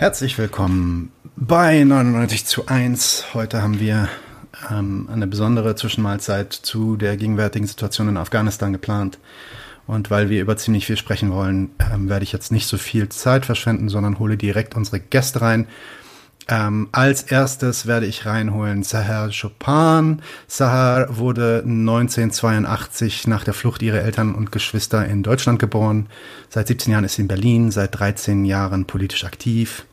Herzlich willkommen bei 99 zu 1. Heute haben wir ähm, eine besondere Zwischenmahlzeit zu der gegenwärtigen Situation in Afghanistan geplant. Und weil wir über ziemlich viel sprechen wollen, ähm, werde ich jetzt nicht so viel Zeit verschwenden, sondern hole direkt unsere Gäste rein. Ähm, als erstes werde ich reinholen Sahar Chopin. Sahar wurde 1982 nach der Flucht ihrer Eltern und Geschwister in Deutschland geboren. Seit 17 Jahren ist sie in Berlin, seit 13 Jahren politisch aktiv.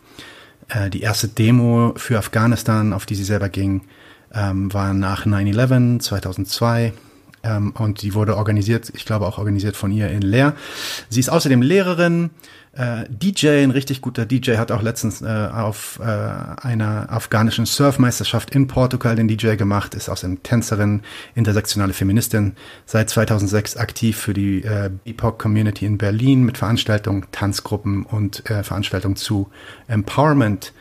Äh, die erste Demo für Afghanistan, auf die sie selber ging, ähm, war nach 9-11 2002 ähm, und die wurde organisiert, ich glaube auch organisiert von ihr in Leer. Sie ist außerdem Lehrerin, äh, DJ, ein richtig guter DJ, hat auch letztens äh, auf äh, einer afghanischen Surfmeisterschaft in Portugal den DJ gemacht, ist außerdem Tänzerin, intersektionale Feministin, seit 2006 aktiv für die äh, BIPOC-Community in Berlin mit Veranstaltungen, Tanzgruppen und äh, Veranstaltungen zu Empowerment.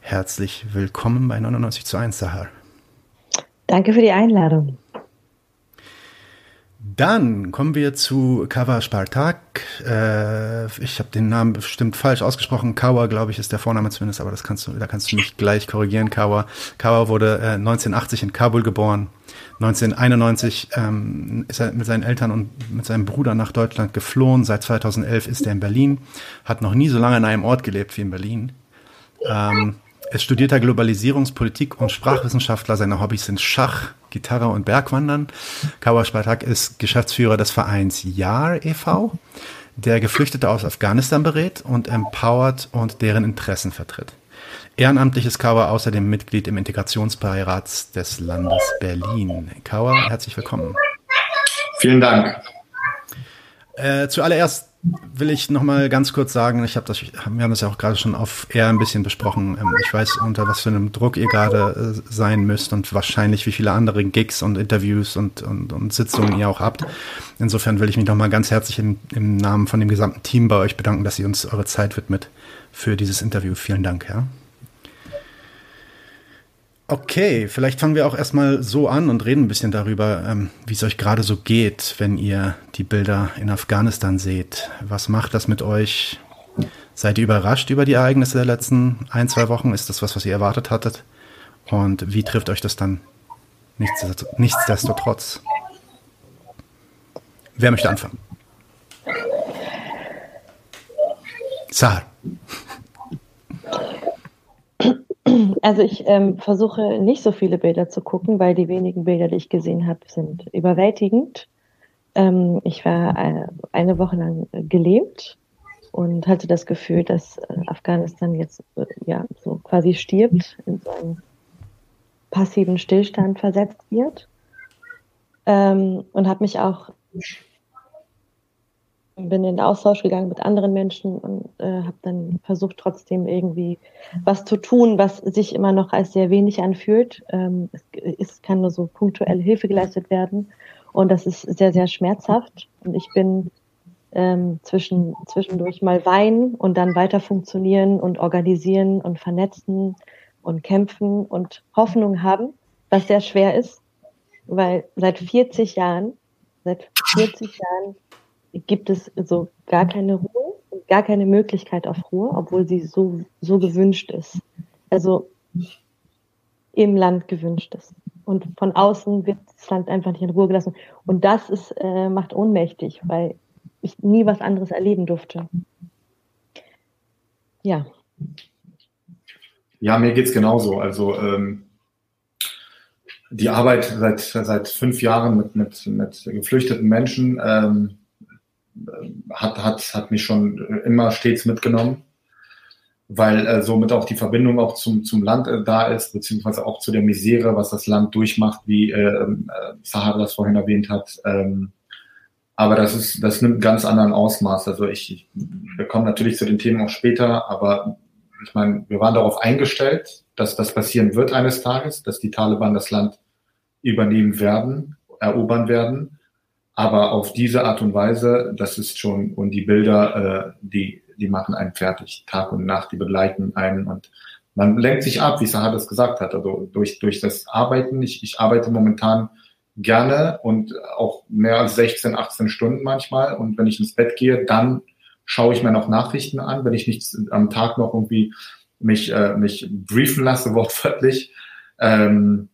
Herzlich willkommen bei 99 zu 1, Sahar. Danke für die Einladung. Dann kommen wir zu Kawa Spartak. Äh, ich habe den Namen bestimmt falsch ausgesprochen. Kawa, glaube ich, ist der Vorname zumindest, aber das kannst du, da kannst du mich gleich korrigieren. Kawa. Kawa wurde äh, 1980 in Kabul geboren. 1991 ähm, ist er mit seinen Eltern und mit seinem Bruder nach Deutschland geflohen. Seit 2011 ist er in Berlin. Hat noch nie so lange in einem Ort gelebt wie in Berlin. Ähm, ist studierter Globalisierungspolitik und Sprachwissenschaftler. Seine Hobbys sind Schach, Gitarre und Bergwandern. Kawa Spartak ist Geschäftsführer des Vereins JAR e.V., der Geflüchtete aus Afghanistan berät und empowert und deren Interessen vertritt. Ehrenamtlich ist Kawa außerdem Mitglied im Integrationsbeirat des Landes Berlin. Kawa, herzlich willkommen. Vielen Dank. Äh, zuallererst will ich noch mal ganz kurz sagen, ich habe das, wir haben das ja auch gerade schon auf eher ein bisschen besprochen. Ähm, ich weiß, unter was für einem Druck ihr gerade äh, sein müsst und wahrscheinlich wie viele andere Gigs und Interviews und, und, und Sitzungen ihr auch habt. Insofern will ich mich noch mal ganz herzlich im, im Namen von dem gesamten Team bei euch bedanken, dass ihr uns eure Zeit widmet für dieses Interview. Vielen Dank, ja. Okay, vielleicht fangen wir auch erstmal so an und reden ein bisschen darüber, ähm, wie es euch gerade so geht, wenn ihr die Bilder in Afghanistan seht. Was macht das mit euch? Seid ihr überrascht über die Ereignisse der letzten ein, zwei Wochen? Ist das was, was ihr erwartet hattet? Und wie trifft euch das dann nichtsdestotrotz? Wer möchte anfangen? Sahar. Also ich ähm, versuche nicht so viele Bilder zu gucken, weil die wenigen Bilder, die ich gesehen habe, sind überwältigend. Ähm, ich war äh, eine Woche lang gelähmt und hatte das Gefühl, dass äh, Afghanistan jetzt äh, ja so quasi stirbt, in so einen passiven Stillstand versetzt wird. Ähm, und habe mich auch bin in Austausch gegangen mit anderen Menschen und äh, habe dann versucht, trotzdem irgendwie was zu tun, was sich immer noch als sehr wenig anfühlt. Ähm, es, es kann nur so punktuelle Hilfe geleistet werden und das ist sehr, sehr schmerzhaft. Und ich bin ähm, zwischen, zwischendurch mal weinen und dann weiter funktionieren und organisieren und vernetzen und kämpfen und Hoffnung haben, was sehr schwer ist, weil seit 40 Jahren, seit 40 Jahren gibt es so gar keine Ruhe, gar keine Möglichkeit auf Ruhe, obwohl sie so, so gewünscht ist. Also im Land gewünscht ist. Und von außen wird das Land einfach nicht in Ruhe gelassen. Und das ist, äh, macht ohnmächtig, weil ich nie was anderes erleben durfte. Ja. Ja, mir geht's genauso. Also ähm, die Arbeit seit, seit fünf Jahren mit, mit, mit geflüchteten Menschen ähm, hat, hat, hat mich schon immer stets mitgenommen, weil äh, somit auch die Verbindung auch zum, zum Land äh, da ist, beziehungsweise auch zu der Misere, was das Land durchmacht, wie äh, äh, Sahara das vorhin erwähnt hat. Ähm, aber das ist, das nimmt ganz anderen Ausmaß. Also ich, ich wir kommen natürlich zu den Themen auch später, aber ich meine, wir waren darauf eingestellt, dass das passieren wird eines Tages, dass die Taliban das Land übernehmen werden, erobern werden. Aber auf diese Art und Weise, das ist schon, und die Bilder, äh, die, die machen einen fertig, Tag und Nacht, die begleiten einen und man lenkt sich ab, wie Sahar das gesagt hat, also durch, durch das Arbeiten. Ich, ich arbeite momentan gerne und auch mehr als 16, 18 Stunden manchmal. Und wenn ich ins Bett gehe, dann schaue ich mir noch Nachrichten an. Wenn ich nicht am Tag noch irgendwie mich, äh, mich briefen lasse, wortwörtlich. Ähm,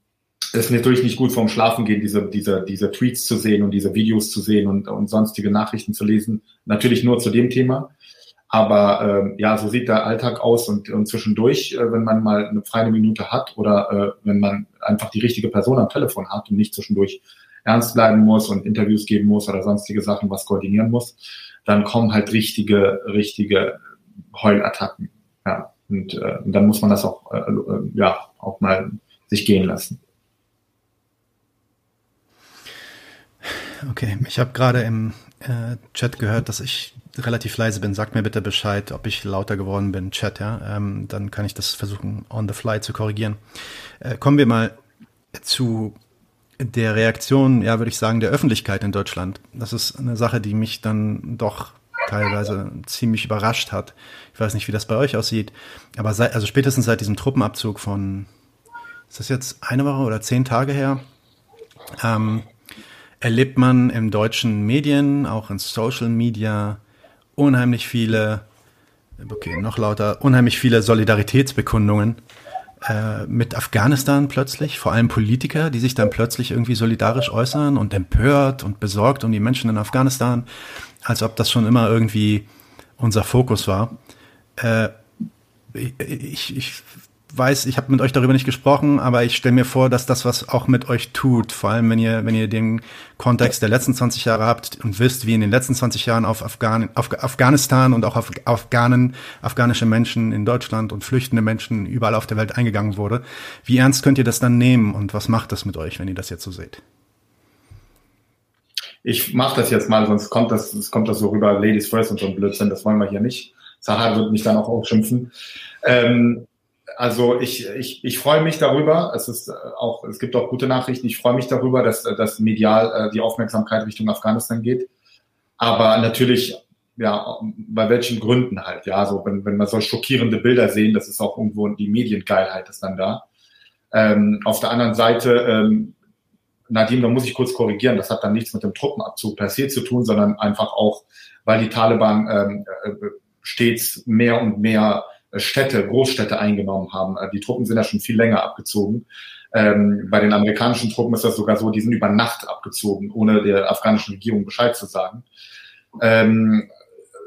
ist natürlich nicht gut vorm Schlafengehen, diese, diese, diese Tweets zu sehen und diese Videos zu sehen und, und sonstige Nachrichten zu lesen. Natürlich nur zu dem Thema. Aber ähm, ja, so sieht der Alltag aus und, und zwischendurch, äh, wenn man mal eine freie Minute hat oder äh, wenn man einfach die richtige Person am Telefon hat und nicht zwischendurch ernst bleiben muss und Interviews geben muss oder sonstige Sachen, was koordinieren muss, dann kommen halt richtige, richtige Heulattacken. Ja, und, äh, und dann muss man das auch, äh, äh ja, auch mal sich gehen lassen. Okay, ich habe gerade im äh, Chat gehört, dass ich relativ leise bin. Sagt mir bitte Bescheid, ob ich lauter geworden bin, Chat, ja. Ähm, dann kann ich das versuchen, on the fly zu korrigieren. Äh, kommen wir mal zu der Reaktion, ja, würde ich sagen, der Öffentlichkeit in Deutschland. Das ist eine Sache, die mich dann doch teilweise ziemlich überrascht hat. Ich weiß nicht, wie das bei euch aussieht, aber seit, also spätestens seit diesem Truppenabzug von, ist das jetzt eine Woche oder zehn Tage her, ähm, erlebt man in deutschen Medien, auch in Social Media, unheimlich viele, okay, noch lauter, unheimlich viele Solidaritätsbekundungen äh, mit Afghanistan plötzlich, vor allem Politiker, die sich dann plötzlich irgendwie solidarisch äußern und empört und besorgt um die Menschen in Afghanistan, als ob das schon immer irgendwie unser Fokus war. Äh, ich, ich weiß, ich habe mit euch darüber nicht gesprochen, aber ich stelle mir vor, dass das was auch mit euch tut, vor allem wenn ihr, wenn ihr den Kontext der letzten 20 Jahre habt und wisst, wie in den letzten 20 Jahren auf, Afghan auf Afghanistan und auch auf Afghanen, afghanische Menschen in Deutschland und flüchtende Menschen überall auf der Welt eingegangen wurde. Wie ernst könnt ihr das dann nehmen und was macht das mit euch, wenn ihr das jetzt so seht? Ich mache das jetzt mal, sonst kommt das, sonst kommt das so rüber, Ladies first und so ein Blödsinn, das wollen wir hier nicht. Sahar wird mich dann auch aufschimpfen. Ähm, also ich, ich, ich freue mich darüber. Es ist äh, auch, es gibt auch gute Nachrichten. Ich freue mich darüber, dass, äh, dass medial äh, die Aufmerksamkeit Richtung Afghanistan geht. Aber natürlich, ja, bei welchen Gründen halt, ja, so wenn, wenn man so schockierende Bilder sehen, das ist auch irgendwo die Mediengeilheit ist dann da. Ähm, auf der anderen Seite, ähm, Nadim, da muss ich kurz korrigieren, das hat dann nichts mit dem Truppenabzug per se zu tun, sondern einfach auch, weil die Taliban ähm, stets mehr und mehr Städte, Großstädte eingenommen haben. Äh, die Truppen sind ja schon viel länger abgezogen. Ähm, bei den amerikanischen Truppen ist das sogar so, die sind über Nacht abgezogen, ohne der afghanischen Regierung Bescheid zu sagen. Ähm,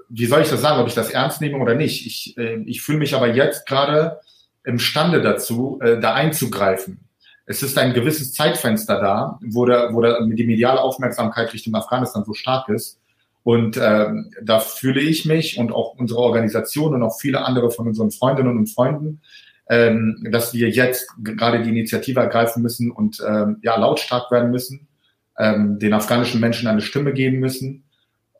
wie soll ich das sagen, ob ich das ernst nehme oder nicht? Ich, äh, ich fühle mich aber jetzt gerade imstande dazu, äh, da einzugreifen. Es ist ein gewisses Zeitfenster da, wo, der, wo der, die mediale Aufmerksamkeit Richtung Afghanistan so stark ist, und ähm, da fühle ich mich und auch unsere Organisation und auch viele andere von unseren Freundinnen und Freunden, ähm, dass wir jetzt gerade die Initiative ergreifen müssen und ähm, ja lautstark werden müssen, ähm, den afghanischen Menschen eine Stimme geben müssen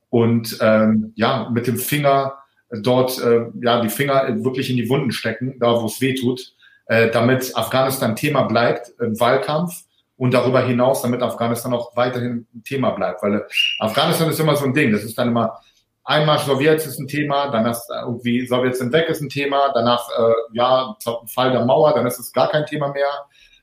und ähm, ja mit dem Finger dort äh, ja die Finger wirklich in die Wunden stecken, da wo es weh tut, äh, damit Afghanistan Thema bleibt im Wahlkampf und darüber hinaus, damit Afghanistan auch weiterhin ein Thema bleibt. Weil Afghanistan ist immer so ein Ding. Das ist dann immer einmal Sowjets ist ein Thema, dann ist irgendwie Sowjets sind weg ist ein Thema, danach äh, ja Fall der Mauer, dann ist es gar kein Thema mehr.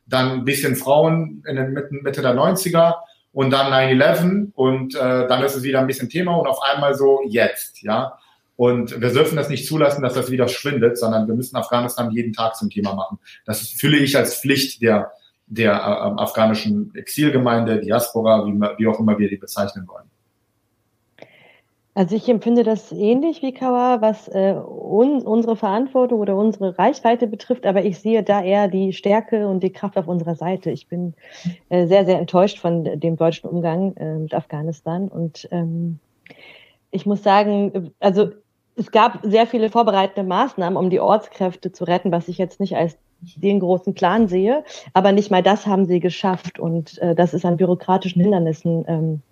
Dann ein bisschen Frauen in den Mitte, Mitte der 90er und dann 9-11 und äh, dann ist es wieder ein bisschen Thema und auf einmal so jetzt, ja. Und wir dürfen das nicht zulassen, dass das wieder schwindet, sondern wir müssen Afghanistan jeden Tag zum Thema machen. Das fühle ich als Pflicht der der äh, afghanischen Exilgemeinde, Diaspora, wie, wie auch immer wir die bezeichnen wollen. Also ich empfinde das ähnlich wie Kawa, was äh, un unsere Verantwortung oder unsere Reichweite betrifft, aber ich sehe da eher die Stärke und die Kraft auf unserer Seite. Ich bin äh, sehr, sehr enttäuscht von dem deutschen Umgang äh, mit Afghanistan und ähm, ich muss sagen, also es gab sehr viele vorbereitende Maßnahmen, um die Ortskräfte zu retten, was ich jetzt nicht als den großen Plan sehe. Aber nicht mal das haben sie geschafft. Und äh, das ist an bürokratischen Hindernissen ähm,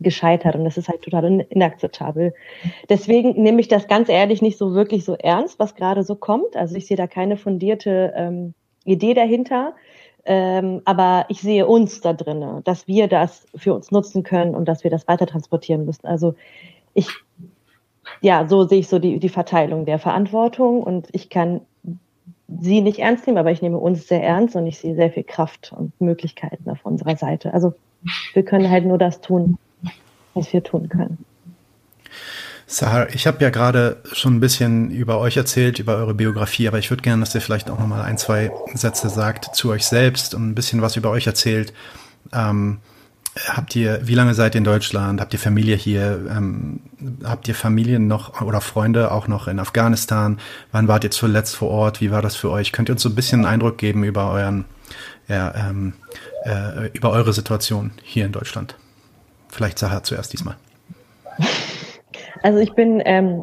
gescheitert. Und das ist halt total inakzeptabel. Deswegen nehme ich das ganz ehrlich nicht so wirklich so ernst, was gerade so kommt. Also ich sehe da keine fundierte ähm, Idee dahinter. Ähm, aber ich sehe uns da drinne, dass wir das für uns nutzen können und dass wir das weiter transportieren müssen. Also ich, ja, so sehe ich so die, die Verteilung der Verantwortung und ich kann sie nicht ernst nehmen, aber ich nehme uns sehr ernst und ich sehe sehr viel Kraft und Möglichkeiten auf unserer Seite. Also wir können halt nur das tun, was wir tun können. Sahar, ich habe ja gerade schon ein bisschen über euch erzählt, über eure Biografie, aber ich würde gerne, dass ihr vielleicht auch nochmal ein, zwei Sätze sagt zu euch selbst und ein bisschen was über euch erzählt. Ähm, habt ihr, wie lange seid ihr in Deutschland? Habt ihr Familie hier? Ähm, habt ihr Familien noch oder Freunde auch noch in Afghanistan? Wann wart ihr zuletzt vor Ort? Wie war das für euch? Könnt ihr uns so ein bisschen einen Eindruck geben über euren, ja, ähm, äh, über eure Situation hier in Deutschland? Vielleicht Sahar zuerst diesmal. Also ich bin, ähm,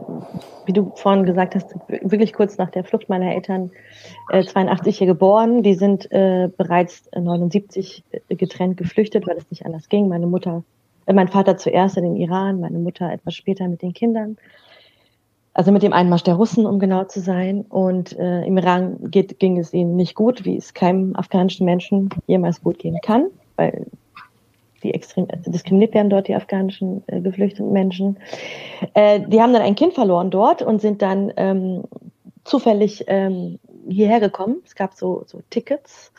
wie du vorhin gesagt hast, wirklich kurz nach der Flucht meiner Eltern äh, 82 hier geboren. Die sind äh, bereits 79 äh, getrennt geflüchtet, weil es nicht anders ging. Meine Mutter, äh, mein Vater zuerst in den Iran, meine Mutter etwas später mit den Kindern. Also mit dem Einmarsch der Russen, um genau zu sein. Und äh, im Iran geht, ging es ihnen nicht gut, wie es keinem afghanischen Menschen jemals gut gehen kann, weil die extrem diskriminiert werden dort, die afghanischen äh, geflüchteten Menschen. Äh, die haben dann ein Kind verloren dort und sind dann ähm, zufällig ähm, hierher gekommen. Es gab so, so Tickets.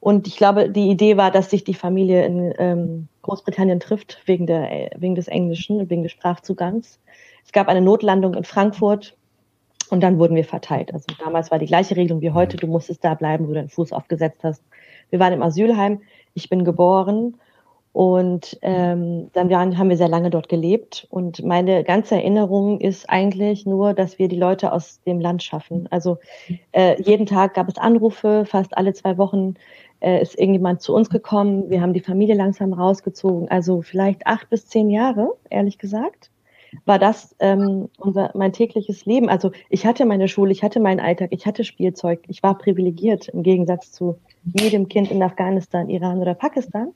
Und ich glaube, die Idee war, dass sich die Familie in ähm, Großbritannien trifft, wegen, der, wegen des Englischen, wegen des Sprachzugangs. Es gab eine Notlandung in Frankfurt und dann wurden wir verteilt. Also damals war die gleiche Regelung wie heute. Du musstest da bleiben, wo du deinen Fuß aufgesetzt hast. Wir waren im Asylheim. Ich bin geboren und ähm, dann waren, haben wir sehr lange dort gelebt. Und meine ganze Erinnerung ist eigentlich nur, dass wir die Leute aus dem Land schaffen. Also äh, jeden Tag gab es Anrufe, fast alle zwei Wochen äh, ist irgendjemand zu uns gekommen. Wir haben die Familie langsam rausgezogen. Also vielleicht acht bis zehn Jahre, ehrlich gesagt, war das ähm, unser, mein tägliches Leben. Also ich hatte meine Schule, ich hatte meinen Alltag, ich hatte Spielzeug. Ich war privilegiert im Gegensatz zu jedem Kind in Afghanistan, Iran oder Pakistan.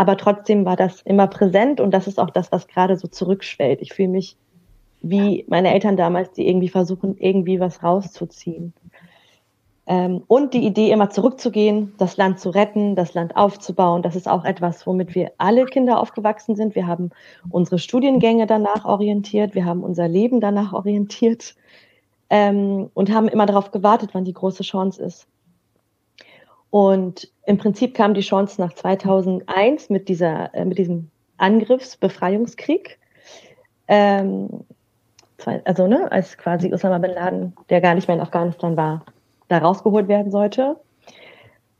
Aber trotzdem war das immer präsent und das ist auch das, was gerade so zurückschwellt. Ich fühle mich wie meine Eltern damals, die irgendwie versuchen, irgendwie was rauszuziehen. Ähm, und die Idee, immer zurückzugehen, das Land zu retten, das Land aufzubauen, das ist auch etwas, womit wir alle Kinder aufgewachsen sind. Wir haben unsere Studiengänge danach orientiert, wir haben unser Leben danach orientiert ähm, und haben immer darauf gewartet, wann die große Chance ist. Und im Prinzip kam die Chance nach 2001 mit, dieser, äh, mit diesem Angriffsbefreiungskrieg. Ähm, also, ne, als quasi Osama bin Laden, der gar nicht mehr in Afghanistan war, da rausgeholt werden sollte.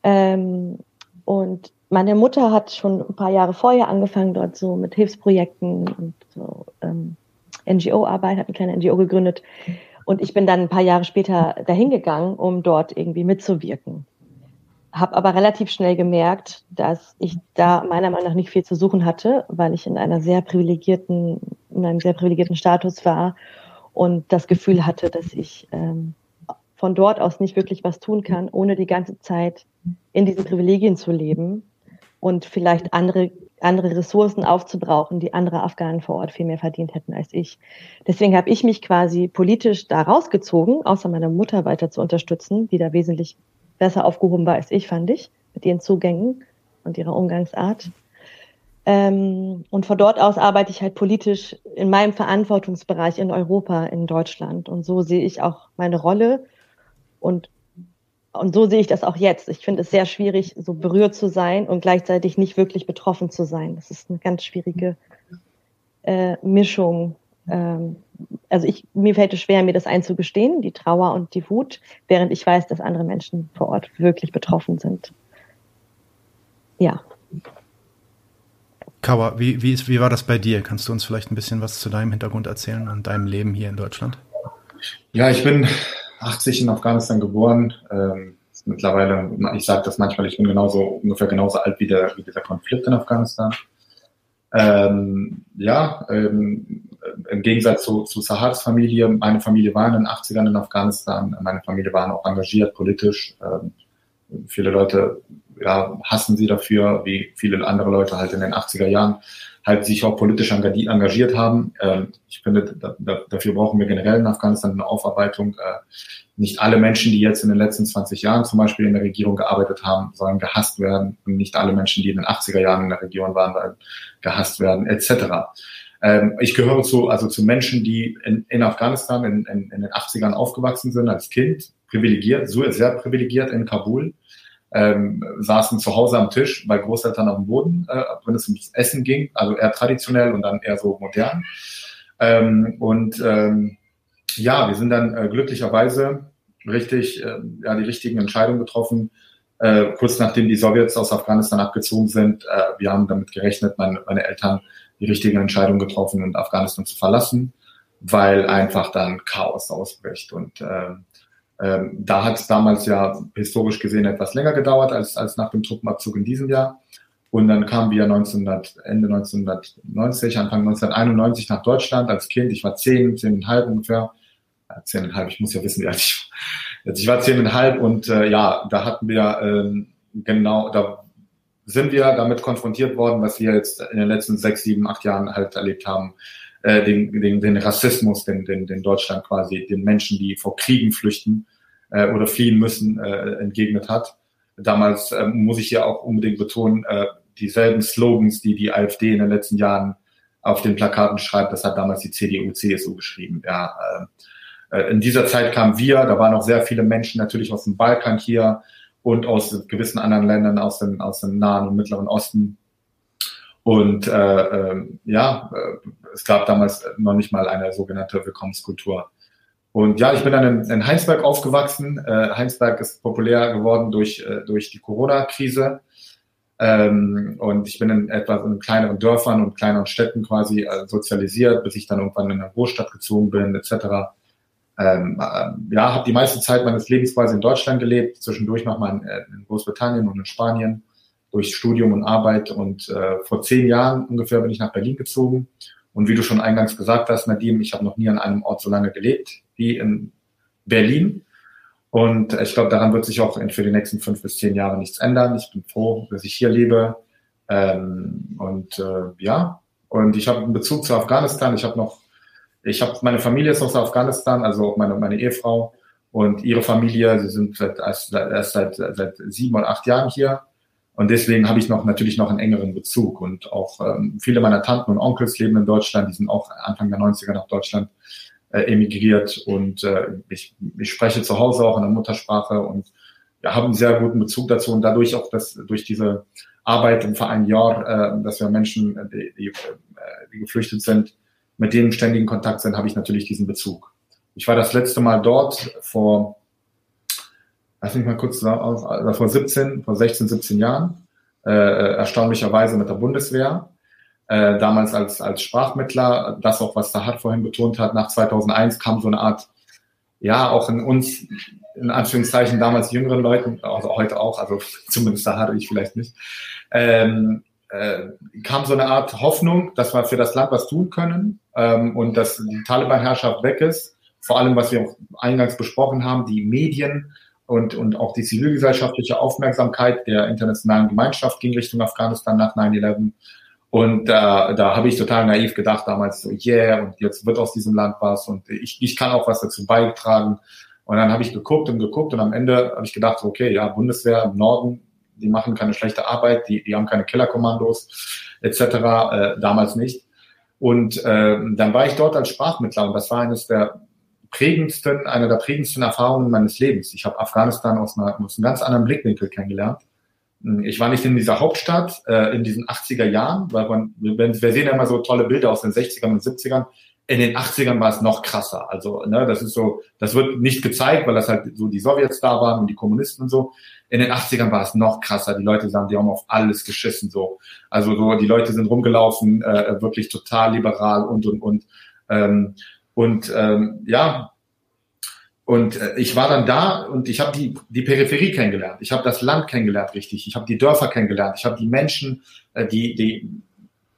Ähm, und meine Mutter hat schon ein paar Jahre vorher angefangen, dort so mit Hilfsprojekten und so ähm, NGO-Arbeit, hat eine kleine NGO gegründet. Und ich bin dann ein paar Jahre später dahin gegangen, um dort irgendwie mitzuwirken habe aber relativ schnell gemerkt, dass ich da meiner Meinung nach nicht viel zu suchen hatte, weil ich in einer sehr privilegierten, in einem sehr privilegierten Status war und das Gefühl hatte, dass ich ähm, von dort aus nicht wirklich was tun kann, ohne die ganze Zeit in diesen Privilegien zu leben und vielleicht andere, andere Ressourcen aufzubrauchen, die andere Afghanen vor Ort viel mehr verdient hätten als ich. Deswegen habe ich mich quasi politisch da rausgezogen, außer meiner Mutter weiter zu unterstützen, die da wesentlich besser aufgehoben war als ich, fand ich, mit ihren Zugängen und ihrer Umgangsart. Ähm, und von dort aus arbeite ich halt politisch in meinem Verantwortungsbereich in Europa, in Deutschland. Und so sehe ich auch meine Rolle und, und so sehe ich das auch jetzt. Ich finde es sehr schwierig, so berührt zu sein und gleichzeitig nicht wirklich betroffen zu sein. Das ist eine ganz schwierige äh, Mischung. Ähm, also ich, mir fällt es schwer, mir das einzugestehen, die Trauer und die Wut, während ich weiß, dass andere Menschen vor Ort wirklich betroffen sind. Ja. Kawa, wie, wie, ist, wie war das bei dir? Kannst du uns vielleicht ein bisschen was zu deinem Hintergrund erzählen und deinem Leben hier in Deutschland? Ja, ich bin 80 in Afghanistan geboren. Ähm, mittlerweile, ich sage das manchmal, ich bin genauso ungefähr genauso alt wie, der, wie dieser Konflikt in Afghanistan. Ähm, ja, ähm, im Gegensatz zu, zu Sahars Familie, meine Familie war in den 80ern in Afghanistan, meine Familie war auch engagiert politisch. Ähm, viele Leute ja, hassen sie dafür, wie viele andere Leute halt in den 80er Jahren halt sich auch politisch engagiert haben. Ähm, ich finde, da, da, dafür brauchen wir generell in Afghanistan eine Aufarbeitung. Äh, nicht alle Menschen, die jetzt in den letzten 20 Jahren zum Beispiel in der Regierung gearbeitet haben, sollen gehasst werden. Und nicht alle Menschen, die in den 80er Jahren in der Regierung waren, sollen gehasst werden, etc. Ähm, ich gehöre zu, also zu Menschen, die in, in Afghanistan in, in, in den 80ern aufgewachsen sind als Kind, privilegiert, sehr privilegiert in Kabul ähm, saßen zu Hause am Tisch bei Großeltern auf dem Boden, äh, wenn es ums Essen ging, also eher traditionell und dann eher so modern. Ähm, und ähm, ja, wir sind dann äh, glücklicherweise richtig, äh, ja, die richtigen Entscheidungen getroffen, äh, kurz nachdem die Sowjets aus Afghanistan abgezogen sind. Äh, wir haben damit gerechnet, meine, meine Eltern die richtige Entscheidung getroffen und Afghanistan zu verlassen, weil einfach dann Chaos ausbricht. Und äh, ähm, da hat es damals ja historisch gesehen etwas länger gedauert als, als nach dem Truppenabzug in diesem Jahr. Und dann kamen wir 1900, Ende 1990, Anfang 1991 nach Deutschland als Kind. Ich war zehn, zehneinhalb ungefähr. Zehneinhalb, ich muss ja wissen, wie alt ich war. Ich war zehneinhalb und äh, ja, da hatten wir ähm, genau, da sind wir damit konfrontiert worden, was wir jetzt in den letzten sechs, sieben, acht Jahren halt erlebt haben. Äh, den, den, den Rassismus, den, den, den Deutschland quasi den Menschen, die vor Kriegen flüchten äh, oder fliehen müssen, äh, entgegnet hat. Damals äh, muss ich ja auch unbedingt betonen, äh, dieselben Slogans, die die AfD in den letzten Jahren auf den Plakaten schreibt, das hat damals die CDU, CSU geschrieben. Ja, äh, äh, in dieser Zeit kamen wir, da waren auch sehr viele Menschen natürlich aus dem Balkan hier und aus gewissen anderen Ländern aus dem, aus dem Nahen und Mittleren Osten. Und äh, äh, ja, es gab damals noch nicht mal eine sogenannte Willkommenskultur. Und ja, ich bin dann in, in Heinsberg aufgewachsen. Äh, Heinsberg ist populär geworden durch, äh, durch die Corona-Krise. Ähm, und ich bin in etwas in kleineren Dörfern und kleineren Städten quasi äh, sozialisiert, bis ich dann irgendwann in eine Großstadt gezogen bin, etc. Ähm, äh, ja, habe die meiste Zeit meines Lebens quasi in Deutschland gelebt, zwischendurch nochmal in, äh, in Großbritannien und in Spanien durch Studium und Arbeit. Und äh, vor zehn Jahren ungefähr bin ich nach Berlin gezogen. Und wie du schon eingangs gesagt hast, Nadim, ich habe noch nie an einem Ort so lange gelebt wie in Berlin. Und ich glaube, daran wird sich auch für die nächsten fünf bis zehn Jahre nichts ändern. Ich bin froh, dass ich hier lebe. Ähm, und äh, ja, und ich habe einen Bezug zu Afghanistan. Ich habe noch, ich habe meine Familie ist aus Afghanistan, also auch meine, meine Ehefrau und ihre Familie. Sie sind seit, erst, seit, seit sieben oder acht Jahren hier. Und deswegen habe ich noch natürlich noch einen engeren Bezug. Und auch ähm, viele meiner Tanten und Onkels leben in Deutschland. Die sind auch Anfang der 90er nach Deutschland äh, emigriert und äh, ich, ich spreche zu Hause auch in der Muttersprache und wir haben einen sehr guten Bezug dazu und dadurch auch, dass durch diese Arbeit im Verein Jahr, äh, dass wir Menschen, äh, die, die, äh, die geflüchtet sind, mit denen ständigen Kontakt sind, habe ich natürlich diesen Bezug. Ich war das letzte Mal dort vor, lass mich mal kurz sagen, vor 17, vor 16, 17 Jahren, äh, erstaunlicherweise mit der Bundeswehr äh, damals als, als Sprachmittler. Das auch, was Sahat vorhin betont hat, nach 2001 kam so eine Art, ja, auch in uns, in Anführungszeichen, damals jüngeren Leuten, also heute auch, also zumindest Sahat ich vielleicht nicht, ähm, äh, kam so eine Art Hoffnung, dass wir für das Land was tun können ähm, und dass die Taliban-Herrschaft weg ist. Vor allem, was wir auch eingangs besprochen haben, die Medien und, und auch die zivilgesellschaftliche Aufmerksamkeit der internationalen Gemeinschaft ging Richtung Afghanistan nach 9-11 und da, da habe ich total naiv gedacht damals so, yeah, und jetzt wird aus diesem Land was und ich, ich kann auch was dazu beitragen. Und dann habe ich geguckt und geguckt und am Ende habe ich gedacht, okay, ja, Bundeswehr im Norden, die machen keine schlechte Arbeit, die, die haben keine Killerkommandos etc., äh, damals nicht. Und äh, dann war ich dort als Sprachmittler und das war eines der prägendsten, eine der prägendsten Erfahrungen meines Lebens. Ich habe Afghanistan aus, einer, aus einem ganz anderen Blickwinkel kennengelernt. Ich war nicht in dieser Hauptstadt äh, in diesen 80er Jahren, weil man, wir sehen ja immer so tolle Bilder aus den 60ern und 70ern. In den 80ern war es noch krasser. Also, ne, das ist so, das wird nicht gezeigt, weil das halt so die Sowjets da waren und die Kommunisten und so. In den 80ern war es noch krasser. Die Leute sagen, die haben auf alles geschissen, so. Also, so, die Leute sind rumgelaufen, äh, wirklich total liberal und, und, und. Ähm, und, ähm, ja, und äh, ich war dann da und ich habe die, die Peripherie kennengelernt. Ich habe das Land kennengelernt, richtig. Ich habe die Dörfer kennengelernt. Ich habe die Menschen, äh, die, die,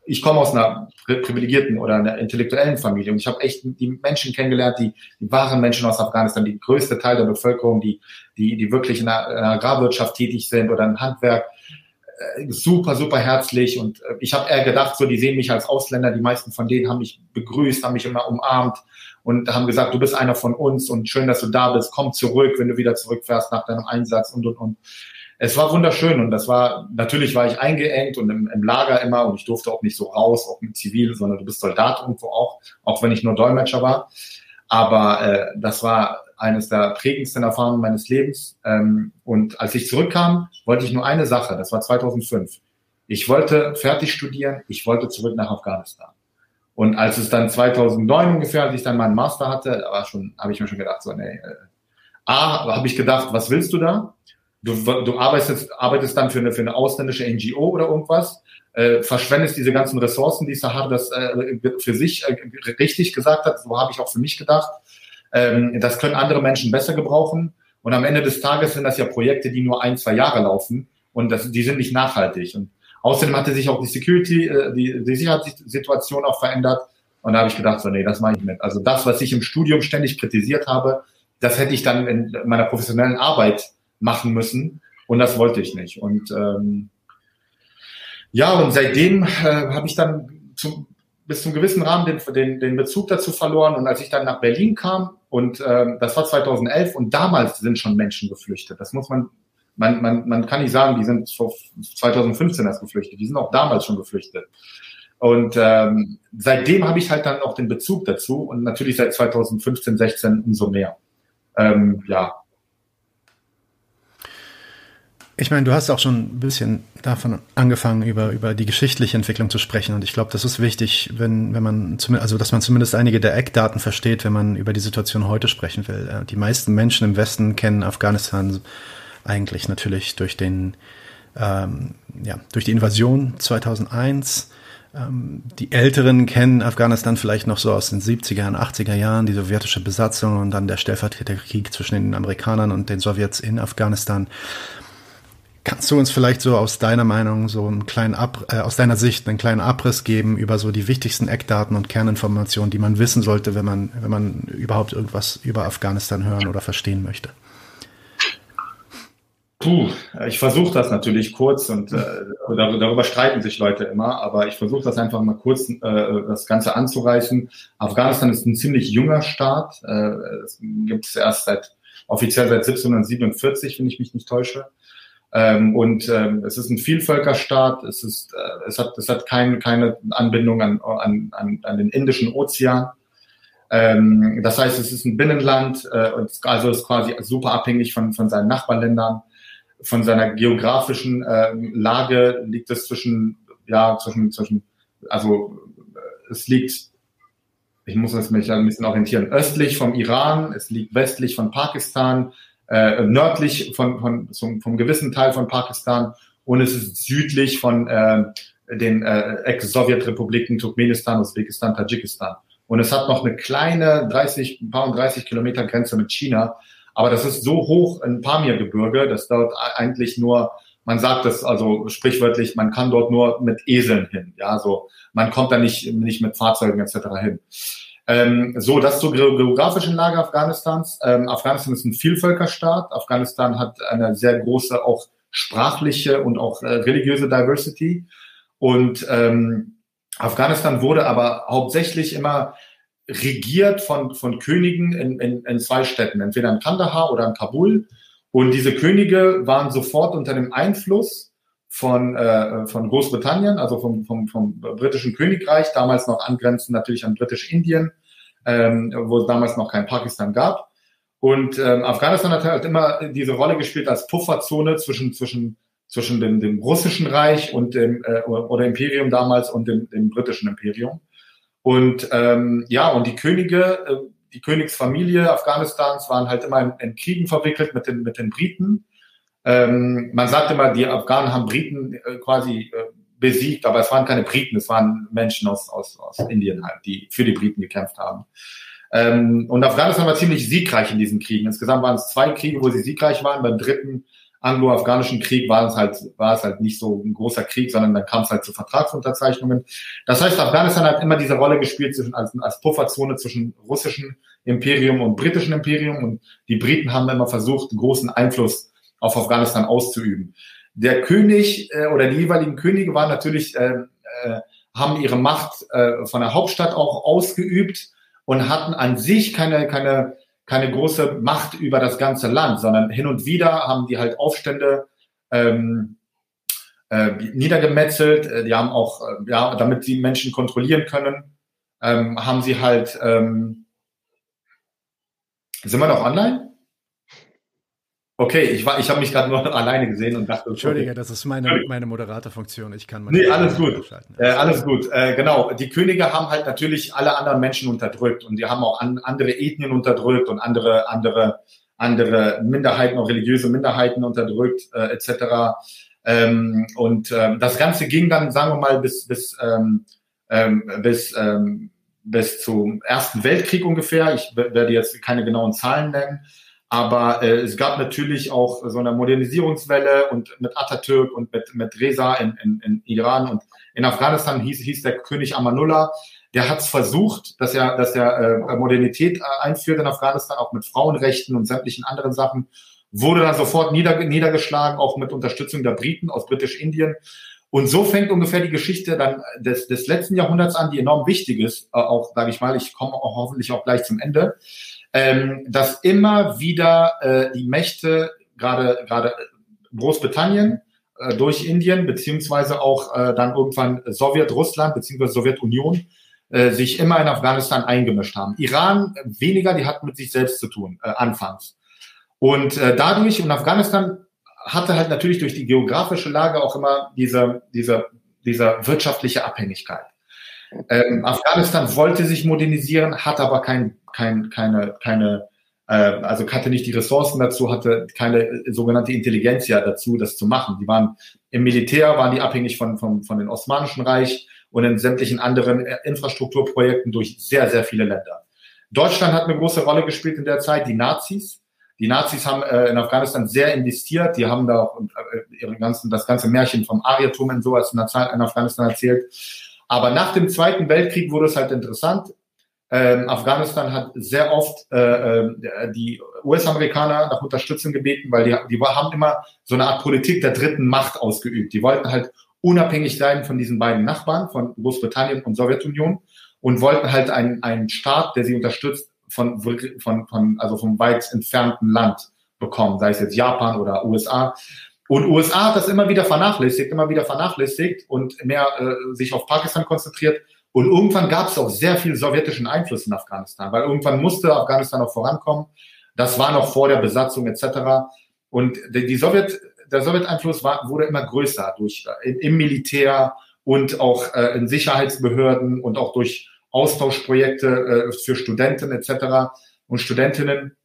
ich komme aus einer privilegierten oder einer intellektuellen Familie und ich habe echt die Menschen kennengelernt, die, die wahren Menschen aus Afghanistan, die größte Teil der Bevölkerung, die, die, die wirklich in der, in der Agrarwirtschaft tätig sind oder im Handwerk. Äh, super, super herzlich und ich habe eher gedacht, so die sehen mich als Ausländer. Die meisten von denen haben mich begrüßt, haben mich immer umarmt und haben gesagt, du bist einer von uns und schön, dass du da bist, komm zurück, wenn du wieder zurückfährst nach deinem Einsatz und, und, und. Es war wunderschön und das war, natürlich war ich eingeengt und im, im Lager immer und ich durfte auch nicht so raus, auch mit Zivil, sondern du bist Soldat irgendwo auch, auch wenn ich nur Dolmetscher war. Aber äh, das war eines der prägendsten Erfahrungen meines Lebens. Ähm, und als ich zurückkam, wollte ich nur eine Sache, das war 2005. Ich wollte fertig studieren, ich wollte zurück nach Afghanistan. Und als es dann 2009 ungefähr, als ich dann meinen Master hatte, war schon, habe ich mir schon gedacht, so, nee, äh, A, habe ich gedacht, was willst du da? Du, du arbeitest, arbeitest dann für eine, für eine ausländische NGO oder irgendwas, äh, verschwendest diese ganzen Ressourcen, die Sahar das äh, für sich äh, richtig gesagt hat, so habe ich auch für mich gedacht. Ähm, das können andere Menschen besser gebrauchen. Und am Ende des Tages sind das ja Projekte, die nur ein, zwei Jahre laufen und das, die sind nicht nachhaltig. Und außerdem hatte sich auch die Security, äh, die, die Sicherheitssituation auch verändert. Und da habe ich gedacht, so, nee, das mache ich mit. Also das, was ich im Studium ständig kritisiert habe, das hätte ich dann in meiner professionellen Arbeit machen müssen. Und das wollte ich nicht. Und ähm, ja, und seitdem äh, habe ich dann zum, bis zum gewissen Rahmen den, den, den Bezug dazu verloren. Und als ich dann nach Berlin kam, und äh, das war 2011, und damals sind schon Menschen geflüchtet. Das muss man, man, man, man kann nicht sagen, die sind vor 2015 erst geflüchtet. Die sind auch damals schon geflüchtet. Und ähm, seitdem habe ich halt dann auch den Bezug dazu und natürlich seit 2015, 16 umso mehr ähm, ja. Ich meine, du hast auch schon ein bisschen davon angefangen, über, über die geschichtliche Entwicklung zu sprechen. Und ich glaube, das ist wichtig, wenn, wenn man zumindest, also dass man zumindest einige der Eckdaten versteht, wenn man über die Situation heute sprechen will. Äh, die meisten Menschen im Westen kennen Afghanistan eigentlich natürlich durch den, ähm, ja, durch die Invasion 2001 ähm, die Älteren kennen Afghanistan vielleicht noch so aus den 70er und 80er Jahren, die sowjetische Besatzung und dann der Stellvertreterkrieg zwischen den Amerikanern und den Sowjets in Afghanistan. Kannst du uns vielleicht so aus deiner Meinung so einen kleinen Ab äh, aus deiner Sicht einen kleinen Abriss geben über so die wichtigsten Eckdaten und Kerninformationen, die man wissen sollte, wenn man wenn man überhaupt irgendwas über Afghanistan hören oder verstehen möchte? Puh, ich versuche das natürlich kurz und äh, darüber streiten sich Leute immer, aber ich versuche das einfach mal kurz äh, das Ganze anzureißen. Afghanistan ist ein ziemlich junger Staat. Äh, gibt es erst seit offiziell seit 1747, wenn ich mich nicht täusche. Ähm, und ähm, es ist ein Vielvölkerstaat. Es ist, äh, es hat, es hat kein, keine Anbindung an, an, an, an den Indischen Ozean. Ähm, das heißt, es ist ein Binnenland, äh, also ist quasi super abhängig von, von seinen Nachbarländern von seiner geografischen äh, Lage liegt es zwischen, ja, zwischen, zwischen, also es liegt, ich muss mich ein bisschen orientieren, östlich vom Iran, es liegt westlich von Pakistan, äh, nördlich von, von zum, vom gewissen Teil von Pakistan und es ist südlich von äh, den äh, Ex-Sowjetrepubliken Turkmenistan, Usbekistan, Tadschikistan. Und es hat noch eine kleine 30, ein paar und 30 Kilometer Grenze mit China. Aber das ist so hoch in Pamirgebirge, dass dort eigentlich nur, man sagt das also sprichwörtlich, man kann dort nur mit Eseln hin. Ja, so man kommt da nicht, nicht mit Fahrzeugen etc. hin. Ähm, so, das zur geografischen Lage Afghanistans. Ähm, Afghanistan ist ein Vielvölkerstaat. Afghanistan hat eine sehr große auch sprachliche und auch äh, religiöse Diversity. Und ähm, Afghanistan wurde aber hauptsächlich immer regiert von, von Königen in, in, in zwei Städten, entweder in Kandahar oder in Kabul. Und diese Könige waren sofort unter dem Einfluss von, äh, von Großbritannien, also vom, vom, vom britischen Königreich, damals noch angrenzend natürlich an britisch-Indien, ähm, wo es damals noch kein Pakistan gab. Und ähm, Afghanistan hat halt immer diese Rolle gespielt als Pufferzone zwischen, zwischen, zwischen dem, dem russischen Reich und dem äh, oder Imperium damals und dem, dem britischen Imperium. Und ähm, ja, und die Könige, äh, die Königsfamilie Afghanistans waren halt immer in, in Kriegen verwickelt mit den, mit den Briten. Ähm, man sagt immer, die Afghanen haben Briten äh, quasi äh, besiegt, aber es waren keine Briten, es waren Menschen aus, aus, aus Indien halt, die für die Briten gekämpft haben. Ähm, und Afghanistan war ziemlich siegreich in diesen Kriegen. Insgesamt waren es zwei Kriege, wo sie siegreich waren. Beim dritten anglo-afghanischen Krieg war es halt, war es halt nicht so ein großer Krieg, sondern dann kam es halt zu Vertragsunterzeichnungen. Das heißt, Afghanistan hat immer diese Rolle gespielt zwischen, als, als Pufferzone zwischen russischem Imperium und britischem Imperium und die Briten haben immer versucht, großen Einfluss auf Afghanistan auszuüben. Der König äh, oder die jeweiligen Könige waren natürlich, äh, äh, haben ihre Macht äh, von der Hauptstadt auch ausgeübt und hatten an sich keine, keine keine große Macht über das ganze Land, sondern hin und wieder haben die halt Aufstände ähm, äh, niedergemetzelt. Äh, die haben auch, äh, ja, damit sie Menschen kontrollieren können, ähm, haben sie halt. Ähm, sind wir noch online? Okay, ich war, ich habe mich gerade nur alleine gesehen und dachte. Entschuldige, okay. das ist meine, meine Moderatorfunktion. Ich kann meine Nee, alles gut. Äh, alles gut. Äh, genau. Die Könige haben halt natürlich alle anderen Menschen unterdrückt und die haben auch an, andere Ethnien unterdrückt und andere, andere, andere Minderheiten, auch religiöse Minderheiten unterdrückt, äh, etc. Ähm, und ähm, das Ganze ging dann, sagen wir mal, bis, bis, ähm, ähm, bis, ähm, bis zum Ersten Weltkrieg ungefähr. Ich werde jetzt keine genauen Zahlen nennen. Aber äh, es gab natürlich auch so eine Modernisierungswelle und mit Atatürk und mit, mit Reza in, in, in Iran und in Afghanistan hieß, hieß der König Amanullah. Der hat es versucht, dass er, dass er äh, Modernität äh, einführt in Afghanistan, auch mit Frauenrechten und sämtlichen anderen Sachen. Wurde dann sofort nieder, niedergeschlagen, auch mit Unterstützung der Briten aus Britisch-Indien. Und so fängt ungefähr die Geschichte dann des, des letzten Jahrhunderts an, die enorm wichtig ist, äh, auch, sage ich mal, ich komme hoffentlich auch gleich zum Ende ähm, dass immer wieder äh, die Mächte, gerade gerade Großbritannien äh, durch Indien, beziehungsweise auch äh, dann irgendwann Sowjetrussland, beziehungsweise Sowjetunion, äh, sich immer in Afghanistan eingemischt haben. Iran weniger, die hat mit sich selbst zu tun, äh, anfangs. Und äh, dadurch, und Afghanistan hatte halt natürlich durch die geografische Lage auch immer diese, diese, diese wirtschaftliche Abhängigkeit. Ähm, Afghanistan wollte sich modernisieren, hat aber kein, kein, keine, keine, äh, also hatte nicht die Ressourcen dazu, hatte keine äh, sogenannte Intelligenz ja dazu, das zu machen. Die waren im Militär, waren die abhängig von, von, von den Osmanischen Reich und in sämtlichen anderen äh, Infrastrukturprojekten durch sehr, sehr viele Länder. Deutschland hat eine große Rolle gespielt in der Zeit, die Nazis. Die Nazis haben äh, in Afghanistan sehr investiert. Die haben da auch äh, ihre ganzen, das ganze Märchen vom Ariertum und sowas in der Zeit in Afghanistan erzählt. Aber nach dem Zweiten Weltkrieg wurde es halt interessant. Ähm, Afghanistan hat sehr oft äh, äh die US-Amerikaner nach Unterstützung gebeten, weil die, die haben immer so eine Art Politik der dritten Macht ausgeübt. Die wollten halt unabhängig sein von diesen beiden Nachbarn, von Großbritannien und Sowjetunion und wollten halt einen, einen Staat, der sie unterstützt, von, von, von, also vom weit entfernten Land bekommen, sei es jetzt Japan oder USA. Und USA hat das immer wieder vernachlässigt, immer wieder vernachlässigt und mehr äh, sich auf Pakistan konzentriert. Und irgendwann gab es auch sehr viel sowjetischen Einfluss in Afghanistan, weil irgendwann musste Afghanistan auch vorankommen. Das war noch vor der Besatzung etc. Und die, die Sowjet, der Sowjeteinfluss war, wurde immer größer durch äh, im Militär und auch äh, in Sicherheitsbehörden und auch durch Austauschprojekte äh, für Studenten etc. und Studentinnen.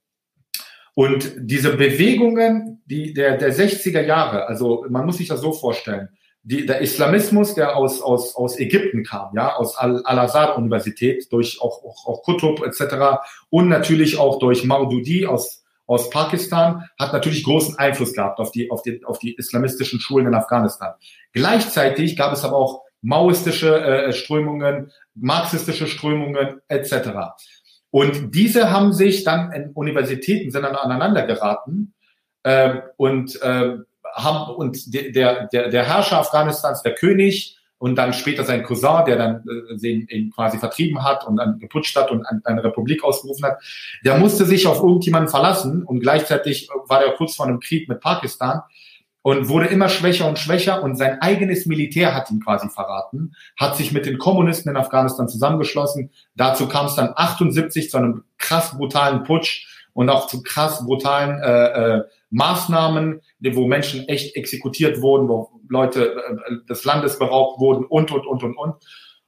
Und diese Bewegungen, die der, der 60er Jahre, also man muss sich das so vorstellen, die, der Islamismus, der aus, aus, aus Ägypten kam, ja, aus Al-Azhar-Universität, durch auch, auch, auch Kutub etc. und natürlich auch durch Maududi aus, aus Pakistan, hat natürlich großen Einfluss gehabt auf die, auf die, auf die islamistischen Schulen in Afghanistan. Gleichzeitig gab es aber auch maoistische äh, Strömungen, marxistische Strömungen etc. Und diese haben sich dann in Universitäten sind dann aneinander geraten äh, und äh, haben und der, der, der Herrscher Afghanistans, der König und dann später sein Cousin, der dann äh, ihn quasi vertrieben hat und dann geputscht hat und eine Republik ausgerufen hat, der musste sich auf irgendjemanden verlassen und gleichzeitig war der kurz vor einem Krieg mit Pakistan und wurde immer schwächer und schwächer und sein eigenes Militär hat ihn quasi verraten, hat sich mit den Kommunisten in Afghanistan zusammengeschlossen. Dazu kam es dann 78 zu einem krass brutalen Putsch und auch zu krass brutalen äh, äh, Maßnahmen, wo Menschen echt exekutiert wurden, wo Leute äh, des Landes beraubt wurden und, und, und, und, und.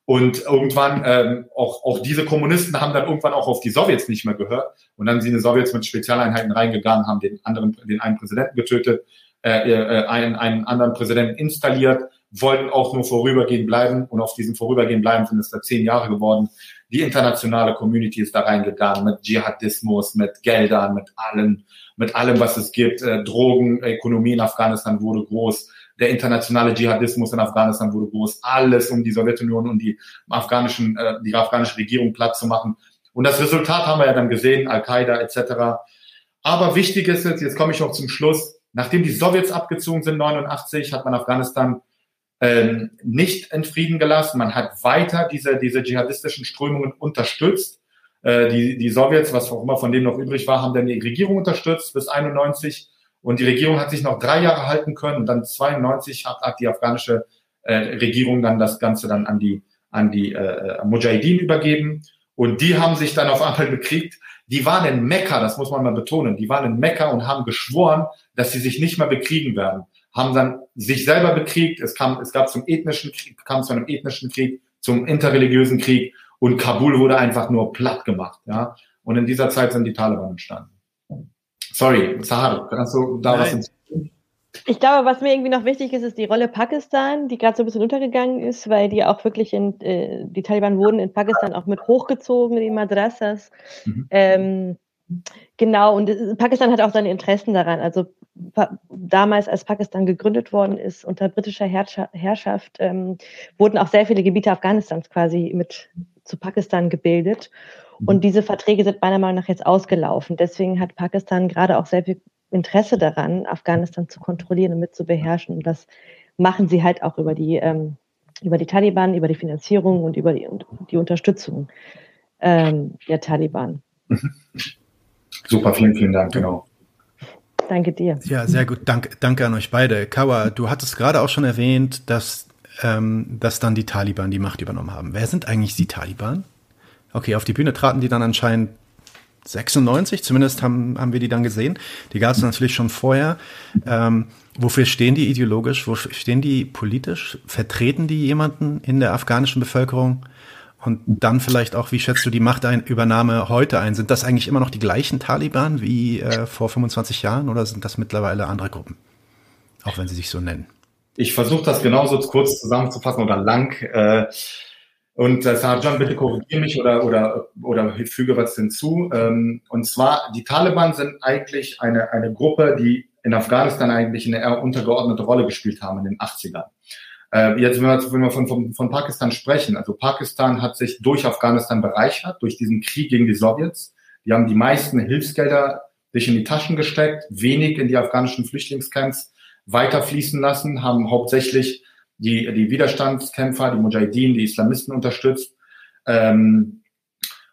Und irgendwann, ähm, auch, auch diese Kommunisten haben dann irgendwann auch auf die Sowjets nicht mehr gehört. Und dann sind die Sowjets mit Spezialeinheiten reingegangen, haben den anderen, den einen Präsidenten getötet äh, äh, einen, einen anderen Präsidenten installiert, wollten auch nur vorübergehend bleiben und auf diesem vorübergehend bleiben sind es da zehn Jahre geworden. Die internationale Community ist da reingegangen mit Dschihadismus, mit Geldern, mit allem, mit allem, was es gibt. Äh, Drogen, Ökonomie in Afghanistan wurde groß. Der internationale Dschihadismus in Afghanistan wurde groß. Alles, um die Sowjetunion und die afghanischen, äh, die afghanische Regierung platt zu machen. Und das Resultat haben wir ja dann gesehen, Al-Qaida etc. Aber wichtig ist jetzt, jetzt komme ich noch zum Schluss, Nachdem die Sowjets abgezogen sind, 89, hat man Afghanistan ähm, nicht in Frieden gelassen. Man hat weiter diese, diese dschihadistischen Strömungen unterstützt. Äh, die, die Sowjets, was auch immer von denen noch übrig war, haben dann die Regierung unterstützt bis 91. Und die Regierung hat sich noch drei Jahre halten können. Und dann 92 hat, hat die afghanische äh, Regierung dann das Ganze dann an die, an die äh, Mujahideen übergeben. Und die haben sich dann auf einmal bekriegt die waren in Mekka, das muss man mal betonen, die waren in Mekka und haben geschworen, dass sie sich nicht mehr bekriegen werden. Haben dann sich selber bekriegt, es kam, es gab zum ethnischen Krieg, kam zu einem ethnischen Krieg, zum interreligiösen Krieg und Kabul wurde einfach nur platt gemacht, ja. Und in dieser Zeit sind die Taliban entstanden. Sorry, Sahar, kannst du da Nein. was hinzufügen? Ich glaube, was mir irgendwie noch wichtig ist, ist die Rolle Pakistan, die gerade so ein bisschen untergegangen ist, weil die auch wirklich in, äh, die Taliban wurden in Pakistan auch mit hochgezogen, die Madrasas. Mhm. Ähm, genau, und äh, Pakistan hat auch seine Interessen daran. Also damals, als Pakistan gegründet worden ist, unter britischer Herrschaft, ähm, wurden auch sehr viele Gebiete Afghanistans quasi mit zu Pakistan gebildet. Und mhm. diese Verträge sind meiner Meinung nach jetzt ausgelaufen. Deswegen hat Pakistan gerade auch sehr viel Interesse daran, Afghanistan zu kontrollieren und mit zu beherrschen. Und das machen sie halt auch über die, ähm, über die Taliban, über die Finanzierung und über die, die Unterstützung ähm, der Taliban. Super, vielen, vielen Dank, genau. Danke dir. Ja, sehr gut. Dank, danke an euch beide. Kawa, du hattest gerade auch schon erwähnt, dass, ähm, dass dann die Taliban die Macht übernommen haben. Wer sind eigentlich die Taliban? Okay, auf die Bühne traten die dann anscheinend 96, zumindest haben, haben wir die dann gesehen. Die gab es natürlich schon vorher. Ähm, wofür stehen die ideologisch? Wofür stehen die politisch? Vertreten die jemanden in der afghanischen Bevölkerung? Und dann vielleicht auch, wie schätzt du die Machtübernahme heute ein? Sind das eigentlich immer noch die gleichen Taliban wie äh, vor 25 Jahren oder sind das mittlerweile andere Gruppen? Auch wenn sie sich so nennen. Ich versuche das genauso kurz zusammenzufassen oder lang. Äh, und äh, Sarjan, bitte korrigiere mich oder, oder, oder füge was hinzu. Ähm, und zwar, die Taliban sind eigentlich eine, eine Gruppe, die in Afghanistan eigentlich eine eher untergeordnete Rolle gespielt haben in den 80ern. Äh, jetzt, wenn wir, wenn wir von, von, von Pakistan sprechen, also Pakistan hat sich durch Afghanistan bereichert, durch diesen Krieg gegen die Sowjets. Die haben die meisten Hilfsgelder sich in die Taschen gesteckt, wenig in die afghanischen Flüchtlingscamps weiterfließen lassen, haben hauptsächlich die, die Widerstandskämpfer, die Mujahideen, die Islamisten unterstützt. Ähm,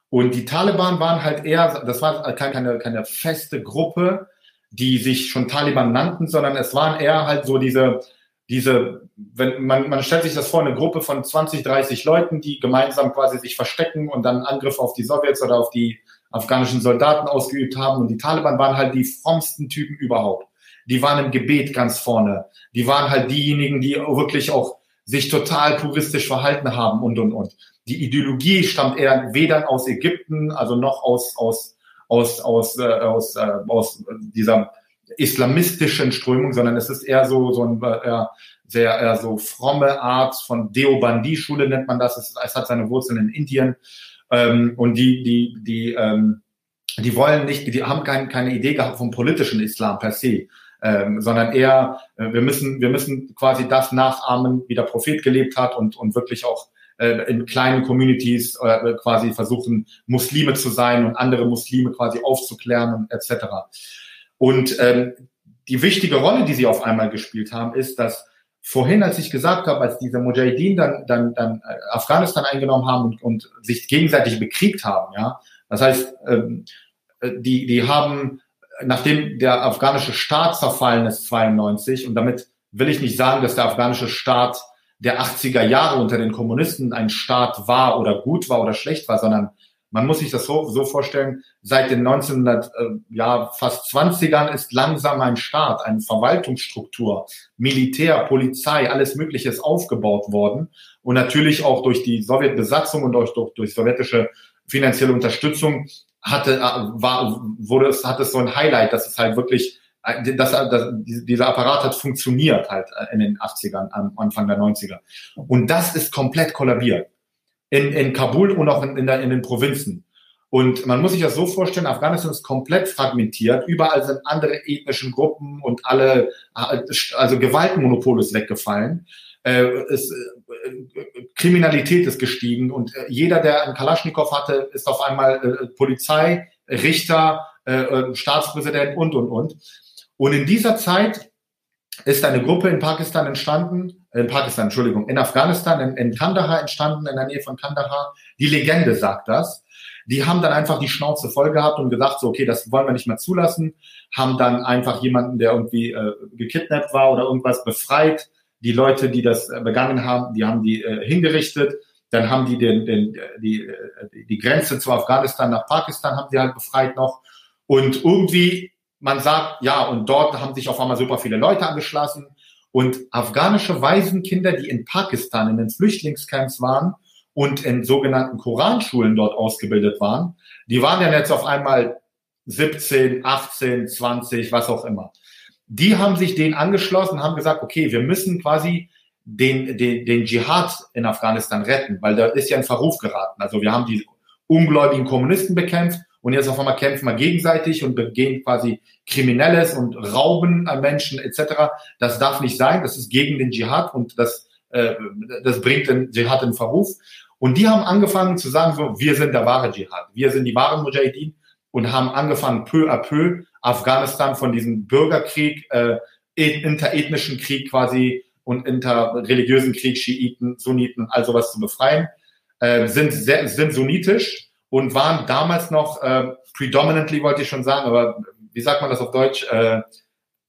und die Taliban waren halt eher, das war keine, keine feste Gruppe, die sich schon Taliban nannten, sondern es waren eher halt so diese, diese, wenn man, man stellt sich das vor, eine Gruppe von 20, 30 Leuten, die gemeinsam quasi sich verstecken und dann Angriffe auf die Sowjets oder auf die afghanischen Soldaten ausgeübt haben. Und die Taliban waren halt die frommsten Typen überhaupt die waren im Gebet ganz vorne. Die waren halt diejenigen, die wirklich auch sich total puristisch verhalten haben und, und, und. Die Ideologie stammt eher weder aus Ägypten, also noch aus, aus, aus, aus, äh, aus, äh, aus dieser islamistischen Strömung, sondern es ist eher so, so ein äh, sehr eher so fromme Art von Deobandi-Schule nennt man das. Es, es, hat seine Wurzeln in Indien. Ähm, und die, die, die, ähm, die wollen nicht, die haben kein, keine Idee gehabt vom politischen Islam per se, ähm, sondern eher, äh, wir müssen, wir müssen quasi das nachahmen, wie der Prophet gelebt hat und, und wirklich auch äh, in kleinen Communities äh, quasi versuchen, Muslime zu sein und andere Muslime quasi aufzuklären etc. Und ähm, die wichtige Rolle, die sie auf einmal gespielt haben, ist, dass vorhin, als ich gesagt habe, als diese Mujahideen dann, dann, dann äh, Afghanistan eingenommen haben und, und sich gegenseitig bekriegt haben, ja, das heißt, ähm, äh, die, die haben nachdem der afghanische Staat zerfallen ist 92 und damit will ich nicht sagen, dass der afghanische Staat der 80er Jahre unter den Kommunisten ein Staat war oder gut war oder schlecht war, sondern man muss sich das so, so vorstellen, seit den 1900, äh, ja, fast 20ern ist langsam ein Staat, eine Verwaltungsstruktur, Militär, Polizei, alles Mögliche ist aufgebaut worden. Und natürlich auch durch die Sowjetbesatzung und durch, durch, durch sowjetische finanzielle Unterstützung hatte, äh, war, wurde es, hat es so ein Highlight, dass es halt wirklich, äh, dass, dass dieser Apparat hat funktioniert halt äh, in den 80ern, am Anfang der 90er. Und das ist komplett kollabiert. In, in Kabul und auch in, in, der, in den Provinzen. Und man muss sich das so vorstellen, Afghanistan ist komplett fragmentiert, überall sind andere ethnischen Gruppen und alle, also Gewaltmonopol ist weggefallen. Es, Kriminalität ist gestiegen und äh, jeder, der einen Kalaschnikow hatte, ist auf einmal äh, Polizei, Richter, äh, äh, Staatspräsident und, und, und. Und in dieser Zeit ist eine Gruppe in Pakistan entstanden, äh, in Pakistan, Entschuldigung, in Afghanistan, in, in Kandahar entstanden, in der Nähe von Kandahar. Die Legende sagt das. Die haben dann einfach die Schnauze voll gehabt und gesagt, so, okay, das wollen wir nicht mehr zulassen, haben dann einfach jemanden, der irgendwie äh, gekidnappt war oder irgendwas befreit, die Leute, die das äh, begangen haben, die haben die äh, hingerichtet. Dann haben die den, den, die, die Grenze zu Afghanistan nach Pakistan haben sie halt befreit noch. Und irgendwie, man sagt, ja, und dort haben sich auf einmal super viele Leute angeschlossen. Und afghanische Waisenkinder, die in Pakistan in den Flüchtlingscamps waren und in sogenannten Koranschulen dort ausgebildet waren, die waren dann jetzt auf einmal 17, 18, 20, was auch immer. Die haben sich denen angeschlossen, haben gesagt, okay, wir müssen quasi den, den, den Dschihad in Afghanistan retten, weil da ist ja ein Verruf geraten. Also wir haben die ungläubigen Kommunisten bekämpft und jetzt auf einmal kämpfen wir gegenseitig und begehen quasi Kriminelles und Rauben an Menschen etc. Das darf nicht sein, das ist gegen den Dschihad und das, äh, das bringt den Dschihad in Verruf. Und die haben angefangen zu sagen, so, wir sind der wahre Dschihad, wir sind die wahren Mujahideen und haben angefangen, peu à peu Afghanistan von diesem Bürgerkrieg, äh, interethnischen Krieg quasi und interreligiösen Krieg, Schiiten, Sunniten, all sowas zu befreien, äh, sind, sehr, sind sunnitisch und waren damals noch äh, predominantly, wollte ich schon sagen, aber wie sagt man das auf Deutsch? Äh,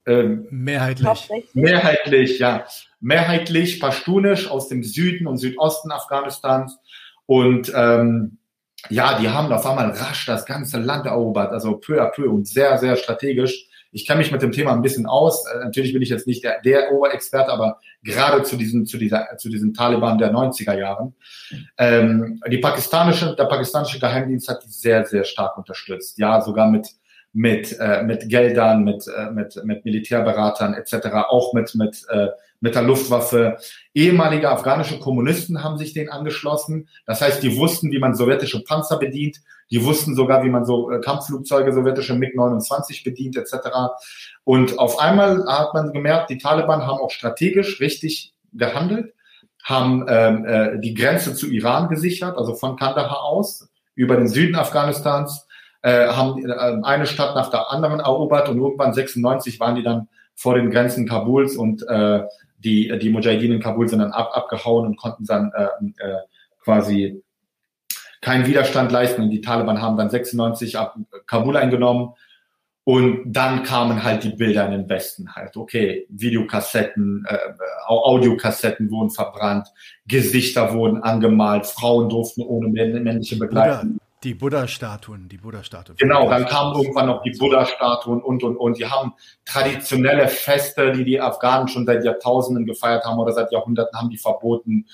äh, mehrheitlich. Mehrheitlich, ja. Mehrheitlich pashtunisch aus dem Süden und Südosten Afghanistans. Und ähm, ja, die haben auf einmal rasch das ganze Land erobert, also peu à peu und sehr, sehr strategisch. Ich kenne mich mit dem Thema ein bisschen aus. Äh, natürlich bin ich jetzt nicht der, der Oberexperte, aber gerade zu diesen, zu dieser, zu diesen Taliban der 90er Jahren. Ähm, die pakistanische, der pakistanische Geheimdienst hat die sehr, sehr stark unterstützt. Ja, sogar mit, mit, äh, mit Geldern, mit, äh, mit, mit Militärberatern etc., auch mit, mit, äh, mit der Luftwaffe. Ehemalige afghanische Kommunisten haben sich denen angeschlossen. Das heißt, die wussten, wie man sowjetische Panzer bedient. Die wussten sogar, wie man so äh, Kampfflugzeuge, sowjetische MiG-29 bedient etc. Und auf einmal hat man gemerkt, die Taliban haben auch strategisch richtig gehandelt, haben ähm, äh, die Grenze zu Iran gesichert, also von Kandahar aus über den Süden Afghanistans, äh, haben äh, eine Stadt nach der anderen erobert und irgendwann 96 waren die dann vor den Grenzen Kabuls und äh, die, die Mujahideen in Kabul sind dann ab, abgehauen und konnten dann äh, äh, quasi keinen Widerstand leisten. Und die Taliban haben dann 96 ab Kabul eingenommen. Und dann kamen halt die Bilder in den Westen halt. Okay, Videokassetten, äh, Audiokassetten wurden verbrannt, Gesichter wurden angemalt, Frauen durften ohne männliche Begleitung. Die Buddha-Statuen, die Buddha-Statuen. Genau, dann kamen irgendwann noch die Buddha-Statuen und, und, und. Die haben traditionelle Feste, die die Afghanen schon seit Jahrtausenden gefeiert haben oder seit Jahrhunderten haben die verboten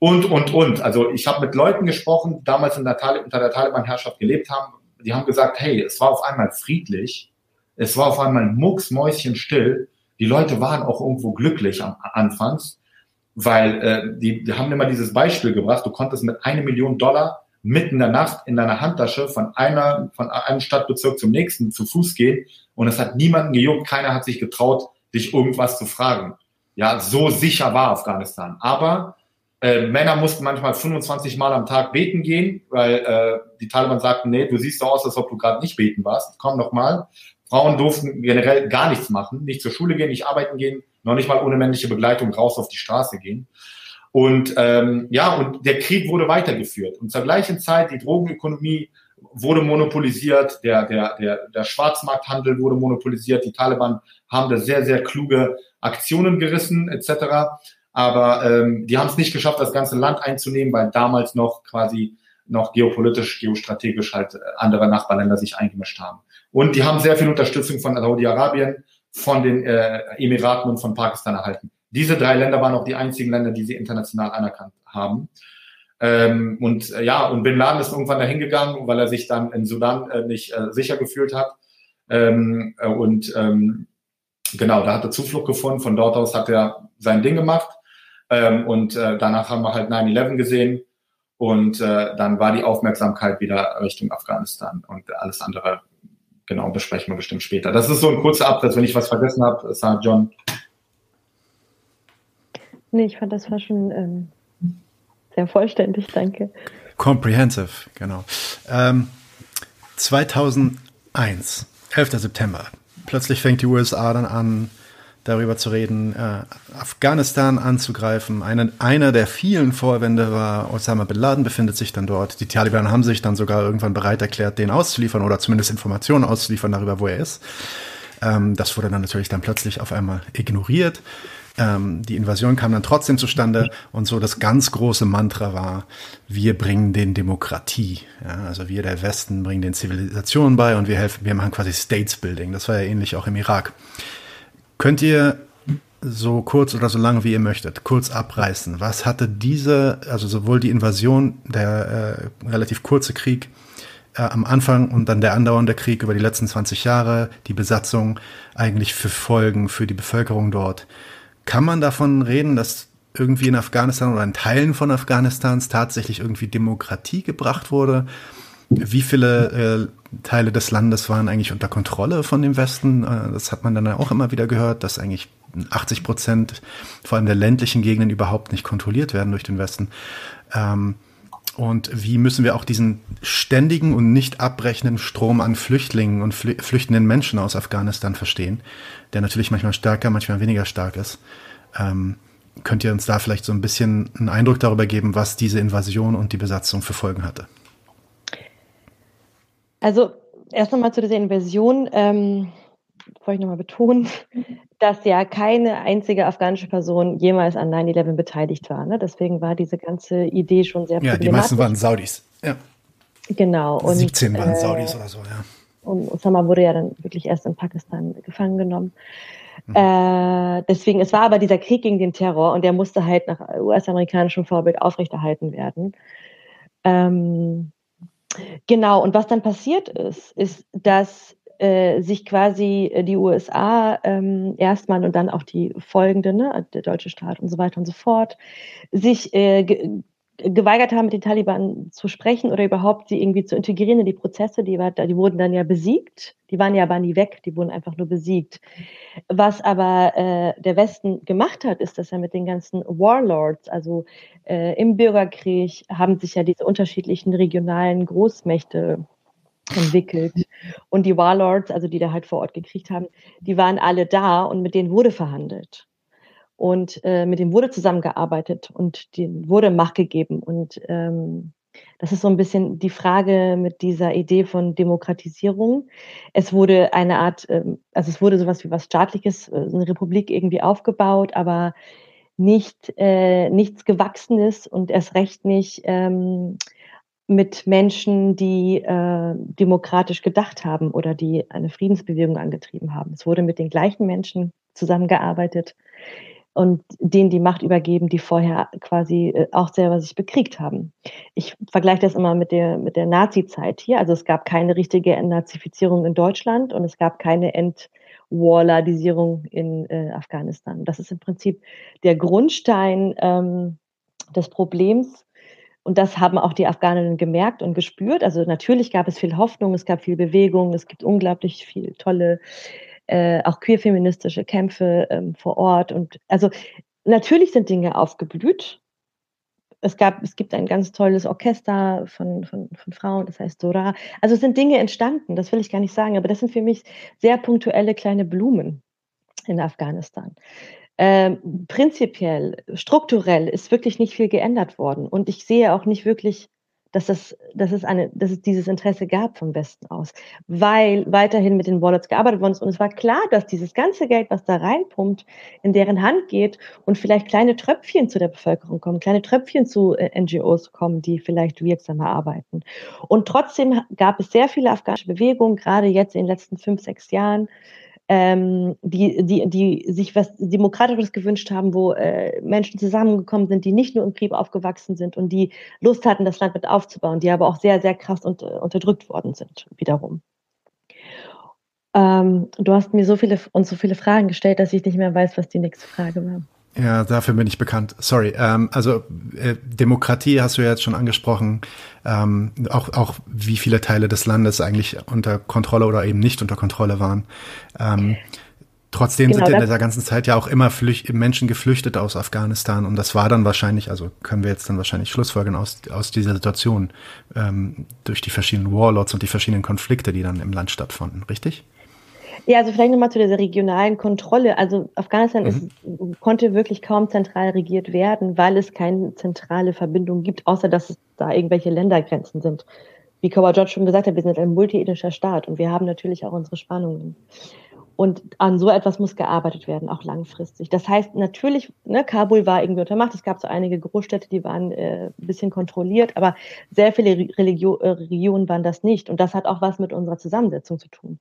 und, und, und. Also ich habe mit Leuten gesprochen, die damals in der unter der Taliban-Herrschaft gelebt haben. Die haben gesagt, hey, es war auf einmal friedlich, es war auf einmal mucksmäuschenstill. Die Leute waren auch irgendwo glücklich am, anfangs, weil äh, die, die haben immer dieses Beispiel gebracht, du konntest mit einer Million Dollar mitten in der Nacht in deiner Handtasche von einer, von einem Stadtbezirk zum nächsten zu Fuß gehen und es hat niemanden gejuckt, keiner hat sich getraut, dich irgendwas zu fragen. Ja, so sicher war Afghanistan. Aber äh, Männer mussten manchmal 25 Mal am Tag beten gehen, weil äh, die Taliban sagten, nee, du siehst so aus, als ob du gerade nicht beten warst. Komm noch mal. Frauen durften generell gar nichts machen, nicht zur Schule gehen, nicht arbeiten gehen, noch nicht mal ohne männliche Begleitung raus auf die Straße gehen. Und ähm, ja, und der Krieg wurde weitergeführt. Und zur gleichen Zeit die Drogenökonomie wurde monopolisiert, der, der, der, der Schwarzmarkthandel wurde monopolisiert, die Taliban haben da sehr, sehr kluge Aktionen gerissen, etc. Aber ähm, die haben es nicht geschafft, das ganze Land einzunehmen, weil damals noch quasi noch geopolitisch, geostrategisch halt äh, andere Nachbarländer sich eingemischt haben. Und die haben sehr viel Unterstützung von Saudi-Arabien, von den äh, Emiraten und von Pakistan erhalten. Diese drei Länder waren auch die einzigen Länder, die sie international anerkannt haben. Ähm, und äh, ja, und Bin Laden ist irgendwann dahin gegangen, weil er sich dann in Sudan äh, nicht äh, sicher gefühlt hat. Ähm, äh, und ähm, genau, da hat er Zuflucht gefunden. Von dort aus hat er sein Ding gemacht. Ähm, und äh, danach haben wir halt 9-11 gesehen. Und äh, dann war die Aufmerksamkeit wieder Richtung Afghanistan und alles andere, genau, besprechen wir bestimmt später. Das ist so ein kurzer Abriss. Wenn ich was vergessen habe, sagt John. Nee, ich fand das war schon ähm, sehr vollständig, danke. Comprehensive, genau. Ähm, 2001, 11. September. Plötzlich fängt die USA dann an, darüber zu reden, äh, Afghanistan anzugreifen. Eine, einer der vielen Vorwände war, Osama Bin Laden befindet sich dann dort. Die Taliban haben sich dann sogar irgendwann bereit erklärt, den auszuliefern oder zumindest Informationen auszuliefern darüber, wo er ist. Ähm, das wurde dann natürlich dann plötzlich auf einmal ignoriert. Ähm, die Invasion kam dann trotzdem zustande und so das ganz große Mantra war, wir bringen den Demokratie. Ja, also wir der Westen bringen den Zivilisationen bei und wir helfen, wir machen quasi States Building. Das war ja ähnlich auch im Irak. Könnt ihr so kurz oder so lange wie ihr möchtet, kurz abreißen. Was hatte diese, also sowohl die Invasion, der äh, relativ kurze Krieg äh, am Anfang und dann der andauernde Krieg über die letzten 20 Jahre, die Besatzung eigentlich für Folgen für die Bevölkerung dort? Kann man davon reden, dass irgendwie in Afghanistan oder in Teilen von Afghanistans tatsächlich irgendwie Demokratie gebracht wurde? Wie viele äh, Teile des Landes waren eigentlich unter Kontrolle von dem Westen? Äh, das hat man dann auch immer wieder gehört, dass eigentlich 80 Prozent vor allem der ländlichen Gegenden überhaupt nicht kontrolliert werden durch den Westen. Ähm, und wie müssen wir auch diesen ständigen und nicht abbrechenden Strom an Flüchtlingen und flüchtenden Menschen aus Afghanistan verstehen, der natürlich manchmal stärker, manchmal weniger stark ist. Ähm, könnt ihr uns da vielleicht so ein bisschen einen Eindruck darüber geben, was diese Invasion und die Besatzung für Folgen hatte? Also erst nochmal zu dieser Invasion. Ähm, wollte ich nochmal betonen, dass ja keine einzige afghanische Person jemals an 9-11 beteiligt war. Ne? Deswegen war diese ganze Idee schon sehr Ja, die meisten waren Saudis. Ja. Genau. Und, 17 waren äh, Saudis oder so, ja. Und Osama wurde ja dann wirklich erst in Pakistan gefangen genommen. Mhm. Äh, deswegen, es war aber dieser Krieg gegen den Terror und der musste halt nach US-amerikanischem Vorbild aufrechterhalten werden. Ähm, genau, und was dann passiert ist, ist, dass äh, sich quasi äh, die USA ähm, erstmal und dann auch die folgenden, ne, der deutsche Staat und so weiter und so fort, sich äh, ge geweigert haben, mit den Taliban zu sprechen oder überhaupt sie irgendwie zu integrieren in die Prozesse. Die, war, die wurden dann ja besiegt. Die waren ja aber nie weg, die wurden einfach nur besiegt. Was aber äh, der Westen gemacht hat, ist, dass er mit den ganzen Warlords, also äh, im Bürgerkrieg, haben sich ja diese unterschiedlichen regionalen Großmächte entwickelt. Und die Warlords, also die da halt vor Ort gekriegt haben, die waren alle da und mit denen wurde verhandelt. Und äh, mit denen wurde zusammengearbeitet und denen wurde Macht gegeben. Und ähm, das ist so ein bisschen die Frage mit dieser Idee von Demokratisierung. Es wurde eine Art, ähm, also es wurde sowas wie was Staatliches, äh, eine Republik irgendwie aufgebaut, aber nicht äh, nichts Gewachsenes und erst recht nicht ähm, mit Menschen, die äh, demokratisch gedacht haben oder die eine Friedensbewegung angetrieben haben. Es wurde mit den gleichen Menschen zusammengearbeitet und denen die Macht übergeben, die vorher quasi äh, auch selber sich bekriegt haben. Ich vergleiche das immer mit der, mit der Nazi-Zeit hier. Also es gab keine richtige Entnazifizierung in Deutschland und es gab keine Entwarladisierung in äh, Afghanistan. Das ist im Prinzip der Grundstein ähm, des Problems, und das haben auch die Afghaninnen gemerkt und gespürt. Also natürlich gab es viel Hoffnung, es gab viel Bewegung, es gibt unglaublich viel tolle, äh, auch queerfeministische Kämpfe ähm, vor Ort. Und also natürlich sind Dinge aufgeblüht. Es gab, es gibt ein ganz tolles Orchester von, von, von Frauen, das heißt Dora. Also es sind Dinge entstanden, das will ich gar nicht sagen, aber das sind für mich sehr punktuelle kleine Blumen in Afghanistan. Ähm, prinzipiell, strukturell ist wirklich nicht viel geändert worden. Und ich sehe auch nicht wirklich, dass es, dass es, eine, dass es dieses Interesse gab vom Westen aus, weil weiterhin mit den Wallets gearbeitet worden ist. Und es war klar, dass dieses ganze Geld, was da reinpumpt, in deren Hand geht und vielleicht kleine Tröpfchen zu der Bevölkerung kommen, kleine Tröpfchen zu äh, NGOs kommen, die vielleicht wirksamer arbeiten. Und trotzdem gab es sehr viele afghanische Bewegungen, gerade jetzt in den letzten fünf, sechs Jahren, ähm, die, die, die sich was Demokratisches gewünscht haben, wo äh, Menschen zusammengekommen sind, die nicht nur im Krieg aufgewachsen sind und die Lust hatten, das Land mit aufzubauen, die aber auch sehr, sehr krass und, äh, unterdrückt worden sind, wiederum. Ähm, du hast mir so viele uns so viele Fragen gestellt, dass ich nicht mehr weiß, was die nächste Frage war. Ja, dafür bin ich bekannt. Sorry. Ähm, also äh, Demokratie hast du ja jetzt schon angesprochen. Ähm, auch, auch wie viele Teile des Landes eigentlich unter Kontrolle oder eben nicht unter Kontrolle waren. Ähm, trotzdem genau, sind in dieser ganzen Zeit ja auch immer Flücht Menschen geflüchtet aus Afghanistan und das war dann wahrscheinlich, also können wir jetzt dann wahrscheinlich Schlussfolgern aus, aus dieser Situation ähm, durch die verschiedenen Warlords und die verschiedenen Konflikte, die dann im Land stattfanden, richtig? Ja, also vielleicht nochmal zu dieser regionalen Kontrolle. Also Afghanistan mhm. ist, konnte wirklich kaum zentral regiert werden, weil es keine zentrale Verbindung gibt, außer dass es da irgendwelche Ländergrenzen sind. Wie George schon gesagt hat, wir sind ein multiethnischer Staat und wir haben natürlich auch unsere Spannungen. Und an so etwas muss gearbeitet werden, auch langfristig. Das heißt, natürlich, ne, Kabul war irgendwie unter Macht. Es gab so einige Großstädte, die waren äh, ein bisschen kontrolliert, aber sehr viele Religio äh, Regionen waren das nicht. Und das hat auch was mit unserer Zusammensetzung zu tun.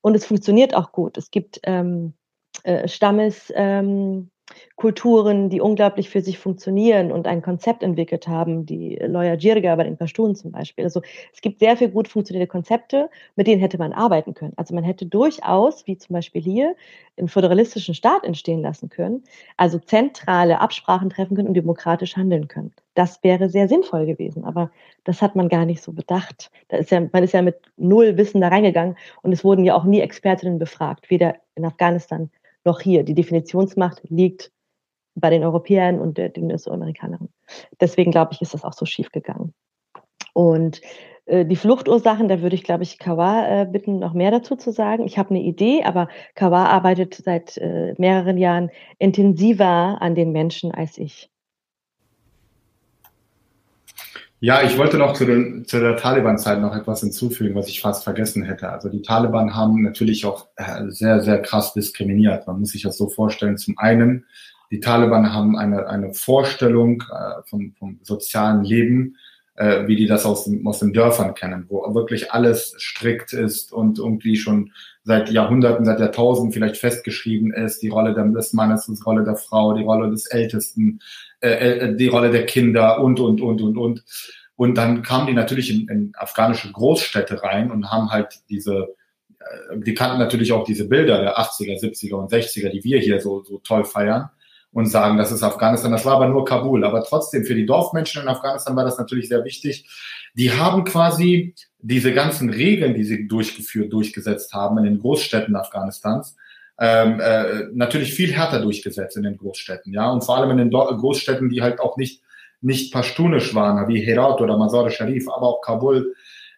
Und es funktioniert auch gut. Es gibt ähm, äh, Stammes, ähm, Kulturen, die unglaublich für sich funktionieren und ein Konzept entwickelt haben, die Lawyer Jirga bei den Pashtun zum Beispiel. Also es gibt sehr viel gut funktionierende Konzepte, mit denen hätte man arbeiten können. Also man hätte durchaus, wie zum Beispiel hier, einen föderalistischen Staat entstehen lassen können, also zentrale Absprachen treffen können und demokratisch handeln können. Das wäre sehr sinnvoll gewesen, aber das hat man gar nicht so bedacht. Da ist ja, man ist ja mit null Wissen da reingegangen und es wurden ja auch nie Expertinnen befragt, weder in Afghanistan noch hier. Die Definitionsmacht liegt bei den Europäern und den US-Amerikanern. Deswegen glaube ich, ist das auch so schief gegangen. Und äh, die Fluchtursachen, da würde ich, glaube ich, Kawa äh, bitten, noch mehr dazu zu sagen. Ich habe eine Idee, aber Kawa arbeitet seit äh, mehreren Jahren intensiver an den Menschen als ich. Ja, ich wollte noch zu, den, zu der Taliban-Zeit noch etwas hinzufügen, was ich fast vergessen hätte. Also die Taliban haben natürlich auch äh, sehr, sehr krass diskriminiert. Man muss sich das so vorstellen. Zum einen, die Taliban haben eine, eine Vorstellung äh, vom, vom sozialen Leben, äh, wie die das aus, aus den Dörfern kennen, wo wirklich alles strikt ist und irgendwie schon seit Jahrhunderten, seit Jahrtausenden vielleicht festgeschrieben ist, die Rolle des Mannes, die Rolle der Frau, die Rolle des Ältesten, äh, äh, die Rolle der Kinder und, und, und, und, und. Und dann kamen die natürlich in, in afghanische Großstädte rein und haben halt diese, äh, die kannten natürlich auch diese Bilder der 80er, 70er und 60er, die wir hier so, so toll feiern und sagen, das ist Afghanistan. Das war aber nur Kabul. Aber trotzdem, für die Dorfmenschen in Afghanistan war das natürlich sehr wichtig. Die haben quasi diese ganzen Regeln, die sie durchgeführt, durchgesetzt haben in den Großstädten Afghanistans, ähm, äh, natürlich viel härter durchgesetzt in den Großstädten, ja, und vor allem in den Do Großstädten, die halt auch nicht nicht pashtunisch waren, wie Herat oder Mazar Sharif, aber auch Kabul,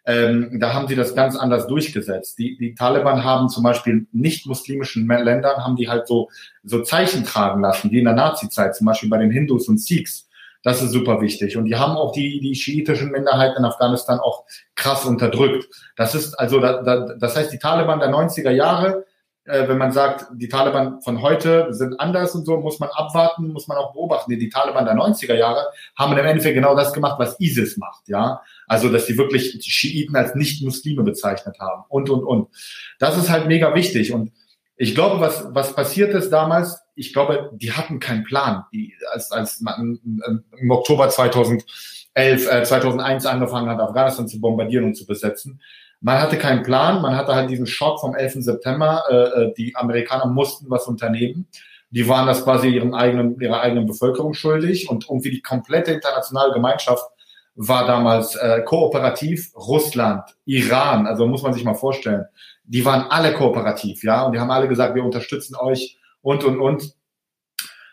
ähm, da haben sie das ganz anders durchgesetzt. Die, die Taliban haben zum Beispiel nicht-muslimischen Ländern, haben die halt so, so Zeichen tragen lassen, wie in der Nazi-Zeit, zum Beispiel bei den Hindus und Sikhs. Das ist super wichtig. Und die haben auch die, die schiitischen Minderheiten in Afghanistan auch krass unterdrückt. Das ist also, da, da, das heißt, die Taliban der 90er Jahre äh, wenn man sagt, die Taliban von heute sind anders und so, muss man abwarten, muss man auch beobachten. Die, Taliban der 90er Jahre haben im Endeffekt genau das gemacht, was ISIS macht, ja. Also, dass sie wirklich Schiiten als Nicht-Muslime bezeichnet haben und, und, und. Das ist halt mega wichtig und ich glaube, was, was passiert ist damals, ich glaube, die hatten keinen Plan, die, als, als man im Oktober 2011, äh, 2001 angefangen hat, Afghanistan zu bombardieren und zu besetzen man hatte keinen Plan, man hatte halt diesen Schock vom 11. September, äh, äh, die Amerikaner mussten was unternehmen. Die waren das quasi ihren eigenen, ihrer eigenen Bevölkerung schuldig und irgendwie die komplette internationale Gemeinschaft war damals äh, kooperativ. Russland, Iran, also muss man sich mal vorstellen, die waren alle kooperativ, ja, und die haben alle gesagt, wir unterstützen euch und und und.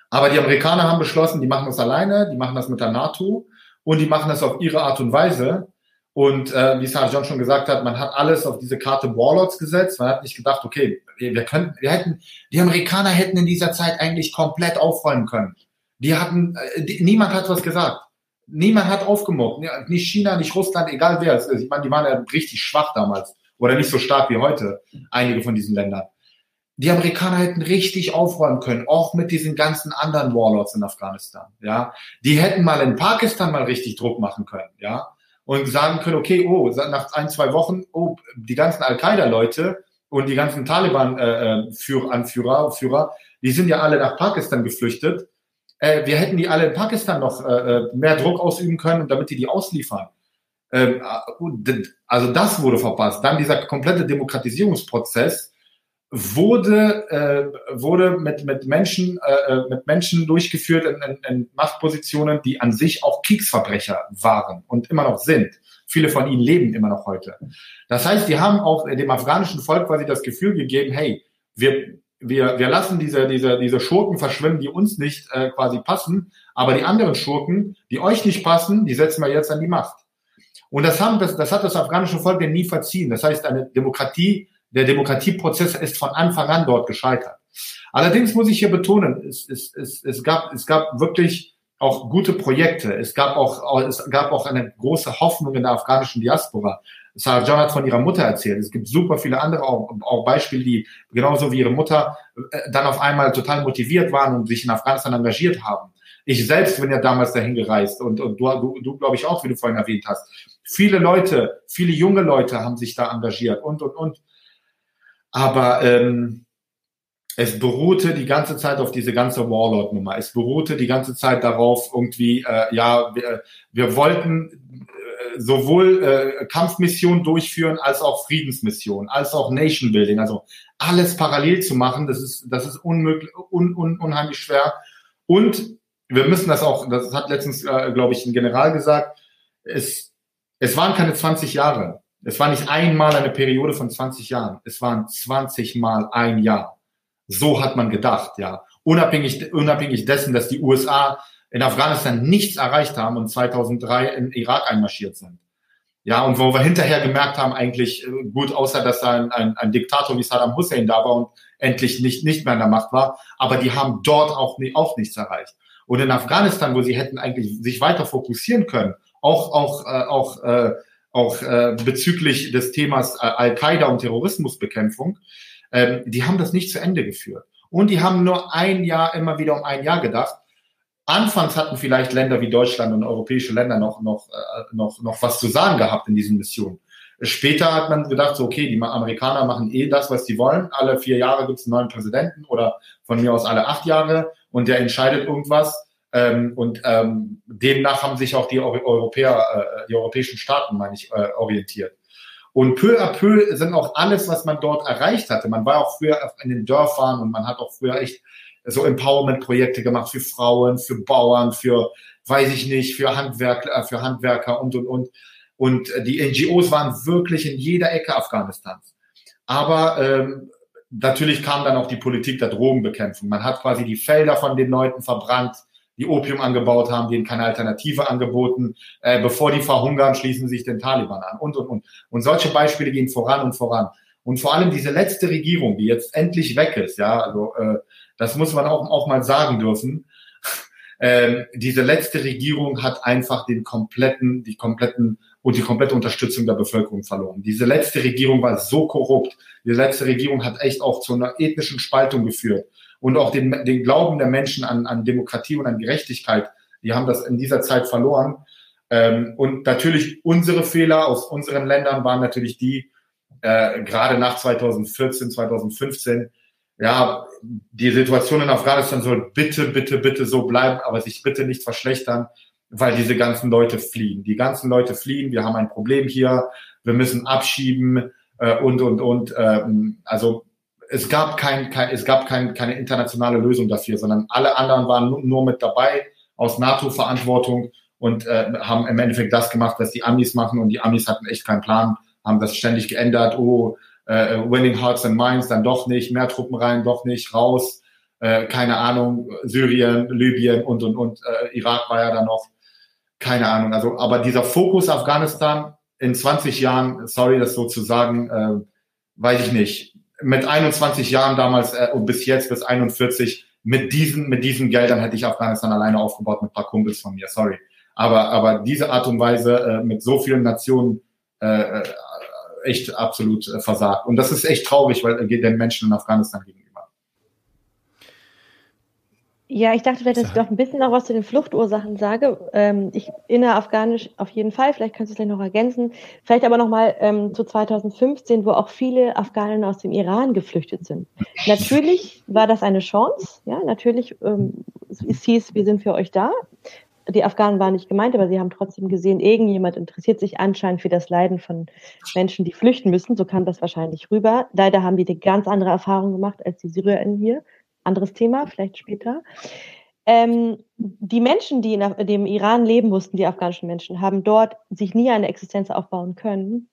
Aber die Amerikaner haben beschlossen, die machen das alleine, die machen das mit der NATO und die machen das auf ihre Art und Weise. Und äh, wie Sarah schon gesagt hat, man hat alles auf diese Karte Warlords gesetzt. Man hat nicht gedacht, okay, wir, wir könnten, wir hätten, die Amerikaner hätten in dieser Zeit eigentlich komplett aufräumen können. Die hatten, äh, die, niemand hat was gesagt. Niemand hat aufgemockt. Nicht China, nicht Russland, egal wer es ist. Ich meine, die waren ja richtig schwach damals. Oder nicht so stark wie heute, einige von diesen Ländern. Die Amerikaner hätten richtig aufräumen können, auch mit diesen ganzen anderen Warlords in Afghanistan. Ja, die hätten mal in Pakistan mal richtig Druck machen können. Ja, und sagen können, okay, oh, nach ein, zwei Wochen, oh, die ganzen Al-Qaida-Leute und die ganzen Taliban-Anführer, äh, Führer, die sind ja alle nach Pakistan geflüchtet. Äh, wir hätten die alle in Pakistan noch äh, äh mehr Druck ausüben können, damit die die ausliefern. Ähm, äh, also das wurde verpasst. Dann dieser komplette Demokratisierungsprozess, wurde, äh, wurde mit, mit, Menschen, äh, äh, mit Menschen durchgeführt in, in, in Machtpositionen, die an sich auch Kriegsverbrecher waren und immer noch sind. Viele von ihnen leben immer noch heute. Das heißt, die haben auch dem afghanischen Volk quasi das Gefühl gegeben, hey, wir, wir, wir lassen diese, diese, diese Schurken verschwinden, die uns nicht äh, quasi passen, aber die anderen Schurken, die euch nicht passen, die setzen wir jetzt an die Macht. Und das, haben, das, das hat das afghanische Volk denn nie verziehen. Das heißt, eine Demokratie der Demokratieprozess ist von Anfang an dort gescheitert. Allerdings muss ich hier betonen, es, es, es, es, gab, es gab wirklich auch gute Projekte. Es gab auch, es gab auch eine große Hoffnung in der afghanischen Diaspora. Sarah John hat von ihrer Mutter erzählt. Es gibt super viele andere auch, auch Beispiele, die genauso wie ihre Mutter äh, dann auf einmal total motiviert waren und sich in Afghanistan engagiert haben. Ich selbst bin ja damals dahin gereist und, und du, du, du glaube ich auch, wie du vorhin erwähnt hast. Viele Leute, viele junge Leute haben sich da engagiert und, und, und. Aber ähm, es beruhte die ganze Zeit auf diese ganze Warlord-Nummer. Es beruhte die ganze Zeit darauf, irgendwie, äh, ja, wir, wir wollten äh, sowohl äh, Kampfmissionen durchführen, als auch Friedensmissionen, als auch Nation Building. Also alles parallel zu machen, das ist, das ist unmöglich, un, un, unheimlich schwer. Und wir müssen das auch, das hat letztens, äh, glaube ich, ein General gesagt, es, es waren keine 20 Jahre. Es war nicht einmal eine Periode von 20 Jahren. Es waren 20 Mal ein Jahr. So hat man gedacht, ja. Unabhängig, unabhängig dessen, dass die USA in Afghanistan nichts erreicht haben und 2003 in Irak einmarschiert sind. Ja, und wo wir hinterher gemerkt haben, eigentlich äh, gut, außer dass da ein, ein, ein Diktator wie Saddam Hussein da war und endlich nicht, nicht mehr in der Macht war, aber die haben dort auch, auch nichts erreicht. Und in Afghanistan, wo sie hätten eigentlich sich weiter fokussieren können, auch, auch, äh, auch, äh, auch äh, bezüglich des Themas äh, Al-Qaida und Terrorismusbekämpfung, ähm, die haben das nicht zu Ende geführt. Und die haben nur ein Jahr immer wieder um ein Jahr gedacht. Anfangs hatten vielleicht Länder wie Deutschland und europäische Länder noch, noch, äh, noch, noch was zu sagen gehabt in diesen Missionen. Später hat man gedacht, so, okay, die Amerikaner machen eh das, was sie wollen. Alle vier Jahre gibt es einen neuen Präsidenten oder von mir aus alle acht Jahre und der entscheidet irgendwas. Ähm, und ähm, demnach haben sich auch die Europäer, äh, die europäischen Staaten, meine ich, äh, orientiert. Und peu à peu sind auch alles, was man dort erreicht hatte. Man war auch früher in den Dörfern und man hat auch früher echt so Empowerment-Projekte gemacht für Frauen, für Bauern, für, weiß ich nicht, für Handwerker, äh, für Handwerker und, und, und. Und die NGOs waren wirklich in jeder Ecke Afghanistans. Aber ähm, natürlich kam dann auch die Politik der Drogenbekämpfung. Man hat quasi die Felder von den Leuten verbrannt die Opium angebaut haben, denen keine Alternative angeboten. Äh, bevor die verhungern, schließen sich den Taliban an und, und, und. Und solche Beispiele gehen voran und voran. Und vor allem diese letzte Regierung, die jetzt endlich weg ist, ja, also äh, das muss man auch, auch mal sagen dürfen. Ähm, diese letzte Regierung hat einfach den kompletten, die kompletten und die komplette Unterstützung der Bevölkerung verloren. Diese letzte Regierung war so korrupt. Diese letzte Regierung hat echt auch zu einer ethnischen Spaltung geführt und auch den, den Glauben der Menschen an, an Demokratie und an Gerechtigkeit. Die haben das in dieser Zeit verloren. Ähm, und natürlich unsere Fehler aus unseren Ländern waren natürlich die, äh, gerade nach 2014, 2015, ja, die Situation in Afghanistan soll bitte, bitte, bitte so bleiben, aber sich bitte nicht verschlechtern, weil diese ganzen Leute fliehen. Die ganzen Leute fliehen, wir haben ein Problem hier, wir müssen abschieben äh, und, und, und. Ähm, also es gab kein, kein es gab kein, keine internationale Lösung dafür, sondern alle anderen waren nur mit dabei aus NATO-Verantwortung und äh, haben im Endeffekt das gemacht, was die Amis machen. Und die Amis hatten echt keinen Plan, haben das ständig geändert. Oh, äh, Winning Hearts and Minds, dann doch nicht, mehr Truppen rein, doch nicht, raus, äh, keine Ahnung, Syrien, Libyen und und und äh, Irak war ja dann noch, keine Ahnung. Also, aber dieser Fokus Afghanistan in 20 Jahren, sorry, das so zu sagen, äh, weiß ich nicht mit 21 Jahren damals äh, und bis jetzt, bis 41, mit diesen, mit diesen Geldern hätte ich Afghanistan alleine aufgebaut mit ein paar Kumpels von mir, sorry. Aber, aber diese Art und Weise äh, mit so vielen Nationen äh, äh echt absolut äh, versagt. Und das ist echt traurig, weil äh, den Menschen in Afghanistan gegenüber. Ja, ich dachte vielleicht, dass ich doch ein bisschen noch was zu den Fluchtursachen sage. Ähm, ich innerafghanisch auf jeden Fall, vielleicht kannst du es gleich noch ergänzen. Vielleicht aber nochmal ähm, zu 2015, wo auch viele Afghanen aus dem Iran geflüchtet sind. Natürlich war das eine Chance, ja, natürlich ähm, es hieß, wir sind für euch da. Die Afghanen waren nicht gemeint, aber sie haben trotzdem gesehen, irgendjemand interessiert sich anscheinend für das Leiden von Menschen, die flüchten müssen. So kam das wahrscheinlich rüber. Leider haben die eine ganz andere Erfahrung gemacht als die SyrerInnen hier anderes Thema, vielleicht später. Ähm, die Menschen, die in dem Iran leben mussten, die afghanischen Menschen, haben dort sich nie eine Existenz aufbauen können.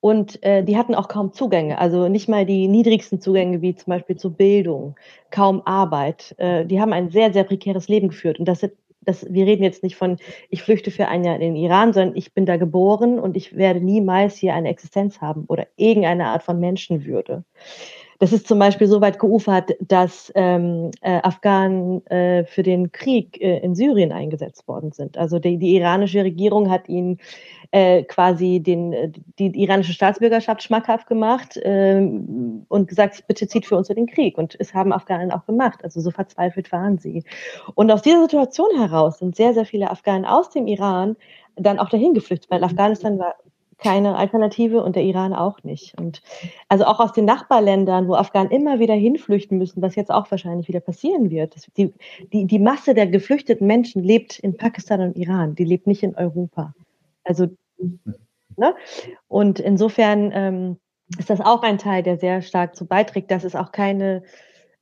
Und äh, die hatten auch kaum Zugänge, also nicht mal die niedrigsten Zugänge, wie zum Beispiel zur Bildung, kaum Arbeit. Äh, die haben ein sehr, sehr prekäres Leben geführt. Und das, das, wir reden jetzt nicht von, ich flüchte für ein Jahr in den Iran, sondern ich bin da geboren und ich werde niemals hier eine Existenz haben oder irgendeine Art von Menschenwürde. Das ist zum Beispiel so weit geufert, dass ähm, äh, Afghanen äh, für den Krieg äh, in Syrien eingesetzt worden sind. Also die, die iranische Regierung hat ihnen äh, quasi den, äh, die, die iranische Staatsbürgerschaft schmackhaft gemacht äh, und gesagt, bitte zieht für uns in den Krieg. Und es haben Afghanen auch gemacht. Also so verzweifelt waren sie. Und aus dieser Situation heraus sind sehr, sehr viele Afghanen aus dem Iran dann auch dahin geflüchtet, weil Afghanistan war keine Alternative und der Iran auch nicht. Und also auch aus den Nachbarländern, wo Afghanen immer wieder hinflüchten müssen, was jetzt auch wahrscheinlich wieder passieren wird. Die, die, die Masse der geflüchteten Menschen lebt in Pakistan und Iran, die lebt nicht in Europa. Also, ne? Und insofern ähm, ist das auch ein Teil, der sehr stark zu beiträgt, dass es auch keine,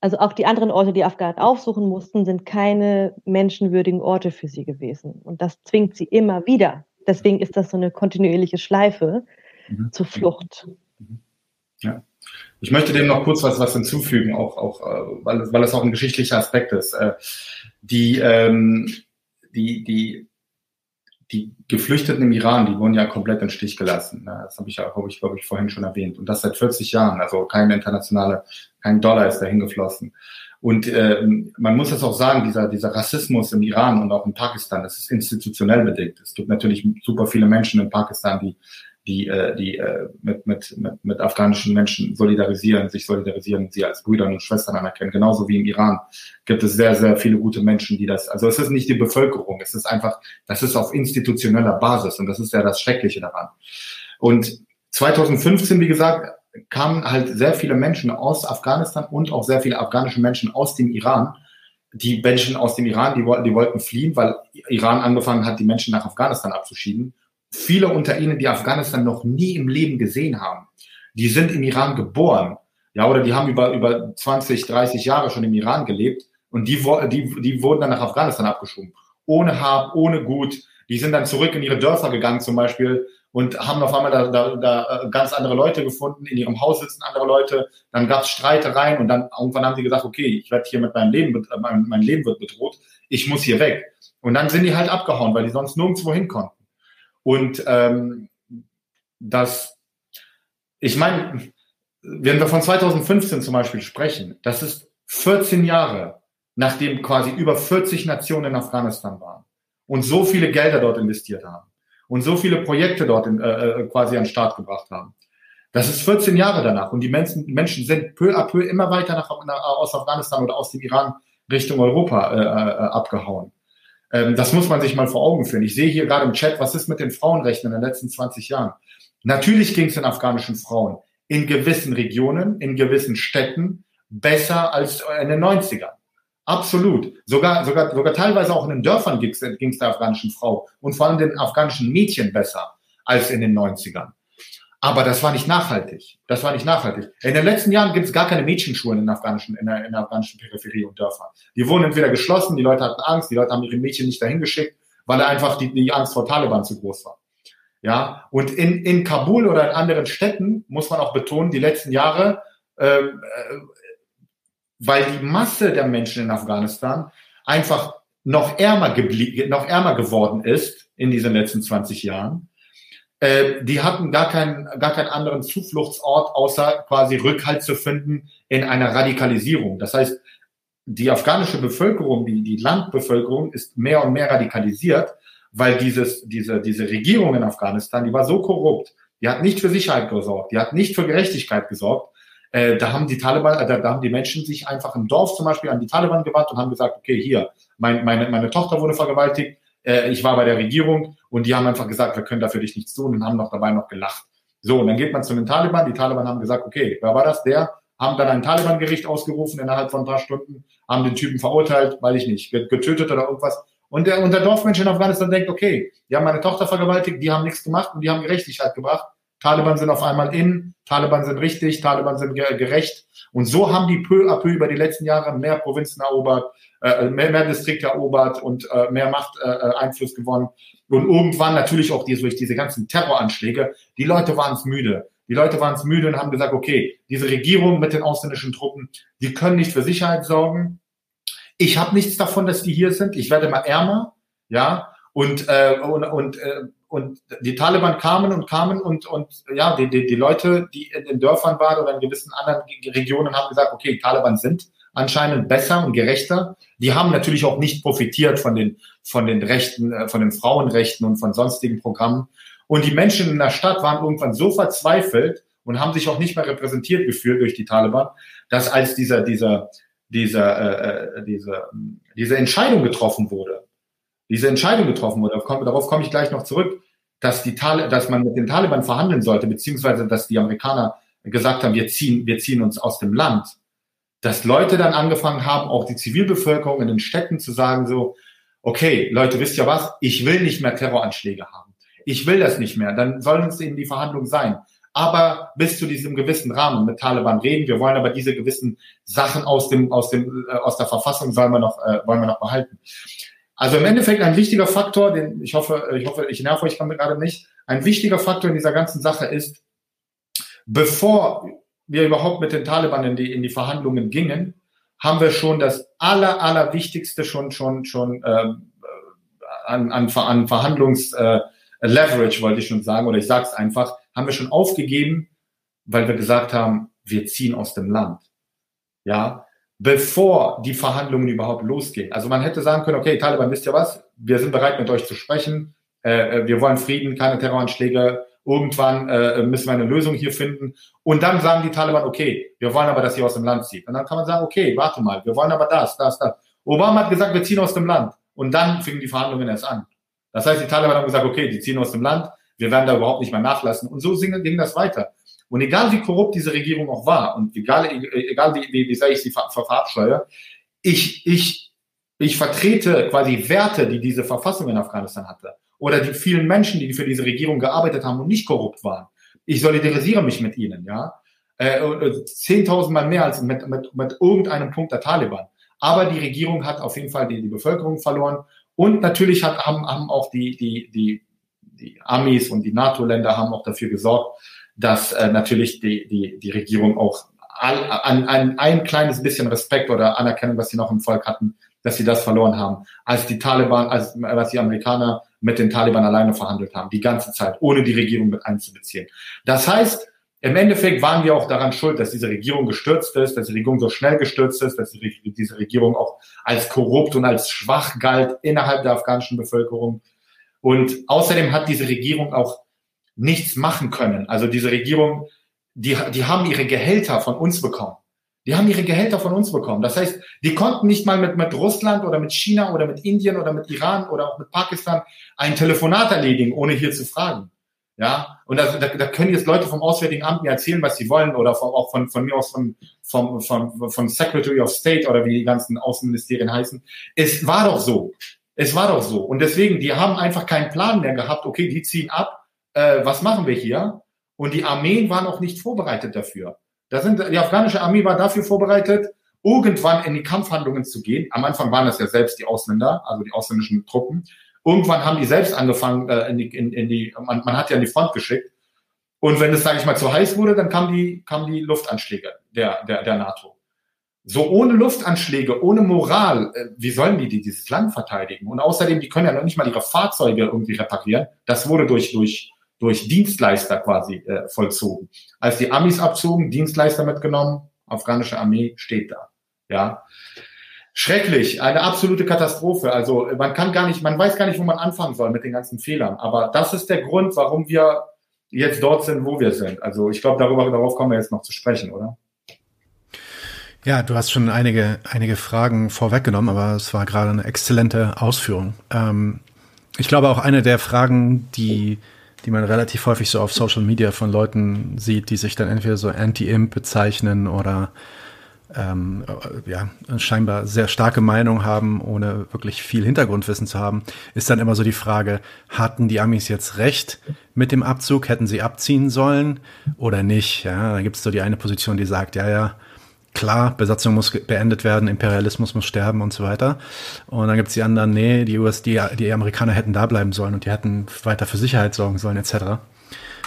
also auch die anderen Orte, die Afghanen aufsuchen mussten, sind keine menschenwürdigen Orte für sie gewesen. Und das zwingt sie immer wieder Deswegen ist das so eine kontinuierliche Schleife mhm. zur Flucht. Mhm. Ja. Ich möchte dem noch kurz was, was hinzufügen, auch, auch äh, weil, weil es auch ein geschichtlicher Aspekt ist. Äh, die, ähm, die, die, die Geflüchteten im Iran, die wurden ja komplett im Stich gelassen. Ne? Das habe ich ja, ich, glaube ich, vorhin schon erwähnt. Und das seit 40 Jahren. Also kein internationaler, kein Dollar ist dahin geflossen. Und äh, man muss es auch sagen, dieser, dieser Rassismus im Iran und auch in Pakistan, das ist institutionell bedingt. Es gibt natürlich super viele Menschen in Pakistan, die, die, äh, die äh, mit, mit, mit, mit afghanischen Menschen solidarisieren, sich solidarisieren, sie als Brüder und Schwestern anerkennen. Genauso wie im Iran gibt es sehr, sehr viele gute Menschen, die das, also es ist nicht die Bevölkerung, es ist einfach, das ist auf institutioneller Basis und das ist ja das Schreckliche daran. Und 2015, wie gesagt, kamen halt sehr viele Menschen aus Afghanistan und auch sehr viele afghanische Menschen aus dem Iran. Die Menschen aus dem Iran, die wollten, die wollten fliehen, weil Iran angefangen hat, die Menschen nach Afghanistan abzuschieben. Viele unter ihnen, die Afghanistan noch nie im Leben gesehen haben, die sind im Iran geboren, ja, oder die haben über, über 20, 30 Jahre schon im Iran gelebt und die, die, die wurden dann nach Afghanistan abgeschoben. Ohne Hab, ohne Gut. Die sind dann zurück in ihre Dörfer gegangen, zum Beispiel, und haben auf einmal da, da, da äh, ganz andere Leute gefunden. In ihrem Haus sitzen andere Leute. Dann gab es Streitereien und dann irgendwann haben sie gesagt, okay, ich werde hier mit meinem Leben, äh, mein, mein Leben wird bedroht. Ich muss hier weg. Und dann sind die halt abgehauen, weil die sonst nirgendwo hin konnten. Und ähm, das, ich meine, wenn wir von 2015 zum Beispiel sprechen, das ist 14 Jahre, nachdem quasi über 40 Nationen in Afghanistan waren und so viele Gelder dort investiert haben und so viele Projekte dort in, äh, äh, quasi an den Start gebracht haben. Das ist 14 Jahre danach und die Menschen, Menschen sind peu à peu immer weiter nach, aus Afghanistan oder aus dem Iran Richtung Europa äh, äh, abgehauen. Ähm, das muss man sich mal vor Augen führen. Ich sehe hier gerade im Chat, was ist mit den Frauenrechten in den letzten 20 Jahren? Natürlich ging es den afghanischen Frauen in gewissen Regionen, in gewissen Städten besser als in den 90ern. Absolut. Sogar, sogar, sogar teilweise auch in den Dörfern ging es der afghanischen Frau und vor allem den afghanischen Mädchen besser als in den 90ern. Aber das war nicht nachhaltig. Das war nicht nachhaltig. In den letzten Jahren gibt es gar keine Mädchenschulen in, afghanischen, in, der, in der afghanischen Peripherie und Dörfern. Die wurden entweder geschlossen, die Leute hatten Angst, die Leute haben ihre Mädchen nicht dahin geschickt, weil einfach die, die Angst vor Taliban zu groß war. Ja, und in, in Kabul oder in anderen Städten muss man auch betonen, die letzten Jahre ähm, äh, weil die Masse der Menschen in Afghanistan einfach noch ärmer, noch ärmer geworden ist in diesen letzten 20 Jahren. Äh, die hatten gar keinen, gar keinen anderen Zufluchtsort, außer quasi Rückhalt zu finden in einer Radikalisierung. Das heißt, die afghanische Bevölkerung, die, die Landbevölkerung ist mehr und mehr radikalisiert, weil dieses, diese, diese Regierung in Afghanistan, die war so korrupt, die hat nicht für Sicherheit gesorgt, die hat nicht für Gerechtigkeit gesorgt, äh, da haben die Taliban, äh, da, da haben die Menschen sich einfach im Dorf zum Beispiel an die Taliban gewandt und haben gesagt, okay, hier, mein, meine, meine Tochter wurde vergewaltigt, äh, ich war bei der Regierung und die haben einfach gesagt, wir können dafür dich nichts tun und haben noch dabei noch gelacht. So, und dann geht man zu den Taliban, die Taliban haben gesagt, okay, wer war das? Der, haben dann ein Taliban-Gericht ausgerufen innerhalb von ein paar Stunden, haben den Typen verurteilt, weiß ich nicht, getötet oder irgendwas. Und der, und der Dorfmensch in Afghanistan denkt, okay, die haben meine Tochter vergewaltigt, die haben nichts gemacht und die haben Gerechtigkeit gebracht. Taliban sind auf einmal in, Taliban sind richtig, Taliban sind gerecht. Und so haben die peu à peu über die letzten Jahre mehr Provinzen erobert, äh, mehr, mehr Distrikte erobert und äh, mehr Macht, äh, äh Einfluss gewonnen. Und irgendwann natürlich auch die, durch diese ganzen Terroranschläge, die Leute waren es müde. Die Leute waren es müde und haben gesagt, okay, diese Regierung mit den ausländischen Truppen, die können nicht für Sicherheit sorgen. Ich habe nichts davon, dass die hier sind. Ich werde mal ärmer, ja, und, äh, und, und äh, und die Taliban kamen und kamen und, und ja, die, die, die Leute, die in den Dörfern waren oder in gewissen anderen Regionen haben gesagt, okay, Taliban sind anscheinend besser und gerechter. Die haben natürlich auch nicht profitiert von den, von den Rechten, äh, von den Frauenrechten und von sonstigen Programmen. Und die Menschen in der Stadt waren irgendwann so verzweifelt und haben sich auch nicht mehr repräsentiert gefühlt durch die Taliban, dass als dieser, dieser, dieser, äh, äh diese, diese Entscheidung getroffen wurde, diese Entscheidung getroffen wurde, darauf komme ich gleich noch zurück, dass die Tal dass man mit den Taliban verhandeln sollte, beziehungsweise dass die Amerikaner gesagt haben, wir ziehen, wir ziehen uns aus dem Land, dass Leute dann angefangen haben, auch die Zivilbevölkerung in den Städten zu sagen so, okay, Leute, wisst ihr was? Ich will nicht mehr Terroranschläge haben. Ich will das nicht mehr. Dann sollen es eben die Verhandlungen sein. Aber bis zu diesem gewissen Rahmen mit Taliban reden. Wir wollen aber diese gewissen Sachen aus dem, aus dem, äh, aus der Verfassung sollen wir noch, äh, wollen wir noch behalten. Also im Endeffekt ein wichtiger Faktor, den ich hoffe, ich hoffe, ich nerv euch gerade nicht. Ein wichtiger Faktor in dieser ganzen Sache ist, bevor wir überhaupt mit den Taliban in die, in die Verhandlungen gingen, haben wir schon das aller, aller Wichtigste schon, schon, schon ähm, an, an, an Verhandlungs äh, Leverage, wollte ich schon sagen, oder ich sage es einfach, haben wir schon aufgegeben, weil wir gesagt haben, wir ziehen aus dem Land. Ja, bevor die Verhandlungen überhaupt losgehen. Also man hätte sagen können, okay, Taliban, wisst ihr was? Wir sind bereit, mit euch zu sprechen. Äh, äh wir wollen Frieden, keine Terroranschläge, Irgendwann äh, müssen wir eine Lösung hier finden. Und dann sagen die Taliban, okay, wir wollen aber, dass ihr aus dem Land zieht. Und dann kann man sagen, okay, warte mal, wir wollen aber das, das, das. Obama hat gesagt, wir ziehen aus dem Land. Und dann fingen die Verhandlungen erst an. Das heißt, die Taliban haben gesagt, okay, die ziehen aus dem Land, wir werden da überhaupt nicht mehr nachlassen. Und so ging das weiter. Und egal wie korrupt diese Regierung auch war und egal, egal wie, wie, wie sehr ich sie ver verabscheue, ich, ich, ich vertrete quasi Werte, die diese Verfassung in Afghanistan hatte oder die vielen Menschen, die für diese Regierung gearbeitet haben und nicht korrupt waren. Ich solidarisiere mich mit ihnen, ja. Äh, zehntausendmal mehr als mit, mit, mit irgendeinem Punkt der Taliban. Aber die Regierung hat auf jeden Fall die, die Bevölkerung verloren. Und natürlich hat, haben, haben auch die, die, die, die Amis und die NATO-Länder haben auch dafür gesorgt, dass äh, natürlich die, die, die Regierung auch all, an, an ein kleines bisschen Respekt oder Anerkennung, was sie noch im Volk hatten, dass sie das verloren haben. Als die Taliban, als, als die Amerikaner mit den Taliban alleine verhandelt haben, die ganze Zeit, ohne die Regierung mit einzubeziehen. Das heißt, im Endeffekt waren wir auch daran schuld, dass diese Regierung gestürzt ist, dass die Regierung so schnell gestürzt ist, dass die, diese Regierung auch als korrupt und als schwach galt innerhalb der afghanischen Bevölkerung. Und außerdem hat diese Regierung auch nichts machen können. Also diese Regierung, die, die haben ihre Gehälter von uns bekommen. Die haben ihre Gehälter von uns bekommen. Das heißt, die konnten nicht mal mit, mit Russland oder mit China oder mit Indien oder mit Iran oder auch mit Pakistan ein Telefonat erledigen, ohne hier zu fragen. Ja, und da, da, da können jetzt Leute vom Auswärtigen Amt mir erzählen, was sie wollen, oder vom, auch von, von mir aus von, vom, vom, vom Secretary of State oder wie die ganzen Außenministerien heißen. Es war doch so. Es war doch so. Und deswegen, die haben einfach keinen Plan mehr gehabt, okay, die ziehen ab, äh, was machen wir hier? Und die Armeen waren auch nicht vorbereitet dafür. Da sind, die afghanische Armee war dafür vorbereitet, irgendwann in die Kampfhandlungen zu gehen. Am Anfang waren das ja selbst die Ausländer, also die ausländischen Truppen. Irgendwann haben die selbst angefangen, äh, in die, in, in die man, man hat ja in die Front geschickt. Und wenn es, sage ich mal, zu heiß wurde, dann kamen die, kamen die Luftanschläge der, der, der NATO. So ohne Luftanschläge, ohne Moral, äh, wie sollen die, die dieses Land verteidigen? Und außerdem, die können ja noch nicht mal ihre Fahrzeuge irgendwie reparieren. Das wurde durch, durch durch Dienstleister quasi äh, vollzogen. Als die Amis abzogen, Dienstleister mitgenommen, afghanische Armee steht da. Ja. Schrecklich, eine absolute Katastrophe. Also man kann gar nicht, man weiß gar nicht, wo man anfangen soll mit den ganzen Fehlern. Aber das ist der Grund, warum wir jetzt dort sind, wo wir sind. Also ich glaube, darüber, darauf kommen wir jetzt noch zu sprechen, oder? Ja, du hast schon einige, einige Fragen vorweggenommen, aber es war gerade eine exzellente Ausführung. Ähm, ich glaube auch eine der Fragen, die die man relativ häufig so auf Social Media von Leuten sieht, die sich dann entweder so Anti-Imp bezeichnen oder ähm, ja, scheinbar sehr starke Meinung haben, ohne wirklich viel Hintergrundwissen zu haben, ist dann immer so die Frage, hatten die Amis jetzt recht mit dem Abzug? Hätten sie abziehen sollen oder nicht? Ja, da gibt es so die eine Position, die sagt, ja, ja, klar, Besatzung muss beendet werden, Imperialismus muss sterben und so weiter. Und dann gibt's die anderen, nee, die US, die, die Amerikaner hätten da bleiben sollen und die hätten weiter für Sicherheit sorgen sollen, etc.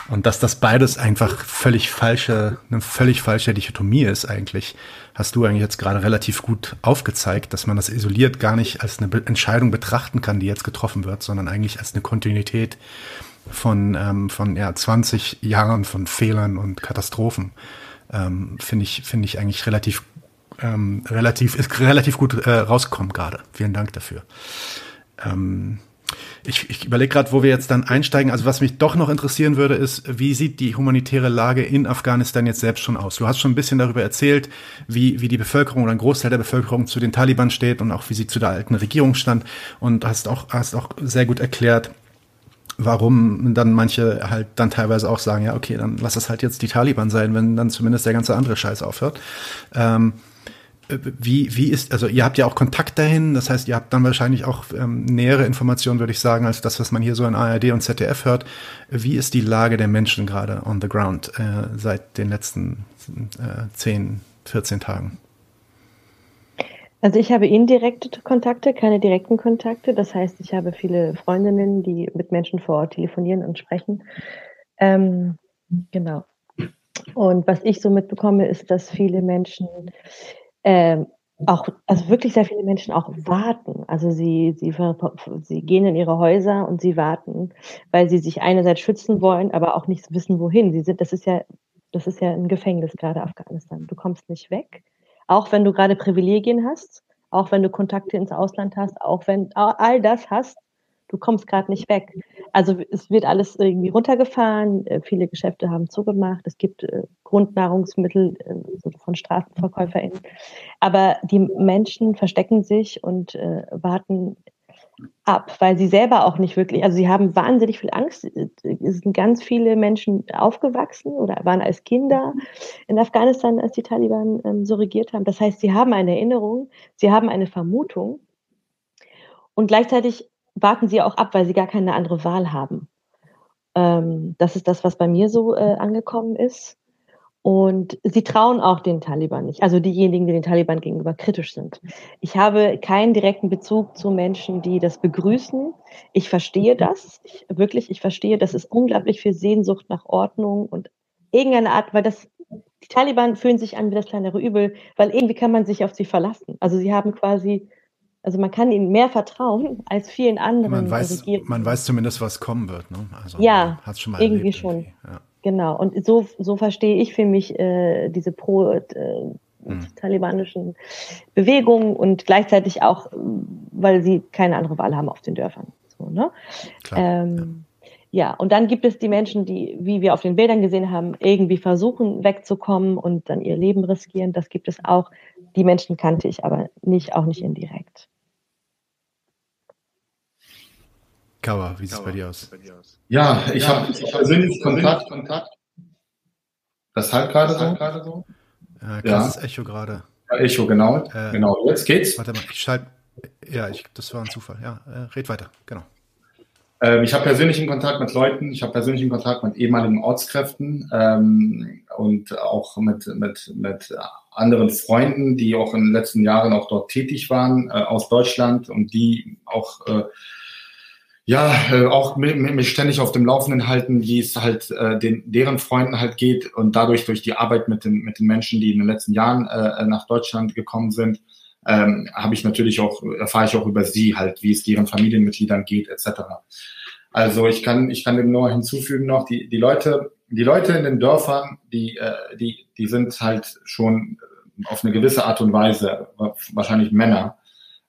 Und dass das beides einfach völlig falsche, eine völlig falsche Dichotomie ist eigentlich, hast du eigentlich jetzt gerade relativ gut aufgezeigt, dass man das isoliert gar nicht als eine Entscheidung betrachten kann, die jetzt getroffen wird, sondern eigentlich als eine Kontinuität von, ähm, von ja, 20 Jahren von Fehlern und Katastrophen, ähm, finde ich, finde ich eigentlich relativ, ähm, relativ, ist relativ gut äh, rausgekommen gerade. Vielen Dank dafür. Ähm, ich, ich überlege gerade, wo wir jetzt dann einsteigen. Also was mich doch noch interessieren würde, ist, wie sieht die humanitäre Lage in Afghanistan jetzt selbst schon aus? Du hast schon ein bisschen darüber erzählt, wie, wie die Bevölkerung oder ein Großteil der Bevölkerung zu den Taliban steht und auch wie sie zu der alten Regierung stand und hast auch, hast auch sehr gut erklärt, warum dann manche halt dann teilweise auch sagen, ja, okay, dann lass es halt jetzt die Taliban sein, wenn dann zumindest der ganze andere Scheiß aufhört. Ähm, wie, wie ist, also ihr habt ja auch Kontakt dahin, das heißt, ihr habt dann wahrscheinlich auch ähm, nähere Informationen, würde ich sagen, als das, was man hier so in ARD und ZDF hört. Wie ist die Lage der Menschen gerade on the ground äh, seit den letzten äh, 10, 14 Tagen? Also ich habe indirekte Kontakte, keine direkten Kontakte. Das heißt, ich habe viele Freundinnen, die mit Menschen vor Ort telefonieren und sprechen. Ähm, genau. Und was ich so mitbekomme, ist, dass viele Menschen ähm, auch, also wirklich sehr viele Menschen auch warten. Also sie, sie, sie gehen in ihre Häuser und sie warten, weil sie sich einerseits schützen wollen, aber auch nicht wissen, wohin. Sie sind, das ist ja, das ist ja ein Gefängnis, gerade Afghanistan. Du kommst nicht weg. Auch wenn du gerade Privilegien hast, auch wenn du Kontakte ins Ausland hast, auch wenn all das hast, du kommst gerade nicht weg. Also es wird alles irgendwie runtergefahren, äh, viele Geschäfte haben zugemacht, es gibt äh, Grundnahrungsmittel äh, von StraßenverkäuferInnen. Aber die Menschen verstecken sich und warten ab, weil sie selber auch nicht wirklich, also sie haben wahnsinnig viel Angst. Es sind ganz viele Menschen aufgewachsen oder waren als Kinder in Afghanistan, als die Taliban ähm, so regiert haben. Das heißt, sie haben eine Erinnerung, sie haben eine Vermutung und gleichzeitig warten sie auch ab, weil sie gar keine andere Wahl haben. Ähm, das ist das, was bei mir so äh, angekommen ist. Und sie trauen auch den Taliban nicht, also diejenigen, die den Taliban gegenüber kritisch sind. Ich habe keinen direkten Bezug zu Menschen, die das begrüßen. Ich verstehe das, ich, wirklich, ich verstehe, das ist unglaublich viel Sehnsucht nach Ordnung und irgendeine Art, weil das, die Taliban fühlen sich an wie das kleinere Übel, weil irgendwie kann man sich auf sie verlassen. Also sie haben quasi also man kann ihnen mehr vertrauen als vielen anderen. Man weiß, man weiß zumindest, was kommen wird. Ne? Also ja, schon mal irgendwie erlebt, schon. Irgendwie. Ja. Genau. Und so, so verstehe ich für mich äh, diese pro äh, hm. talibanischen Bewegungen und gleichzeitig auch, weil sie keine andere Wahl haben auf den Dörfern. So, ne? Klar, ähm, ja. ja, und dann gibt es die Menschen, die, wie wir auf den Bildern gesehen haben, irgendwie versuchen wegzukommen und dann ihr Leben riskieren. Das gibt es auch. Die Menschen kannte ich aber nicht, auch nicht indirekt. Kawa, wie sieht es bei dir aus? Ja, ich ja, habe hab persönlich Kontakt. Kontakt. Das halt gerade so. So. Äh, krasses ja. Echo gerade. Ja, Echo, genau. Äh, genau, jetzt geht's. Warte mal, ich schalte. Ja, ich, das war ein Zufall. Ja, äh, red weiter, genau. Ähm, ich habe persönlichen Kontakt mit Leuten, ich habe persönlichen Kontakt mit ehemaligen Ortskräften ähm, und auch mit, mit, mit anderen Freunden, die auch in den letzten Jahren auch dort tätig waren äh, aus Deutschland und die auch äh, ja, äh, auch mich, mich ständig auf dem Laufenden halten, wie es halt äh, den, deren Freunden halt geht und dadurch durch die Arbeit mit den, mit den Menschen, die in den letzten Jahren äh, nach Deutschland gekommen sind, ähm, habe ich natürlich auch, erfahre ich auch über sie halt, wie es deren Familienmitgliedern geht, etc. Also ich kann, ich kann dem nur hinzufügen noch, die, die Leute, die Leute in den Dörfern, die, äh, die, die sind halt schon auf eine gewisse Art und Weise, wahrscheinlich Männer,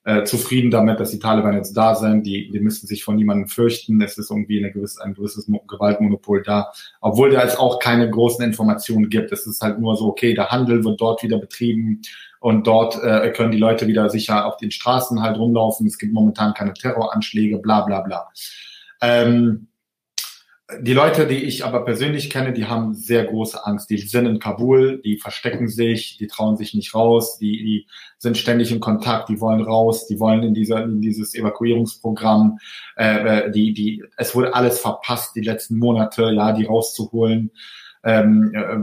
äh, zufrieden damit, dass die Taliban jetzt da sind. Die, die müssen sich von niemandem fürchten. Es ist irgendwie eine gewisse, ein gewisses Gewaltmonopol da. Obwohl da es auch keine großen Informationen gibt. Es ist halt nur so, okay, der Handel wird dort wieder betrieben und dort äh, können die Leute wieder sicher auf den Straßen halt rumlaufen. Es gibt momentan keine Terroranschläge, bla bla bla. Ähm, die Leute, die ich aber persönlich kenne, die haben sehr große Angst. Die sind in Kabul, die verstecken sich, die trauen sich nicht raus, die, die sind ständig in Kontakt, die wollen raus, die wollen in, dieser, in dieses Evakuierungsprogramm. Äh, äh die, die, es wurde alles verpasst, die letzten Monate, ja, die rauszuholen. Ähm, äh,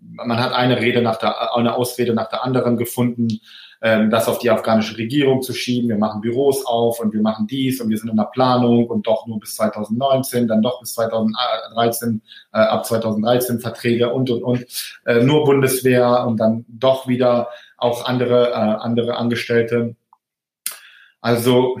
man hat eine Rede nach der, eine Ausrede nach der anderen gefunden ähm, das auf die afghanische Regierung zu schieben. Wir machen Büros auf und wir machen dies und wir sind in der Planung und doch nur bis 2019, dann doch bis 2013, äh, ab 2013 Verträge und und und äh, nur Bundeswehr und dann doch wieder auch andere äh, andere Angestellte. Also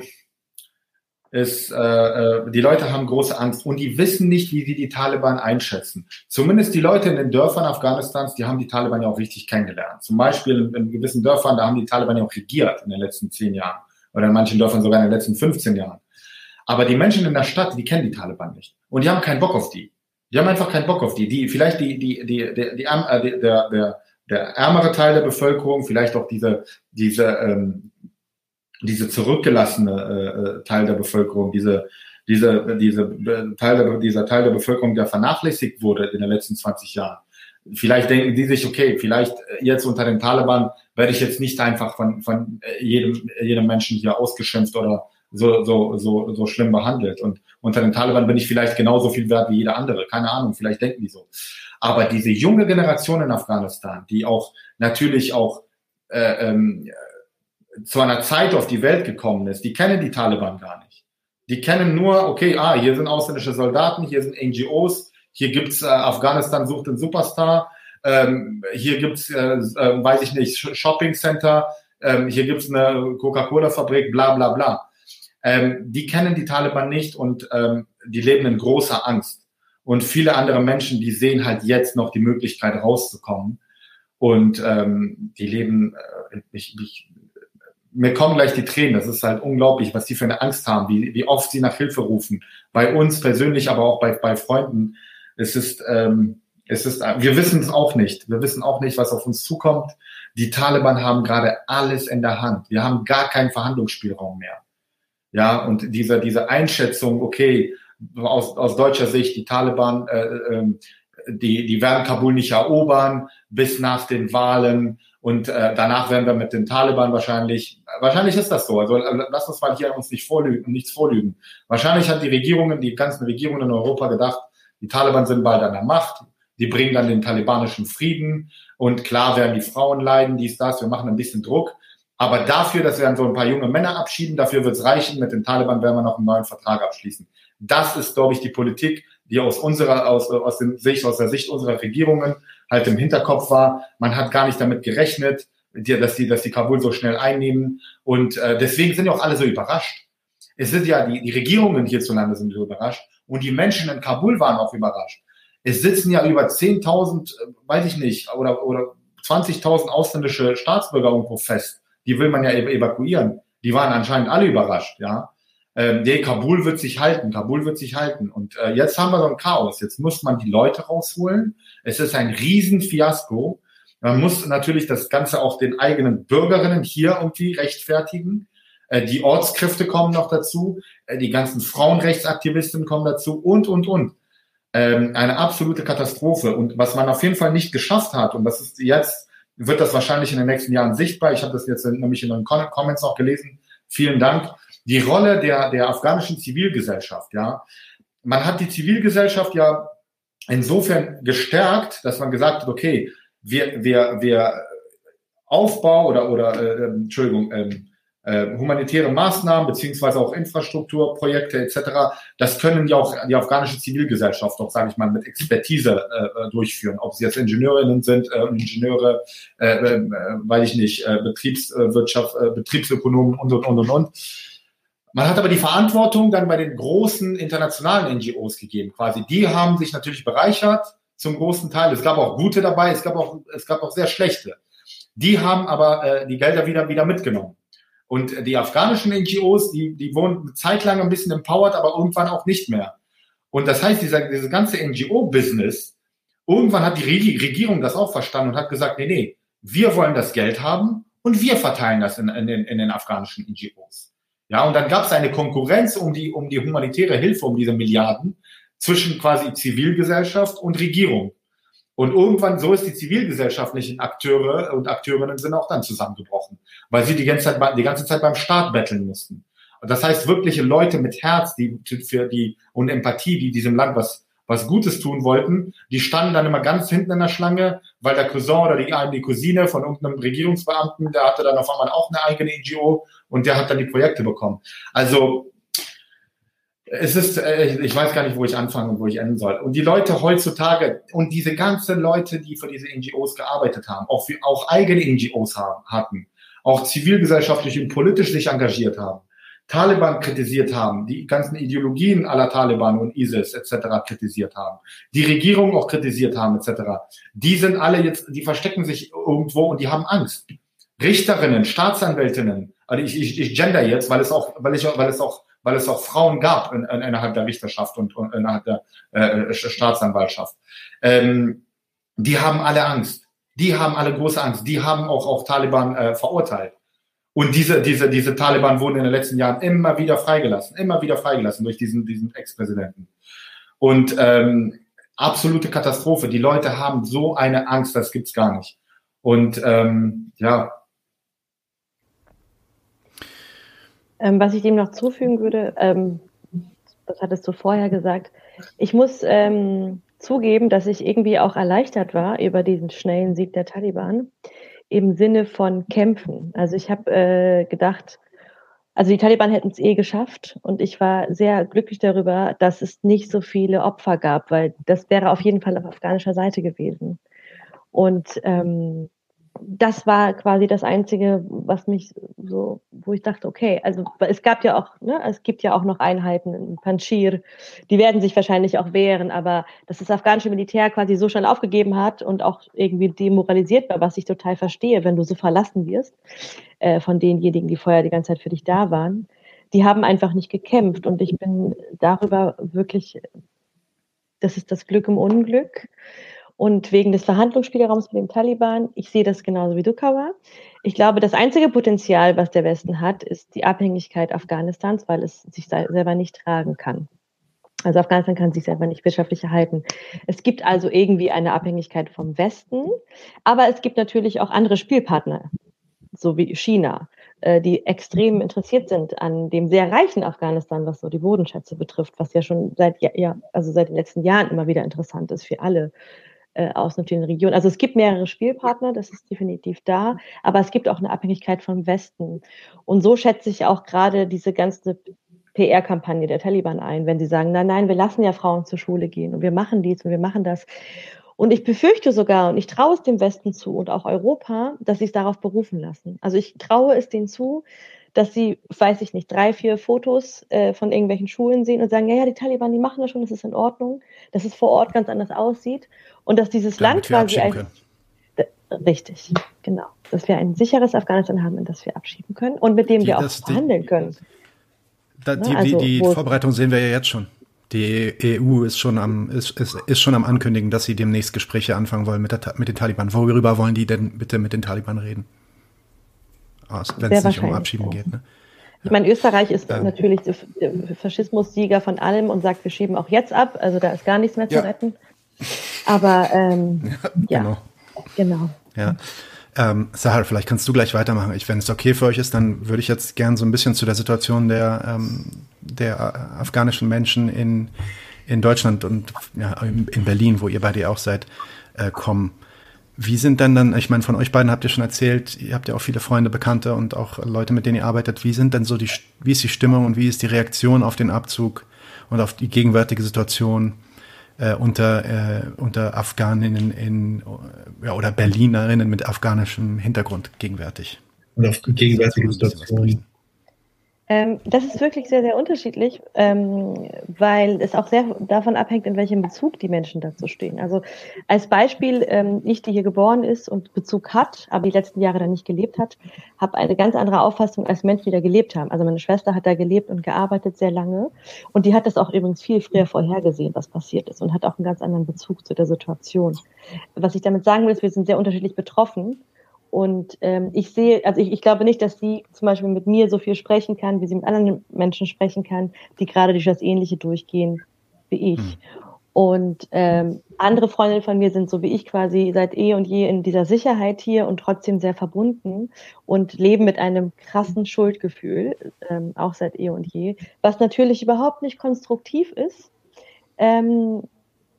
ist, äh, äh, die Leute haben große Angst und die wissen nicht, wie sie die Taliban einschätzen. Zumindest die Leute in den Dörfern Afghanistans, die haben die Taliban ja auch richtig kennengelernt. Zum Beispiel in, gewissen Dörfern, da haben die Taliban ja auch regiert in den letzten zehn Jahren oder in manchen Dörfern sogar in den letzten 15 Jahren. Aber die Menschen in der Stadt, die kennen die Taliban nicht und die haben keinen Bock auf die. Die haben einfach keinen Bock auf die. Die vielleicht die die die die, die, äh, der, der der ärmere Teil der Bevölkerung, vielleicht auch diese diese ähm, diese zurückgelassene äh, äh, Teil der Bevölkerung, diese, diese, diese äh, Teil der, dieser Teil der Bevölkerung, der vernachlässigt wurde in den letzten 20 Jahren. Vielleicht denken die sich, okay, vielleicht äh, jetzt unter den Taliban werde ich jetzt nicht einfach von, von jedem, jedem Menschen hier ausgeschimpft oder so, so, so, so schlimm behandelt. Und unter den Taliban bin ich vielleicht genauso viel wert wie jeder andere. Keine Ahnung, vielleicht denken die so. Aber diese junge Generation in Afghanistan, die auch natürlich auch äh, ähm, zu einer Zeit auf die Welt gekommen ist, die kennen die Taliban gar nicht. Die kennen nur, okay, ah, hier sind ausländische Soldaten, hier sind NGOs, hier gibt's äh, Afghanistan sucht den Superstar, ähm, hier gibt's, äh, äh, weiß ich nicht, Shopping Center, ähm, hier gibt's eine Coca-Cola-Fabrik, bla bla bla. Ähm, die kennen die Taliban nicht und ähm, die leben in großer Angst. Und viele andere Menschen, die sehen halt jetzt noch die Möglichkeit rauszukommen. Und ähm, die leben, äh, ich, ich mir kommen gleich die Tränen. Das ist halt unglaublich, was die für eine Angst haben, wie, wie oft sie nach Hilfe rufen. Bei uns persönlich, aber auch bei, bei Freunden. Es ist, ähm, es ist, wir wissen es auch nicht. Wir wissen auch nicht, was auf uns zukommt. Die Taliban haben gerade alles in der Hand. Wir haben gar keinen Verhandlungsspielraum mehr. Ja, und diese, diese Einschätzung, okay, aus, aus deutscher Sicht, die Taliban, äh, äh, die, die werden Kabul nicht erobern bis nach den Wahlen und äh, danach werden wir mit den Taliban wahrscheinlich, wahrscheinlich ist das so. Also äh, lass uns mal hier uns nicht vorlügen, nichts vorlügen. Wahrscheinlich hat die Regierungen, die ganzen Regierungen in Europa gedacht, die Taliban sind bald an der Macht, die bringen dann den talibanischen Frieden und klar werden die Frauen leiden, dies, das, wir machen ein bisschen Druck. Aber dafür, dass wir dann so ein paar junge Männer abschieben, dafür wird es reichen. Mit den Taliban werden wir noch einen neuen Vertrag abschließen. Das ist, glaube ich, die Politik, die aus unserer, aus, aus, dem Sicht, aus der Sicht unserer Regierungen halt im Hinterkopf war. Man hat gar nicht damit gerechnet, dass die, dass die Kabul so schnell einnehmen. Und äh, deswegen sind ja auch alle so überrascht. Es sind ja, die, die Regierungen hierzulande sind so überrascht und die Menschen in Kabul waren auch überrascht. Es sitzen ja über 10.000, äh, weiß ich nicht, oder, oder 20.000 ausländische Staatsbürger irgendwo fest. Die will man ja evakuieren. Die waren anscheinend alle überrascht, ja ähm, nee, Kabul wird sich halten, Kabul wird sich halten. Und äh, jetzt haben wir so ein Chaos. Jetzt muss man die Leute rausholen. Es ist ein Riesenfiasko. Man muss natürlich das Ganze auch den eigenen Bürgerinnen hier irgendwie rechtfertigen. Äh, die Ortskräfte kommen noch dazu, äh, die ganzen Frauenrechtsaktivisten kommen dazu und, und, und. Ähm, eine absolute Katastrophe. Und was man auf jeden Fall nicht geschafft hat, und das ist jetzt, wird das wahrscheinlich in den nächsten Jahren sichtbar. Ich habe das jetzt nämlich in den Comments noch gelesen. Vielen Dank die Rolle der, der afghanischen Zivilgesellschaft, ja. Man hat die Zivilgesellschaft ja insofern gestärkt, dass man gesagt hat, okay, wir, wir, wir Aufbau oder, oder äh, ähm, Entschuldigung, ähm, äh, humanitäre Maßnahmen beziehungsweise auch Infrastrukturprojekte etc. Das können ja auch die afghanische Zivilgesellschaft auch, sage ich mal, mit Expertise äh, äh, durchführen. Ob sie jetzt Ingenieurinnen sind, äh, Ingenieure, äh, äh, weiß ich nicht, äh, Betriebswirtschaft, äh, Betriebsökonomen und und und und und. Man hat aber die Verantwortung dann bei den großen internationalen NGOs gegeben, quasi. Die haben sich natürlich bereichert zum großen Teil. Es gab auch gute dabei, es gab auch, es gab auch sehr schlechte. Die haben aber äh, die Gelder wieder, wieder mitgenommen. Und die afghanischen NGOs, die, die wurden eine Zeit lang ein bisschen empowered, aber irgendwann auch nicht mehr. Und das heißt, dieser, dieses ganze NGO-Business, irgendwann hat die Regierung das auch verstanden und hat gesagt, nee, nee, wir wollen das Geld haben und wir verteilen das in, in, den, in den afghanischen NGOs. Ja, und dann gab es eine Konkurrenz um die, um die humanitäre Hilfe, um diese Milliarden zwischen quasi Zivilgesellschaft und Regierung. Und irgendwann, so ist die zivilgesellschaftlichen Akteure und Akteurinnen sind auch dann zusammengebrochen, weil sie die ganze Zeit, die ganze Zeit beim Staat betteln mussten. Und das heißt, wirkliche Leute mit Herz, die für die und Empathie, die diesem Land was was Gutes tun wollten, die standen dann immer ganz hinten in der Schlange, weil der Cousin oder die, die Cousine von irgendeinem Regierungsbeamten, der hatte dann auf einmal auch eine eigene NGO und der hat dann die Projekte bekommen. Also es ist, äh, ich weiß gar nicht, wo ich anfangen und wo ich enden soll. Und die Leute heutzutage und diese ganzen Leute, die für diese NGOs gearbeitet haben, auch, für, auch eigene NGOs haben, hatten, auch zivilgesellschaftlich und politisch sich engagiert haben, Taliban kritisiert haben, die ganzen Ideologien aller Taliban und ISIS etc. kritisiert haben, die Regierung auch kritisiert haben etc. Die sind alle jetzt, die verstecken sich irgendwo und die haben Angst. Richterinnen, Staatsanwältinnen, also ich, ich, ich gender jetzt, weil es auch, weil ich, weil es auch, weil es auch Frauen gab in, in, innerhalb der Richterschaft und, und innerhalb der äh, Staatsanwaltschaft. Ähm, die haben alle Angst. Die haben alle große Angst. Die haben auch auch Taliban äh, verurteilt. Und diese, diese, diese Taliban wurden in den letzten Jahren immer wieder freigelassen, immer wieder freigelassen durch diesen, diesen Ex-Präsidenten. Und ähm, absolute Katastrophe. Die Leute haben so eine Angst, das gibt's gar nicht. Und ähm, ja. Ähm, was ich dem noch zufügen würde, ähm, das hattest du vorher gesagt, ich muss ähm, zugeben, dass ich irgendwie auch erleichtert war über diesen schnellen Sieg der Taliban im Sinne von kämpfen. Also ich habe äh, gedacht, also die Taliban hätten es eh geschafft und ich war sehr glücklich darüber, dass es nicht so viele Opfer gab, weil das wäre auf jeden Fall auf afghanischer Seite gewesen. Und ähm, das war quasi das Einzige, was mich so, wo ich dachte, okay, also es gab ja auch, ne, es gibt ja auch noch Einheiten in Panjshir, die werden sich wahrscheinlich auch wehren, aber dass das afghanische Militär quasi so schnell aufgegeben hat und auch irgendwie demoralisiert war, was ich total verstehe, wenn du so verlassen wirst äh, von denjenigen, die vorher die ganze Zeit für dich da waren, die haben einfach nicht gekämpft und ich bin darüber wirklich, das ist das Glück im Unglück und wegen des Verhandlungsspielraums mit den Taliban, ich sehe das genauso wie du, Kawa. Ich glaube, das einzige Potenzial, was der Westen hat, ist die Abhängigkeit Afghanistans, weil es sich selber nicht tragen kann. Also Afghanistan kann sich selber nicht wirtschaftlich erhalten. Es gibt also irgendwie eine Abhängigkeit vom Westen, aber es gibt natürlich auch andere Spielpartner, so wie China, äh, die extrem interessiert sind an dem sehr reichen Afghanistan, was so die Bodenschätze betrifft, was ja schon seit ja, also seit den letzten Jahren immer wieder interessant ist für alle äh, aus natürlich Regionen. Also es gibt mehrere Spielpartner, das ist definitiv da, aber es gibt auch eine Abhängigkeit vom Westen. Und so schätze ich auch gerade diese ganze PR-Kampagne der Taliban ein, wenn sie sagen, nein, nein, wir lassen ja Frauen zur Schule gehen und wir machen dies und wir machen das. Und ich befürchte sogar, und ich traue es dem Westen zu und auch Europa, dass sie es darauf berufen lassen. Also ich traue es denen zu, dass sie, weiß ich nicht, drei, vier Fotos äh, von irgendwelchen Schulen sehen und sagen, ja, ja, die Taliban, die machen das schon, das ist in Ordnung, dass es vor Ort ganz anders aussieht und dass dieses Damit Land quasi ein, richtig, genau, dass wir ein sicheres Afghanistan haben, in das wir abschieben können und mit dem die, wir auch verhandeln können. Da, die, also, die Vorbereitung sehen wir ja jetzt schon. Die EU ist schon am ist, ist, ist schon am ankündigen, dass sie demnächst Gespräche anfangen wollen mit, der, mit den Taliban. Worüber wollen die denn bitte mit den Taliban reden? wenn es nicht um Abschieben geht. Ne? Ich meine, Österreich ist ähm, natürlich der Faschismus-Sieger von allem und sagt, wir schieben auch jetzt ab. Also da ist gar nichts mehr zu ja. retten. Aber ähm, ja, genau. genau. Ja. Ähm, Sahar, vielleicht kannst du gleich weitermachen. Ich, wenn es okay für euch ist, dann würde ich jetzt gern so ein bisschen zu der Situation der, ähm, der afghanischen Menschen in, in Deutschland und ja, in Berlin, wo ihr beide auch seid, äh, kommen. Wie sind denn dann, ich meine, von euch beiden habt ihr schon erzählt, ihr habt ja auch viele Freunde, Bekannte und auch Leute, mit denen ihr arbeitet. Wie sind denn so die, wie ist die Stimmung und wie ist die Reaktion auf den Abzug und auf die gegenwärtige Situation äh, unter, äh, unter Afghaninnen in, ja, oder Berlinerinnen mit afghanischem Hintergrund gegenwärtig? Und auf gegenwärtige Situation. Ähm, das ist wirklich sehr, sehr unterschiedlich, ähm, weil es auch sehr davon abhängt, in welchem Bezug die Menschen dazu stehen. Also als Beispiel, ähm, ich, die hier geboren ist und Bezug hat, aber die letzten Jahre da nicht gelebt hat, habe eine ganz andere Auffassung als Menschen, die da gelebt haben. Also meine Schwester hat da gelebt und gearbeitet sehr lange und die hat das auch übrigens viel früher vorhergesehen, was passiert ist und hat auch einen ganz anderen Bezug zu der Situation. Was ich damit sagen will, ist, wir sind sehr unterschiedlich betroffen und ähm, ich sehe, also ich, ich glaube nicht, dass sie zum Beispiel mit mir so viel sprechen kann, wie sie mit anderen Menschen sprechen kann, die gerade durch das Ähnliche durchgehen wie ich. Hm. Und ähm, andere Freundinnen von mir sind so wie ich quasi seit eh und je in dieser Sicherheit hier und trotzdem sehr verbunden und leben mit einem krassen Schuldgefühl, ähm, auch seit eh und je, was natürlich überhaupt nicht konstruktiv ist, ähm,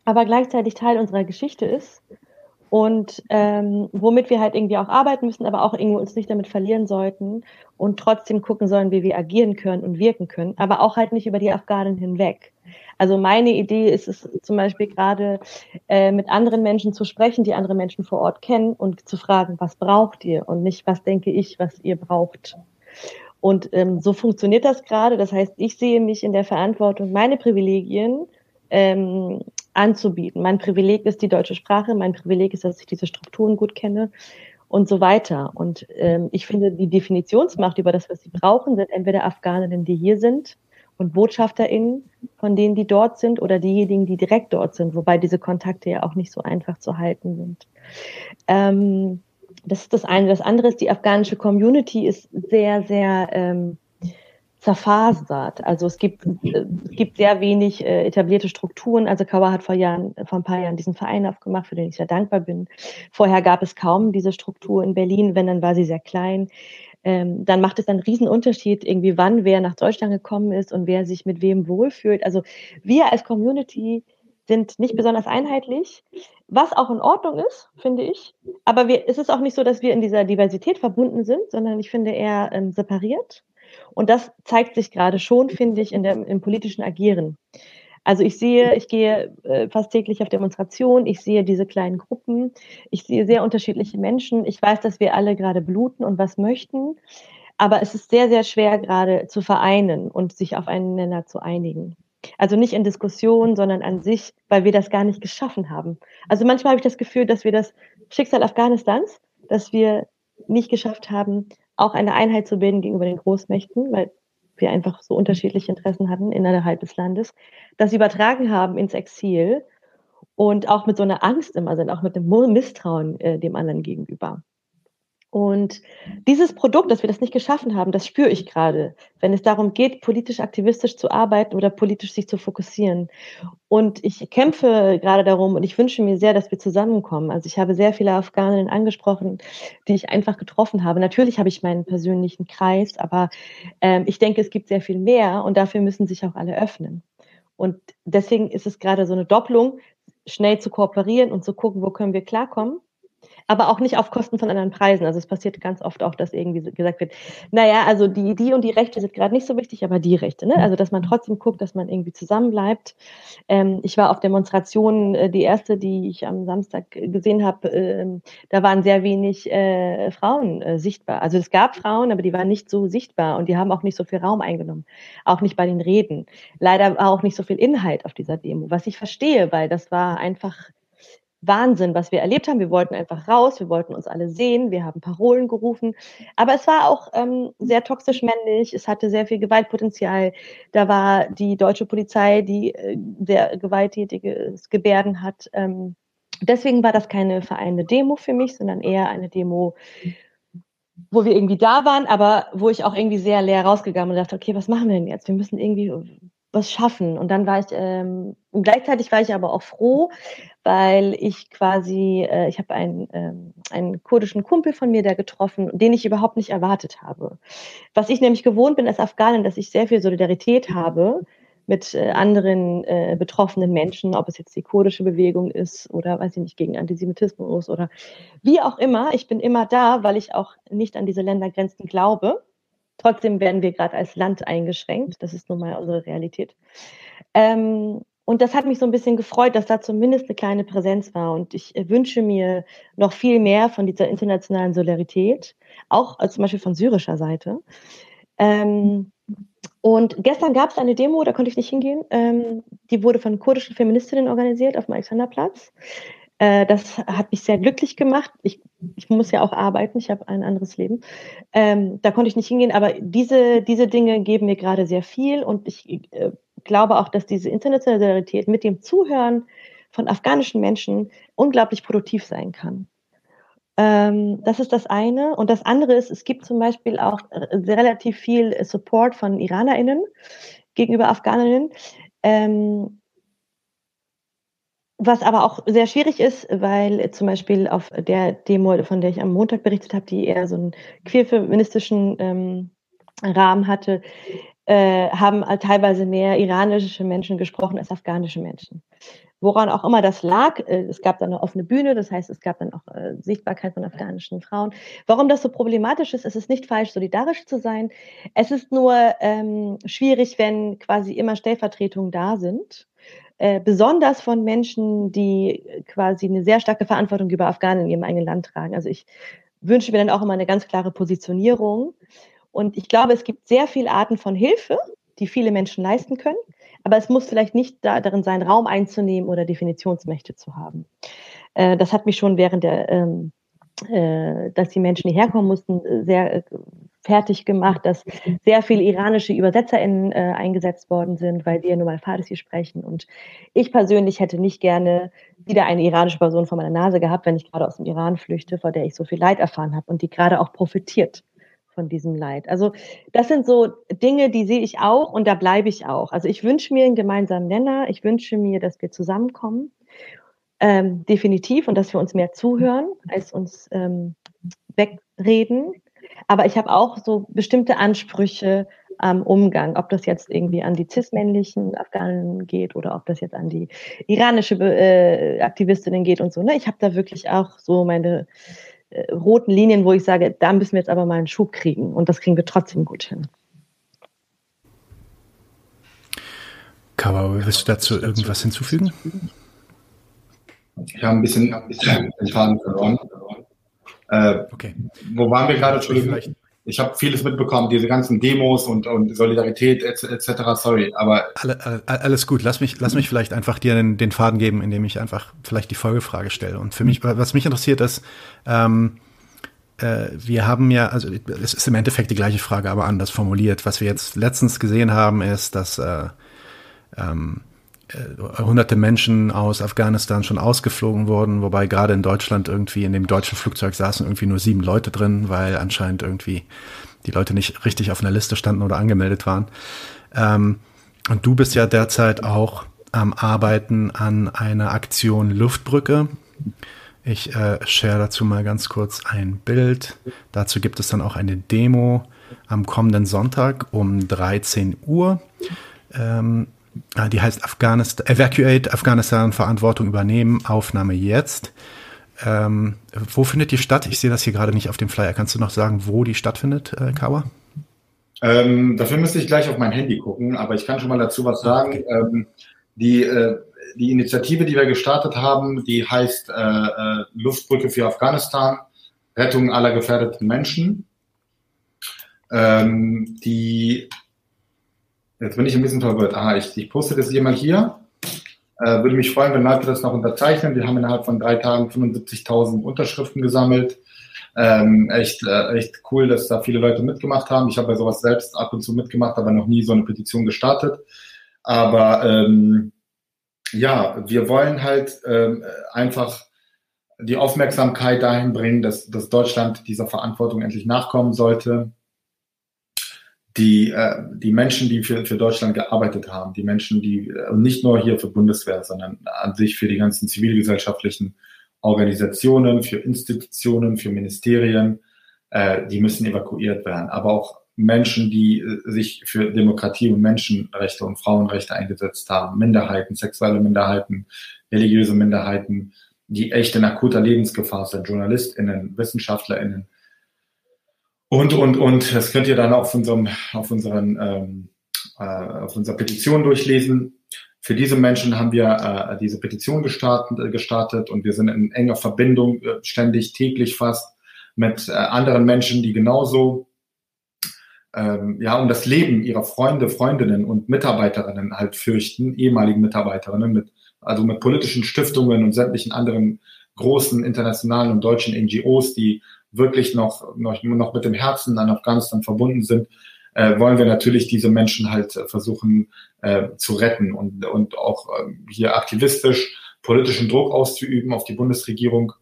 aber gleichzeitig Teil unserer Geschichte ist und ähm, womit wir halt irgendwie auch arbeiten müssen, aber auch irgendwie uns nicht damit verlieren sollten und trotzdem gucken sollen, wie wir agieren können und wirken können, aber auch halt nicht über die Afghanen hinweg. Also meine Idee ist es zum Beispiel gerade äh, mit anderen Menschen zu sprechen, die andere Menschen vor Ort kennen und zu fragen, was braucht ihr und nicht, was denke ich, was ihr braucht. Und ähm, so funktioniert das gerade. Das heißt, ich sehe mich in der Verantwortung, meine Privilegien ähm, anzubieten. Mein Privileg ist die deutsche Sprache, mein Privileg ist, dass ich diese Strukturen gut kenne und so weiter. Und ähm, ich finde, die Definitionsmacht über das, was sie brauchen, sind entweder Afghaninnen, die hier sind und BotschafterInnen von denen, die dort sind oder diejenigen, die direkt dort sind, wobei diese Kontakte ja auch nicht so einfach zu halten sind. Ähm, das ist das eine. Das andere ist, die afghanische Community ist sehr, sehr ähm, zerfasert. Also es gibt, äh, es gibt sehr wenig äh, etablierte Strukturen. Also Kawa hat vor Jahren, vor ein paar Jahren diesen Verein aufgemacht, für den ich sehr dankbar bin. Vorher gab es kaum diese Struktur in Berlin, wenn dann war sie sehr klein. Ähm, dann macht es einen riesen Unterschied, irgendwie wann wer nach Deutschland gekommen ist und wer sich mit wem wohlfühlt. Also wir als Community sind nicht besonders einheitlich, was auch in Ordnung ist, finde ich. Aber wir, es ist auch nicht so, dass wir in dieser Diversität verbunden sind, sondern ich finde eher ähm, separiert. Und das zeigt sich gerade schon, finde ich, in der, im politischen Agieren. Also ich sehe, ich gehe äh, fast täglich auf Demonstrationen, ich sehe diese kleinen Gruppen, ich sehe sehr unterschiedliche Menschen. Ich weiß, dass wir alle gerade bluten und was möchten, aber es ist sehr, sehr schwer gerade zu vereinen und sich auf einen Nenner zu einigen. Also nicht in Diskussion, sondern an sich, weil wir das gar nicht geschaffen haben. Also manchmal habe ich das Gefühl, dass wir das Schicksal Afghanistans, dass wir nicht geschafft haben, auch eine Einheit zu bilden gegenüber den Großmächten, weil wir einfach so unterschiedliche Interessen hatten innerhalb des Landes, das übertragen haben ins Exil und auch mit so einer Angst immer sind, auch mit einem Misstrauen äh, dem anderen gegenüber. Und dieses Produkt, dass wir das nicht geschaffen haben, das spüre ich gerade, wenn es darum geht, politisch aktivistisch zu arbeiten oder politisch sich zu fokussieren. Und ich kämpfe gerade darum und ich wünsche mir sehr, dass wir zusammenkommen. Also ich habe sehr viele Afghaninnen angesprochen, die ich einfach getroffen habe. Natürlich habe ich meinen persönlichen Kreis, aber ähm, ich denke, es gibt sehr viel mehr und dafür müssen sich auch alle öffnen. Und deswegen ist es gerade so eine Doppelung, schnell zu kooperieren und zu gucken, wo können wir klarkommen aber auch nicht auf Kosten von anderen Preisen. Also es passiert ganz oft auch, dass irgendwie gesagt wird, naja, also die, die und die Rechte sind gerade nicht so wichtig, aber die Rechte. Ne? Also dass man trotzdem guckt, dass man irgendwie zusammenbleibt. Ähm, ich war auf Demonstrationen, äh, die erste, die ich am Samstag gesehen habe, äh, da waren sehr wenig äh, Frauen äh, sichtbar. Also es gab Frauen, aber die waren nicht so sichtbar und die haben auch nicht so viel Raum eingenommen. Auch nicht bei den Reden. Leider auch nicht so viel Inhalt auf dieser Demo, was ich verstehe, weil das war einfach Wahnsinn, was wir erlebt haben. Wir wollten einfach raus, wir wollten uns alle sehen, wir haben Parolen gerufen. Aber es war auch ähm, sehr toxisch männlich, es hatte sehr viel Gewaltpotenzial. Da war die deutsche Polizei, die äh, sehr gewalttätiges Gebärden hat. Ähm, deswegen war das keine vereinte Demo für mich, sondern eher eine Demo, wo wir irgendwie da waren, aber wo ich auch irgendwie sehr leer rausgegangen und dachte, okay, was machen wir denn jetzt? Wir müssen irgendwie was schaffen. Und dann war ich, ähm, gleichzeitig war ich aber auch froh, weil ich quasi, äh, ich habe einen, ähm, einen kurdischen Kumpel von mir da getroffen, den ich überhaupt nicht erwartet habe. Was ich nämlich gewohnt bin als Afghanin, dass ich sehr viel Solidarität habe mit äh, anderen äh, betroffenen Menschen, ob es jetzt die kurdische Bewegung ist oder weiß ich nicht, gegen Antisemitismus oder wie auch immer. Ich bin immer da, weil ich auch nicht an diese Ländergrenzen glaube. Trotzdem werden wir gerade als Land eingeschränkt. Das ist nun mal unsere Realität. Ähm, und das hat mich so ein bisschen gefreut, dass da zumindest eine kleine Präsenz war. Und ich äh, wünsche mir noch viel mehr von dieser internationalen Solidarität, auch äh, zum Beispiel von syrischer Seite. Ähm, und gestern gab es eine Demo, da konnte ich nicht hingehen. Ähm, die wurde von kurdischen Feministinnen organisiert auf dem Alexanderplatz. Äh, das hat mich sehr glücklich gemacht. Ich, ich muss ja auch arbeiten, ich habe ein anderes Leben. Ähm, da konnte ich nicht hingehen, aber diese, diese Dinge geben mir gerade sehr viel und ich äh, glaube auch, dass diese internationale Solidarität mit dem Zuhören von afghanischen Menschen unglaublich produktiv sein kann. Ähm, das ist das eine. Und das andere ist, es gibt zum Beispiel auch relativ viel Support von IranerInnen gegenüber Afghanerinnen. Ähm, was aber auch sehr schwierig ist, weil zum Beispiel auf der Demo, von der ich am Montag berichtet habe, die eher so einen queerfeministischen ähm, Rahmen hatte, äh, haben teilweise mehr iranische Menschen gesprochen als afghanische Menschen. Woran auch immer das lag, äh, es gab dann eine offene Bühne, das heißt, es gab dann auch äh, Sichtbarkeit von afghanischen Frauen. Warum das so problematisch ist, es ist nicht falsch, solidarisch zu sein. Es ist nur ähm, schwierig, wenn quasi immer Stellvertretungen da sind. Äh, besonders von Menschen, die quasi eine sehr starke Verantwortung über Afghanen in ihrem eigenen Land tragen. Also ich wünsche mir dann auch immer eine ganz klare Positionierung Und ich glaube, es gibt sehr viele Arten von Hilfe, die viele Menschen leisten können. Aber es muss vielleicht nicht da, darin sein, Raum einzunehmen oder Definitionsmächte zu haben. Äh, das hat mich schon während der, ähm, äh, dass die Menschen hierher kommen mussten, sehr äh, fertig gemacht, dass sehr viele iranische UbersetzerInnen äh, eingesetzt worden sind, weil wir nun mal Farsi sprechen. Und ich persönlich hätte nicht gerne wieder eine iranische Person vor meiner Nase gehabt, wenn ich gerade aus dem Iran flüchte, vor der ich so viel Leid erfahren habe und die gerade auch profitiert von diesem Leid. Also das sind so Dinge, die sehe ich auch und da bleibe ich auch. Also ich wünsche mir einen gemeinsamen Nenner. Ich wünsche mir, dass wir zusammenkommen. Ähm, definitiv und dass wir uns mehr zuhören, als uns ähm, wegreden. Aber ich habe auch so bestimmte Ansprüche am Umgang, ob das jetzt irgendwie an die cis-männlichen Afghanen geht oder ob das jetzt an die iranische äh, Aktivistinnen geht und so. Ne? Ich habe da wirklich auch so meine äh, roten Linien, wo ich sage, da müssen wir jetzt aber mal einen Schub kriegen und das kriegen wir trotzdem gut hin. Kawa, willst du dazu irgendwas hinzufügen? Ich habe ein bisschen, ein bisschen den Faden verloren. Äh, okay. Wo waren wir gerade? Entschuldigung. Ich habe vieles mitbekommen, diese ganzen Demos und, und Solidarität etc. Sorry, aber Alle, alles gut. Lass mich, lass mich vielleicht einfach dir den, den Faden geben, indem ich einfach vielleicht die Folgefrage stelle. Und für mich, was mich interessiert, ist, ähm, äh, wir haben ja, also es ist im Endeffekt die gleiche Frage, aber anders formuliert. Was wir jetzt letztens gesehen haben, ist, dass äh, ähm, äh, hunderte Menschen aus Afghanistan schon ausgeflogen wurden, wobei gerade in Deutschland irgendwie in dem deutschen Flugzeug saßen irgendwie nur sieben Leute drin, weil anscheinend irgendwie die Leute nicht richtig auf einer Liste standen oder angemeldet waren. Ähm, und du bist ja derzeit auch am Arbeiten an einer Aktion Luftbrücke. Ich äh, share dazu mal ganz kurz ein Bild. Dazu gibt es dann auch eine Demo am kommenden Sonntag um 13 Uhr. Ähm, die heißt Afghanistan, Evacuate Afghanistan, Verantwortung übernehmen, Aufnahme jetzt. Ähm, wo findet die statt? Ich sehe das hier gerade nicht auf dem Flyer. Kannst du noch sagen, wo die stattfindet, äh, Kawa? Ähm, dafür müsste ich gleich auf mein Handy gucken, aber ich kann schon mal dazu was sagen. Okay. Ähm, die, äh, die Initiative, die wir gestartet haben, die heißt äh, äh, Luftbrücke für Afghanistan, Rettung aller gefährdeten Menschen. Ähm, die Jetzt bin ich ein bisschen verwirrt. Ah, ich, ich poste das mal hier. Äh, würde mich freuen, wenn Leute das noch unterzeichnen. Wir haben innerhalb von drei Tagen 75.000 Unterschriften gesammelt. Ähm, echt, äh, echt cool, dass da viele Leute mitgemacht haben. Ich habe bei sowas selbst ab und zu mitgemacht, aber noch nie so eine Petition gestartet. Aber ähm, ja, wir wollen halt ähm, einfach die Aufmerksamkeit dahin bringen, dass, dass Deutschland dieser Verantwortung endlich nachkommen sollte die, äh, die Menschen, die für, für Deutschland gearbeitet haben, die Menschen, die äh, nicht nur hier für Bundeswehr, sondern an sich für die ganzen zivilgesellschaftlichen Organisationen, für Institutionen, für Ministerien, äh, die müssen evakuiert werden. Aber auch Menschen, die äh, sich für Demokratie und Menschenrechte und Frauenrechte eingesetzt haben, Minderheiten, sexuelle Minderheiten, religiöse Minderheiten, die echt in akuter Lebensgefahr sind, JournalistInnen, WissenschaftlerInnen, und, und, und, das könnt ihr dann auf unserem, auf unseren, ähm, äh, auf unserer Petition durchlesen. Für diese Menschen haben wir äh, diese Petition gestartet, äh, gestartet und wir sind in enger Verbindung, äh, ständig, täglich fast, mit äh, anderen Menschen, die genauso ähm, ja um das Leben ihrer Freunde, Freundinnen und Mitarbeiterinnen halt fürchten, ehemaligen Mitarbeiterinnen, mit, also mit politischen Stiftungen und sämtlichen anderen großen internationalen und deutschen NGOs, die wirklich noch, noch, noch mit dem Herzen an Afghanistan verbunden sind, äh, wollen wir natürlich diese Menschen halt äh, versuchen äh, zu retten und, und auch äh, hier aktivistisch politischen Druck auszuüben auf die Bundesregierung,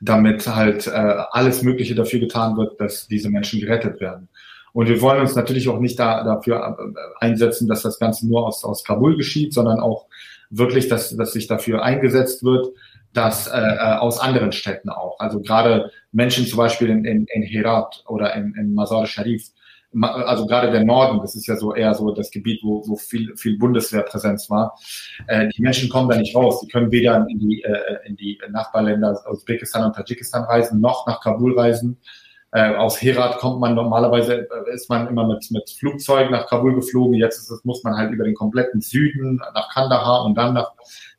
damit halt äh, alles Mögliche dafür getan wird, dass diese Menschen gerettet werden. Und wir wollen uns natürlich auch nicht da, dafür äh, einsetzen, dass das Ganze nur aus, aus Kabul geschieht, sondern auch wirklich, dass, dass sich dafür eingesetzt wird, dass äh, äh, aus anderen Städten auch. Also gerade Menschen zum Beispiel in, in, in Herat oder in, in Mazar Sharif, also gerade der Norden, das ist ja so eher so das Gebiet, wo, wo viel, viel Bundeswehrpräsenz war. Äh, die Menschen kommen da nicht raus. Die können weder in die, äh, in die Nachbarländer Usbekistan und Tadschikistan reisen, noch nach Kabul reisen. Äh, aus Herat kommt man normalerweise, äh, ist man immer mit, mit Flugzeug nach Kabul geflogen. Jetzt ist es, muss man halt über den kompletten Süden nach Kandahar und dann nach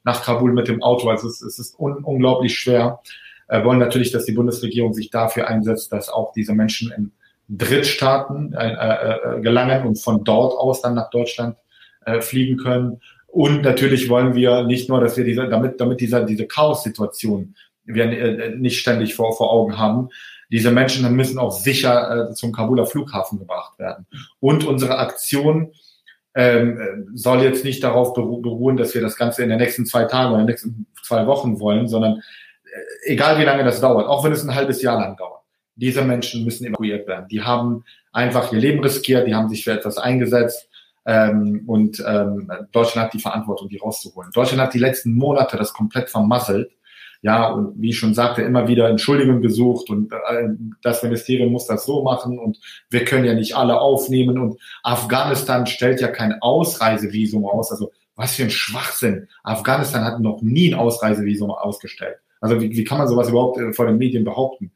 nach Kabul mit dem Auto. Also es, es ist un unglaublich schwer. Wir wollen natürlich, dass die Bundesregierung sich dafür einsetzt, dass auch diese Menschen in Drittstaaten äh, äh, gelangen und von dort aus dann nach Deutschland äh, fliegen können. Und natürlich wollen wir nicht nur, dass wir diese, damit, damit dieser, diese Chaos-Situation wir äh, nicht ständig vor, vor Augen haben, diese Menschen müssen auch sicher äh, zum Kabuler Flughafen gebracht werden. Und unsere Aktion ähm, soll jetzt nicht darauf beruhen, dass wir das Ganze in den nächsten zwei Tagen oder in den nächsten zwei Wochen wollen, sondern äh, egal wie lange das dauert, auch wenn es ein halbes Jahr lang dauert, diese Menschen müssen evakuiert werden. Die haben einfach ihr Leben riskiert, die haben sich für etwas eingesetzt ähm, und ähm, Deutschland hat die Verantwortung, die rauszuholen. Deutschland hat die letzten Monate das komplett vermasselt ja, und wie ich schon sagte, immer wieder Entschuldigungen gesucht und äh, das Ministerium muss das so machen und wir können ja nicht alle aufnehmen und Afghanistan stellt ja kein Ausreisevisum aus. Also was für ein Schwachsinn. Afghanistan hat noch nie ein Ausreisevisum ausgestellt. Also wie, wie kann man sowas überhaupt äh, vor den Medien behaupten?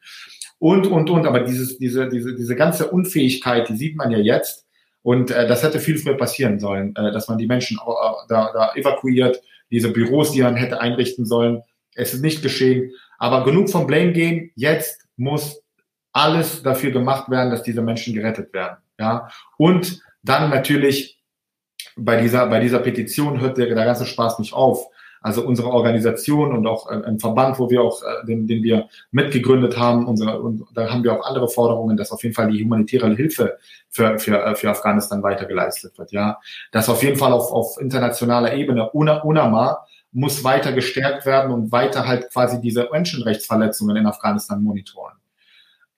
Und, und, und, aber dieses, diese, diese, diese ganze Unfähigkeit, die sieht man ja jetzt. Und äh, das hätte viel früher passieren sollen, äh, dass man die Menschen äh, da, da evakuiert, diese Büros, die man hätte einrichten sollen, es ist nicht geschehen. Aber genug vom Blame Game. Jetzt muss alles dafür gemacht werden, dass diese Menschen gerettet werden. Ja. Und dann natürlich bei dieser, bei dieser Petition hört der, der ganze Spaß nicht auf. Also unsere Organisation und auch äh, ein Verband, wo wir auch, äh, den, den wir mitgegründet haben, unsere, und da haben wir auch andere Forderungen, dass auf jeden Fall die humanitäre Hilfe für, für, äh, für Afghanistan weitergeleistet wird. Ja, dass auf jeden Fall auf, auf internationaler Ebene UNA, UNAMA muss weiter gestärkt werden und weiter halt quasi diese Menschenrechtsverletzungen in Afghanistan monitoren.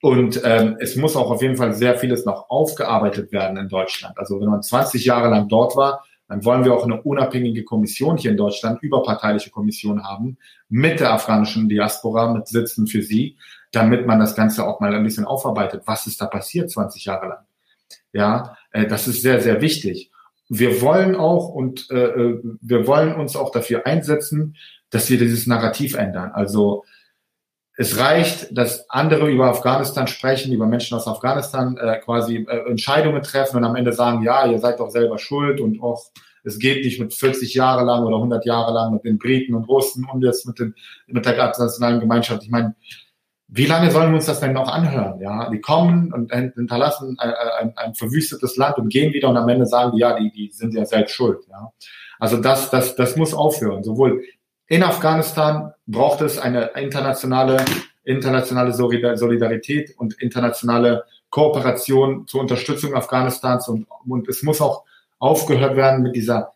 Und ähm, es muss auch auf jeden Fall sehr vieles noch aufgearbeitet werden in Deutschland. Also wenn man 20 Jahre lang dort war, dann wollen wir auch eine unabhängige Kommission hier in Deutschland, überparteiliche Kommission haben, mit der afghanischen Diaspora, mit Sitzen für sie, damit man das Ganze auch mal ein bisschen aufarbeitet. Was ist da passiert 20 Jahre lang? Ja, äh, das ist sehr, sehr wichtig wir wollen auch und äh, äh, wir wollen uns auch dafür einsetzen, dass wir dieses Narrativ ändern. Also es reicht, dass andere über Afghanistan sprechen, über Menschen aus Afghanistan äh, quasi äh, Entscheidungen treffen und am Ende sagen, ja, ihr seid doch selber schuld und auch es geht nicht mit 40 Jahre lang oder 100 Jahre lang mit den Briten und Russen und jetzt mit, den, mit der internationalen Gemeinschaft. Ich meine, wie lange sollen wir uns das denn noch anhören? Ja, die kommen und hinterlassen ein, ein, ein verwüstetes Land und gehen wieder und am Ende sagen die, ja, die, die sind ja selbst schuld. Ja, also das, das, das muss aufhören. Sowohl in Afghanistan braucht es eine internationale, internationale Solidarität und internationale Kooperation zur Unterstützung Afghanistans und, und es muss auch aufgehört werden mit dieser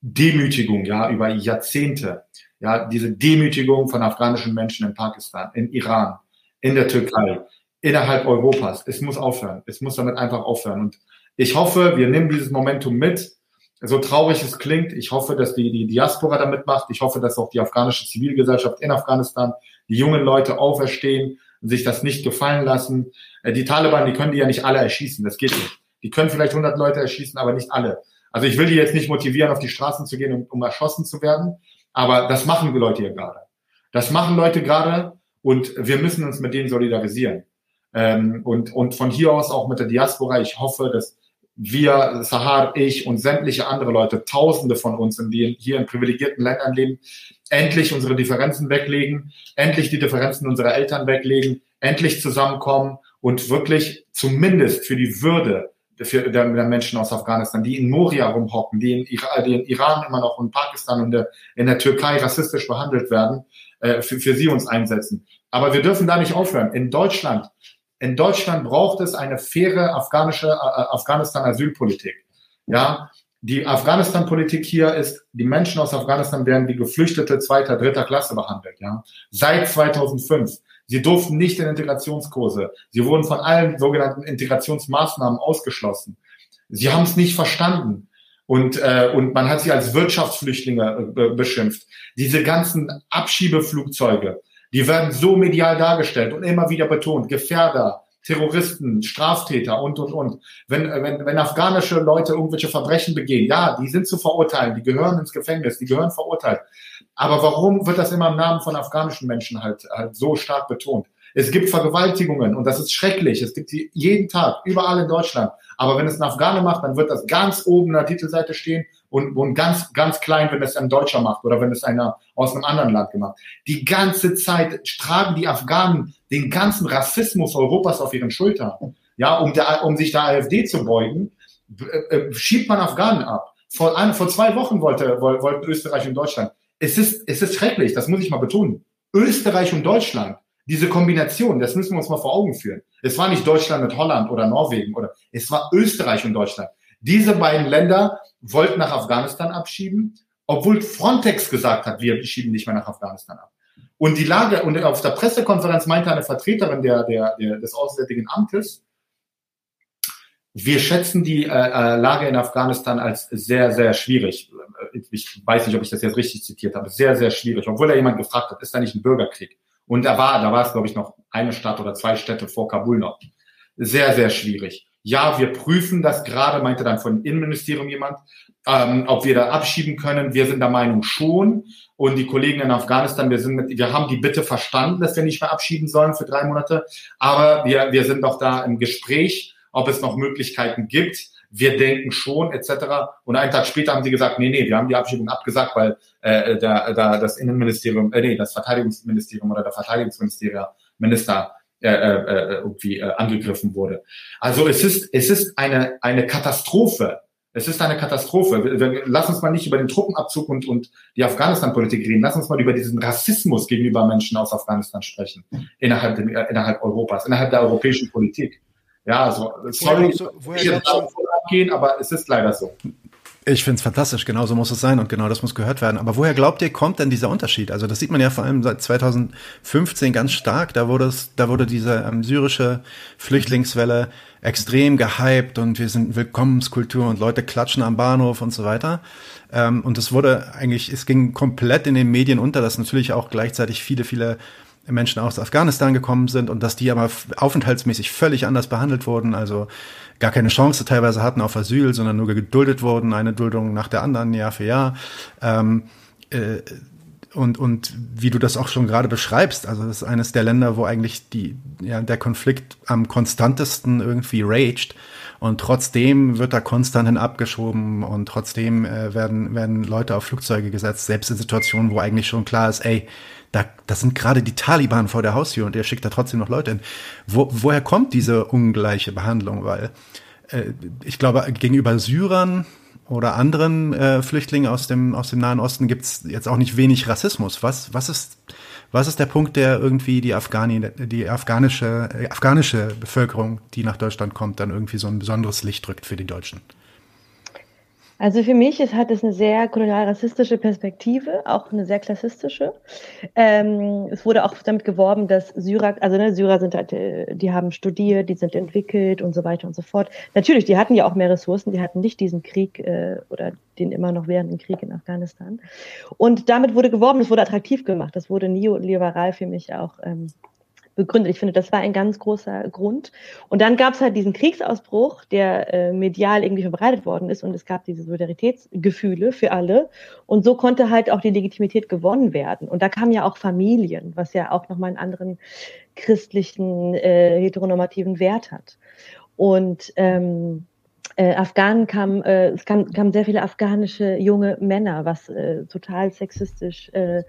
Demütigung, ja, über Jahrzehnte. Ja, diese Demütigung von afghanischen Menschen in Pakistan, in Iran, in der Türkei, innerhalb Europas. Es muss aufhören. Es muss damit einfach aufhören. Und ich hoffe, wir nehmen dieses Momentum mit. So traurig es klingt, ich hoffe, dass die, die Diaspora damit macht. Ich hoffe, dass auch die afghanische Zivilgesellschaft in Afghanistan, die jungen Leute auferstehen und sich das nicht gefallen lassen. Äh, die Taliban, die können die ja nicht alle erschießen. Das geht nicht. Die können vielleicht 100 Leute erschießen, aber nicht alle. Also ich will die jetzt nicht motivieren, auf die Straßen zu gehen, um, um erschossen zu werden. Aber das machen die Leute hier gerade. Das machen Leute gerade, und wir müssen uns mit denen solidarisieren. Ähm, und, und von hier aus auch mit der Diaspora. Ich hoffe, dass wir, Sahar, ich und sämtliche andere Leute, Tausende von uns, die hier in privilegierten Ländern leben, endlich unsere Differenzen weglegen, endlich die Differenzen unserer Eltern weglegen, endlich zusammenkommen und wirklich zumindest für die Würde für der, der Menschen aus Afghanistan, die in Moria rumhocken, die in, Iran, die in Iran immer noch in Pakistan und der, in der Türkei rassistisch behandelt werden, äh, für, für sie uns einsetzen. Aber wir dürfen da nicht aufhören. In Deutschland, in Deutschland braucht es eine faire afghanische, äh, äh, Afghanistan-Asylpolitik. Ja, die Afghanistan-Politik hier ist, die Menschen aus Afghanistan werden wie Geflüchtete zweiter, dritter Klasse behandelt. Ja, seit 2005. Sie durften nicht in Integrationskurse. Sie wurden von allen sogenannten Integrationsmaßnahmen ausgeschlossen. Sie haben es nicht verstanden. Und, äh, und man hat sie als Wirtschaftsflüchtlinge äh, beschimpft. Diese ganzen Abschiebeflugzeuge, die werden so medial dargestellt und immer wieder betont. Gefährder, Terroristen, Straftäter und, und, und. Wenn, wenn, wenn afghanische Leute irgendwelche Verbrechen begehen, ja, die sind zu verurteilen, die gehören ins Gefängnis, die gehören verurteilt. Aber warum wird das immer im Namen von afghanischen Menschen halt, halt so stark betont? Es gibt Vergewaltigungen und das ist schrecklich. Es gibt sie jeden Tag, überall in Deutschland. Aber wenn es ein Afghane macht, dann wird das ganz oben in der Titelseite stehen und, und ganz, ganz klein, wenn es ein Deutscher macht oder wenn es einer aus einem anderen Land gemacht. Die ganze Zeit tragen die Afghanen den ganzen Rassismus Europas auf ihren Schultern. ja, um, der, um sich der AfD zu beugen, äh, schiebt man Afghanen ab. Vor, ein, vor zwei Wochen wollte, wollten Österreich und Deutschland. Es ist, es ist schrecklich, das muss ich mal betonen. Österreich und Deutschland, diese Kombination, das müssen wir uns mal vor Augen führen. Es war nicht Deutschland mit Holland oder Norwegen oder es war Österreich und Deutschland. Diese beiden Länder wollten nach Afghanistan abschieben, obwohl Frontex gesagt hat, wir schieben nicht mehr nach Afghanistan ab. Und die Lage, und auf der Pressekonferenz meinte eine Vertreterin der, der, der, des Auswärtigen Amtes, wir schätzen die äh, äh, Lage in Afghanistan als sehr, sehr schwierig. Ich weiß nicht, ob ich das jetzt richtig zitiert habe. Sehr, sehr schwierig. Obwohl da jemand gefragt hat, ist da nicht ein Bürgerkrieg? Und da war, da war es, glaube ich, noch eine Stadt oder zwei Städte vor Kabul noch. Sehr, sehr schwierig. Ja, wir prüfen das gerade, meinte dann von Innenministerium jemand, ähm, ob wir da abschieben können. Wir sind der Meinung schon. Und die Kollegen in Afghanistan, wir sind mit, wir haben die Bitte verstanden, dass wir nicht mehr abschieben sollen für drei Monate. Aber wir, wir sind doch da im Gespräch, ob es noch Möglichkeiten gibt. Wir denken schon, etc. Und einen Tag später haben sie gesagt, nee, nee, wir haben die Abschiebung abgesagt, weil äh, da, da das Innenministerium, äh, nee, das Verteidigungsministerium oder der Verteidigungsministerium Minister äh, äh, irgendwie äh, angegriffen wurde. Also es ist, es ist eine, eine Katastrophe. Es ist eine Katastrophe. Lass uns mal nicht über den Truppenabzug und, und die Afghanistan-Politik reden. Lass uns mal über diesen Rassismus gegenüber Menschen aus Afghanistan sprechen. Innerhalb, äh, innerhalb Europas, innerhalb der europäischen Politik. Ja, also, sorry, woher, woher ich jetzt abgehen, aber es ist leider so. Ich finde es fantastisch, genau so muss es sein und genau das muss gehört werden. Aber woher glaubt ihr, kommt denn dieser Unterschied? Also das sieht man ja vor allem seit 2015 ganz stark. Da wurde es, da wurde diese ähm, syrische Flüchtlingswelle extrem gehypt und wir sind Willkommenskultur und Leute klatschen am Bahnhof und so weiter. Ähm, und es wurde eigentlich, es ging komplett in den Medien unter, dass natürlich auch gleichzeitig viele, viele Menschen aus Afghanistan gekommen sind und dass die aber aufenthaltsmäßig völlig anders behandelt wurden. Also gar keine Chance teilweise hatten auf Asyl, sondern nur geduldet wurden, eine Duldung nach der anderen, Jahr für Jahr. Ähm, äh, und, und wie du das auch schon gerade beschreibst, also das ist eines der Länder, wo eigentlich die, ja, der Konflikt am konstantesten irgendwie raged. Und trotzdem wird da konstant hin abgeschoben und trotzdem äh, werden, werden Leute auf Flugzeuge gesetzt, selbst in Situationen, wo eigentlich schon klar ist, ey, da, das sind gerade die Taliban vor der Haustür und er schickt da trotzdem noch Leute hin. Wo, woher kommt diese ungleiche Behandlung? Weil äh, ich glaube, gegenüber Syrern oder anderen äh, Flüchtlingen aus dem, aus dem Nahen Osten gibt es jetzt auch nicht wenig Rassismus. Was, was, ist, was ist der Punkt, der irgendwie die, Afghani, die afghanische, äh, afghanische Bevölkerung, die nach Deutschland kommt, dann irgendwie so ein besonderes Licht drückt für die Deutschen? Also für mich ist, hat es eine sehr kolonial-rassistische Perspektive, auch eine sehr klassistische. Ähm, es wurde auch damit geworben, dass Syrer, also ne, Syrer sind halt, äh, die haben studiert, die sind entwickelt und so weiter und so fort. Natürlich, die hatten ja auch mehr Ressourcen, die hatten nicht diesen Krieg äh, oder den immer noch währenden Krieg in Afghanistan. Und damit wurde geworben, es wurde attraktiv gemacht, das wurde neoliberal für mich auch ähm, begründet. Ich finde, das war ein ganz großer Grund. Und dann gab es halt diesen Kriegsausbruch, der äh, medial irgendwie verbreitet worden ist und es gab diese Solidaritätsgefühle für alle. Und so konnte halt auch die Legitimität gewonnen werden. Und da kamen ja auch Familien, was ja auch nochmal einen anderen christlichen, äh, heteronormativen Wert hat. Und ähm, äh, Afghanen kamen, äh, es kamen, kamen sehr viele afghanische junge Männer, was äh, total sexistisch äh,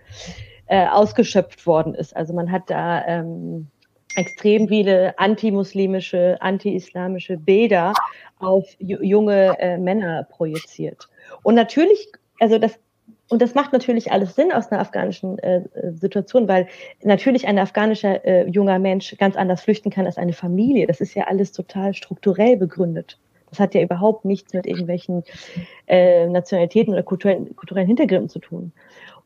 äh, ausgeschöpft worden ist. Also man hat da ähm, extrem viele antimuslimische, anti-islamische Bilder auf junge äh, Männer projiziert. Und natürlich, also das und das macht natürlich alles Sinn aus einer afghanischen äh, Situation, weil natürlich ein afghanischer äh, junger Mensch ganz anders flüchten kann als eine Familie. Das ist ja alles total strukturell begründet. Das hat ja überhaupt nichts mit irgendwelchen äh, Nationalitäten oder kulturellen, kulturellen Hintergründen zu tun.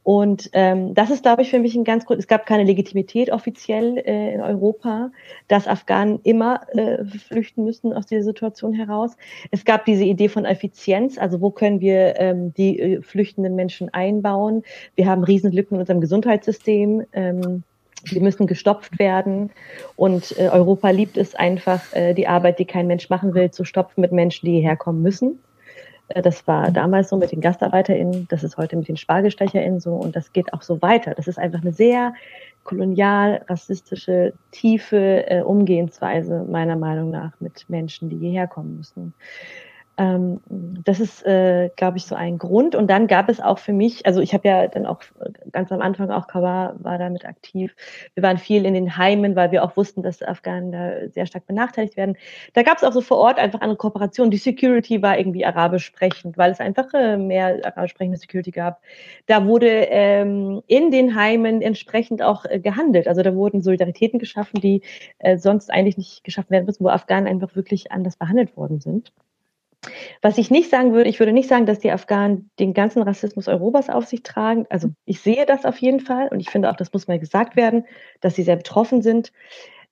Und ähm, das ist, glaube ich, für mich ein ganz gut. Es gab keine Legitimität offiziell äh, in Europa, dass Afghanen immer äh, flüchten müssen aus dieser Situation heraus. Es gab diese Idee von Effizienz, also wo können wir ähm, die äh, flüchtenden Menschen einbauen? Wir haben Riesenlücken in unserem Gesundheitssystem. Ähm, die müssen gestopft werden. Und äh, Europa liebt es einfach, äh, die Arbeit, die kein Mensch machen will, zu stopfen mit Menschen, die hierher kommen müssen. Äh, das war damals so mit den GastarbeiterInnen, das ist heute mit den SpargelstecherInnen so und das geht auch so weiter. Das ist einfach eine sehr kolonial, rassistische, tiefe äh, Umgehensweise meiner Meinung nach mit Menschen, die hierher kommen müssen. Ähm, das ist, äh, glaube ich, so ein Grund. Und dann gab es auch für mich, also ich habe ja dann auch ganz am Anfang auch Kawa war damit aktiv. Wir waren viel in den Heimen, weil wir auch wussten, dass Afghanen da sehr stark benachteiligt werden. Da gab es auch so vor Ort einfach eine Kooperation. Die Security war irgendwie arabisch sprechend, weil es einfach äh, mehr arabisch sprechende Security gab. Da wurde ähm, in den Heimen entsprechend auch äh, gehandelt. Also da wurden Solidaritäten geschaffen, die äh, sonst eigentlich nicht geschaffen werden müssen, wo Afghanen einfach wirklich anders behandelt worden sind. Was ich nicht sagen würde, ich würde nicht sagen, dass die Afghanen den ganzen Rassismus Europas auf sich tragen. Also ich sehe das auf jeden Fall und ich finde auch, das muss mal gesagt werden, dass sie sehr betroffen sind.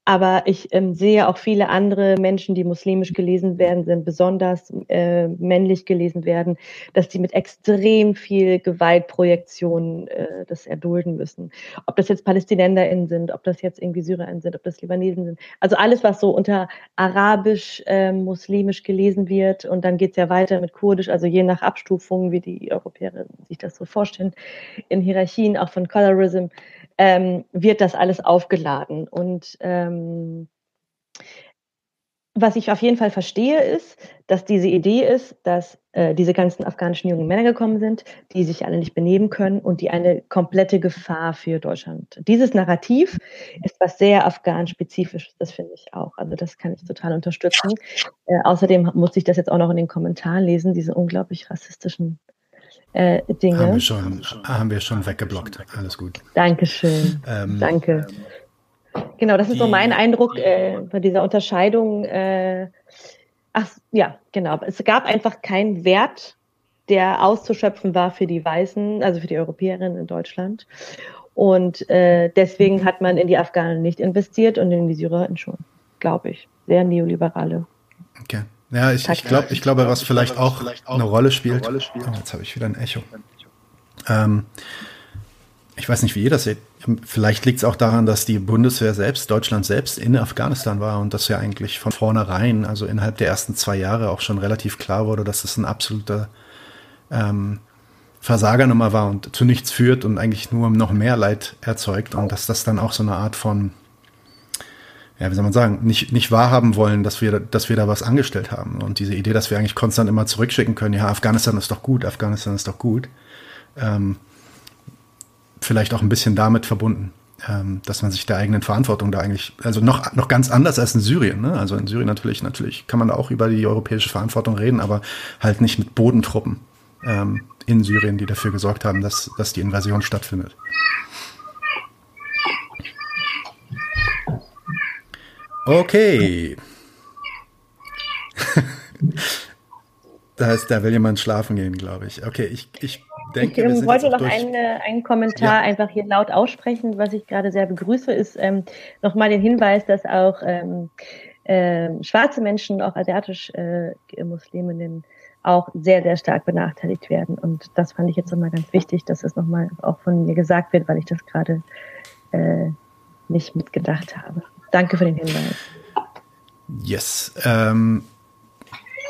Aber ich ähm, sehe auch viele andere Menschen, die muslimisch gelesen werden, sind besonders äh, männlich gelesen werden, dass die mit extrem viel Gewaltprojektion äh, das erdulden müssen. Ob das jetzt PalästinenserInnen sind, ob das jetzt irgendwie SyrerInnen sind, ob das Libanesen sind. Also alles, was so unter arabisch, äh, muslimisch gelesen wird. Und dann geht's ja weiter mit kurdisch, also je nach Abstufung, wie die Europäer sich das so vorstellen, in Hierarchien auch von Colorism ähm, wird das alles aufgeladen. Und ähm, was ich auf jeden Fall verstehe, ist, dass diese Idee ist, dass äh, diese ganzen afghanischen jungen Männer gekommen sind, die sich alle nicht benehmen können und die eine komplette Gefahr für Deutschland. Dieses Narrativ ist was sehr afghan-spezifisches, das finde ich auch. Also das kann ich total unterstützen. Äh, außerdem muss ich das jetzt auch noch in den Kommentaren lesen, diese unglaublich rassistischen äh, Dinge. Haben wir, schon, haben wir schon weggeblockt. Alles gut. Dankeschön. Ähm, Danke. Genau, das ist die, so mein Eindruck äh, bei dieser Unterscheidung. Äh, ach ja, genau. Es gab einfach keinen Wert, der auszuschöpfen war für die Weißen, also für die Europäerinnen in Deutschland. Und äh, deswegen hat man in die Afghanen nicht investiert und in die Syrerinnen schon, glaube ich. Sehr neoliberale. Okay. Ja, ich, ich, glaub, ich glaube, was vielleicht auch eine Rolle spielt. Oh, jetzt habe ich wieder ein Echo. Ähm, ich weiß nicht, wie ihr das seht. Vielleicht liegt es auch daran, dass die Bundeswehr selbst, Deutschland selbst in Afghanistan war und das ja eigentlich von vornherein, also innerhalb der ersten zwei Jahre auch schon relativ klar wurde, dass es ein absoluter ähm, Versagernummer war und zu nichts führt und eigentlich nur noch mehr Leid erzeugt und dass das dann auch so eine Art von ja, wie soll man sagen, nicht, nicht wahrhaben wollen, dass wir, dass wir da was angestellt haben. Und diese Idee, dass wir eigentlich konstant immer zurückschicken können, ja, Afghanistan ist doch gut, Afghanistan ist doch gut, ähm, vielleicht auch ein bisschen damit verbunden, ähm, dass man sich der eigenen Verantwortung da eigentlich, also noch, noch ganz anders als in Syrien, ne? Also in Syrien natürlich, natürlich kann man da auch über die europäische Verantwortung reden, aber halt nicht mit Bodentruppen ähm, in Syrien, die dafür gesorgt haben, dass, dass die Invasion stattfindet. Okay. da heißt, da will jemand schlafen gehen, glaube ich. Okay, ich, ich denke. Ich ähm, wollte noch eine, einen Kommentar ja. einfach hier laut aussprechen, was ich gerade sehr begrüße, ist ähm, nochmal den Hinweis, dass auch ähm, äh, schwarze Menschen, auch asiatisch äh, Musliminnen, auch sehr, sehr stark benachteiligt werden. Und das fand ich jetzt nochmal ganz wichtig, dass es nochmal auch von mir gesagt wird, weil ich das gerade äh, nicht mitgedacht habe. Danke für den Hinweis. Yes. Ähm,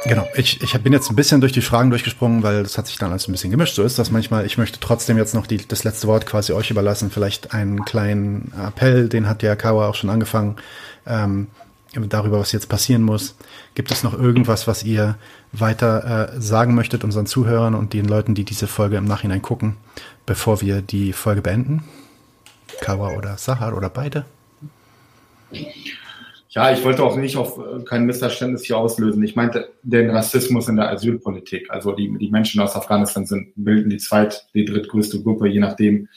genau. Ich, ich bin jetzt ein bisschen durch die Fragen durchgesprungen, weil das hat sich dann alles ein bisschen gemischt. So ist das manchmal. Ich möchte trotzdem jetzt noch die, das letzte Wort quasi euch überlassen. Vielleicht einen kleinen Appell, den hat der Kawa auch schon angefangen, ähm, darüber, was jetzt passieren muss. Gibt es noch irgendwas, was ihr weiter äh, sagen möchtet unseren Zuhörern und den Leuten, die diese Folge im Nachhinein gucken, bevor wir die Folge beenden? Kawa oder Sahar oder beide? Ja, ich wollte auch nicht auf äh, kein Missverständnis hier auslösen. Ich meinte den Rassismus in der Asylpolitik. Also die, die Menschen aus Afghanistan sind, bilden die zweit, die drittgrößte Gruppe, je nachdem.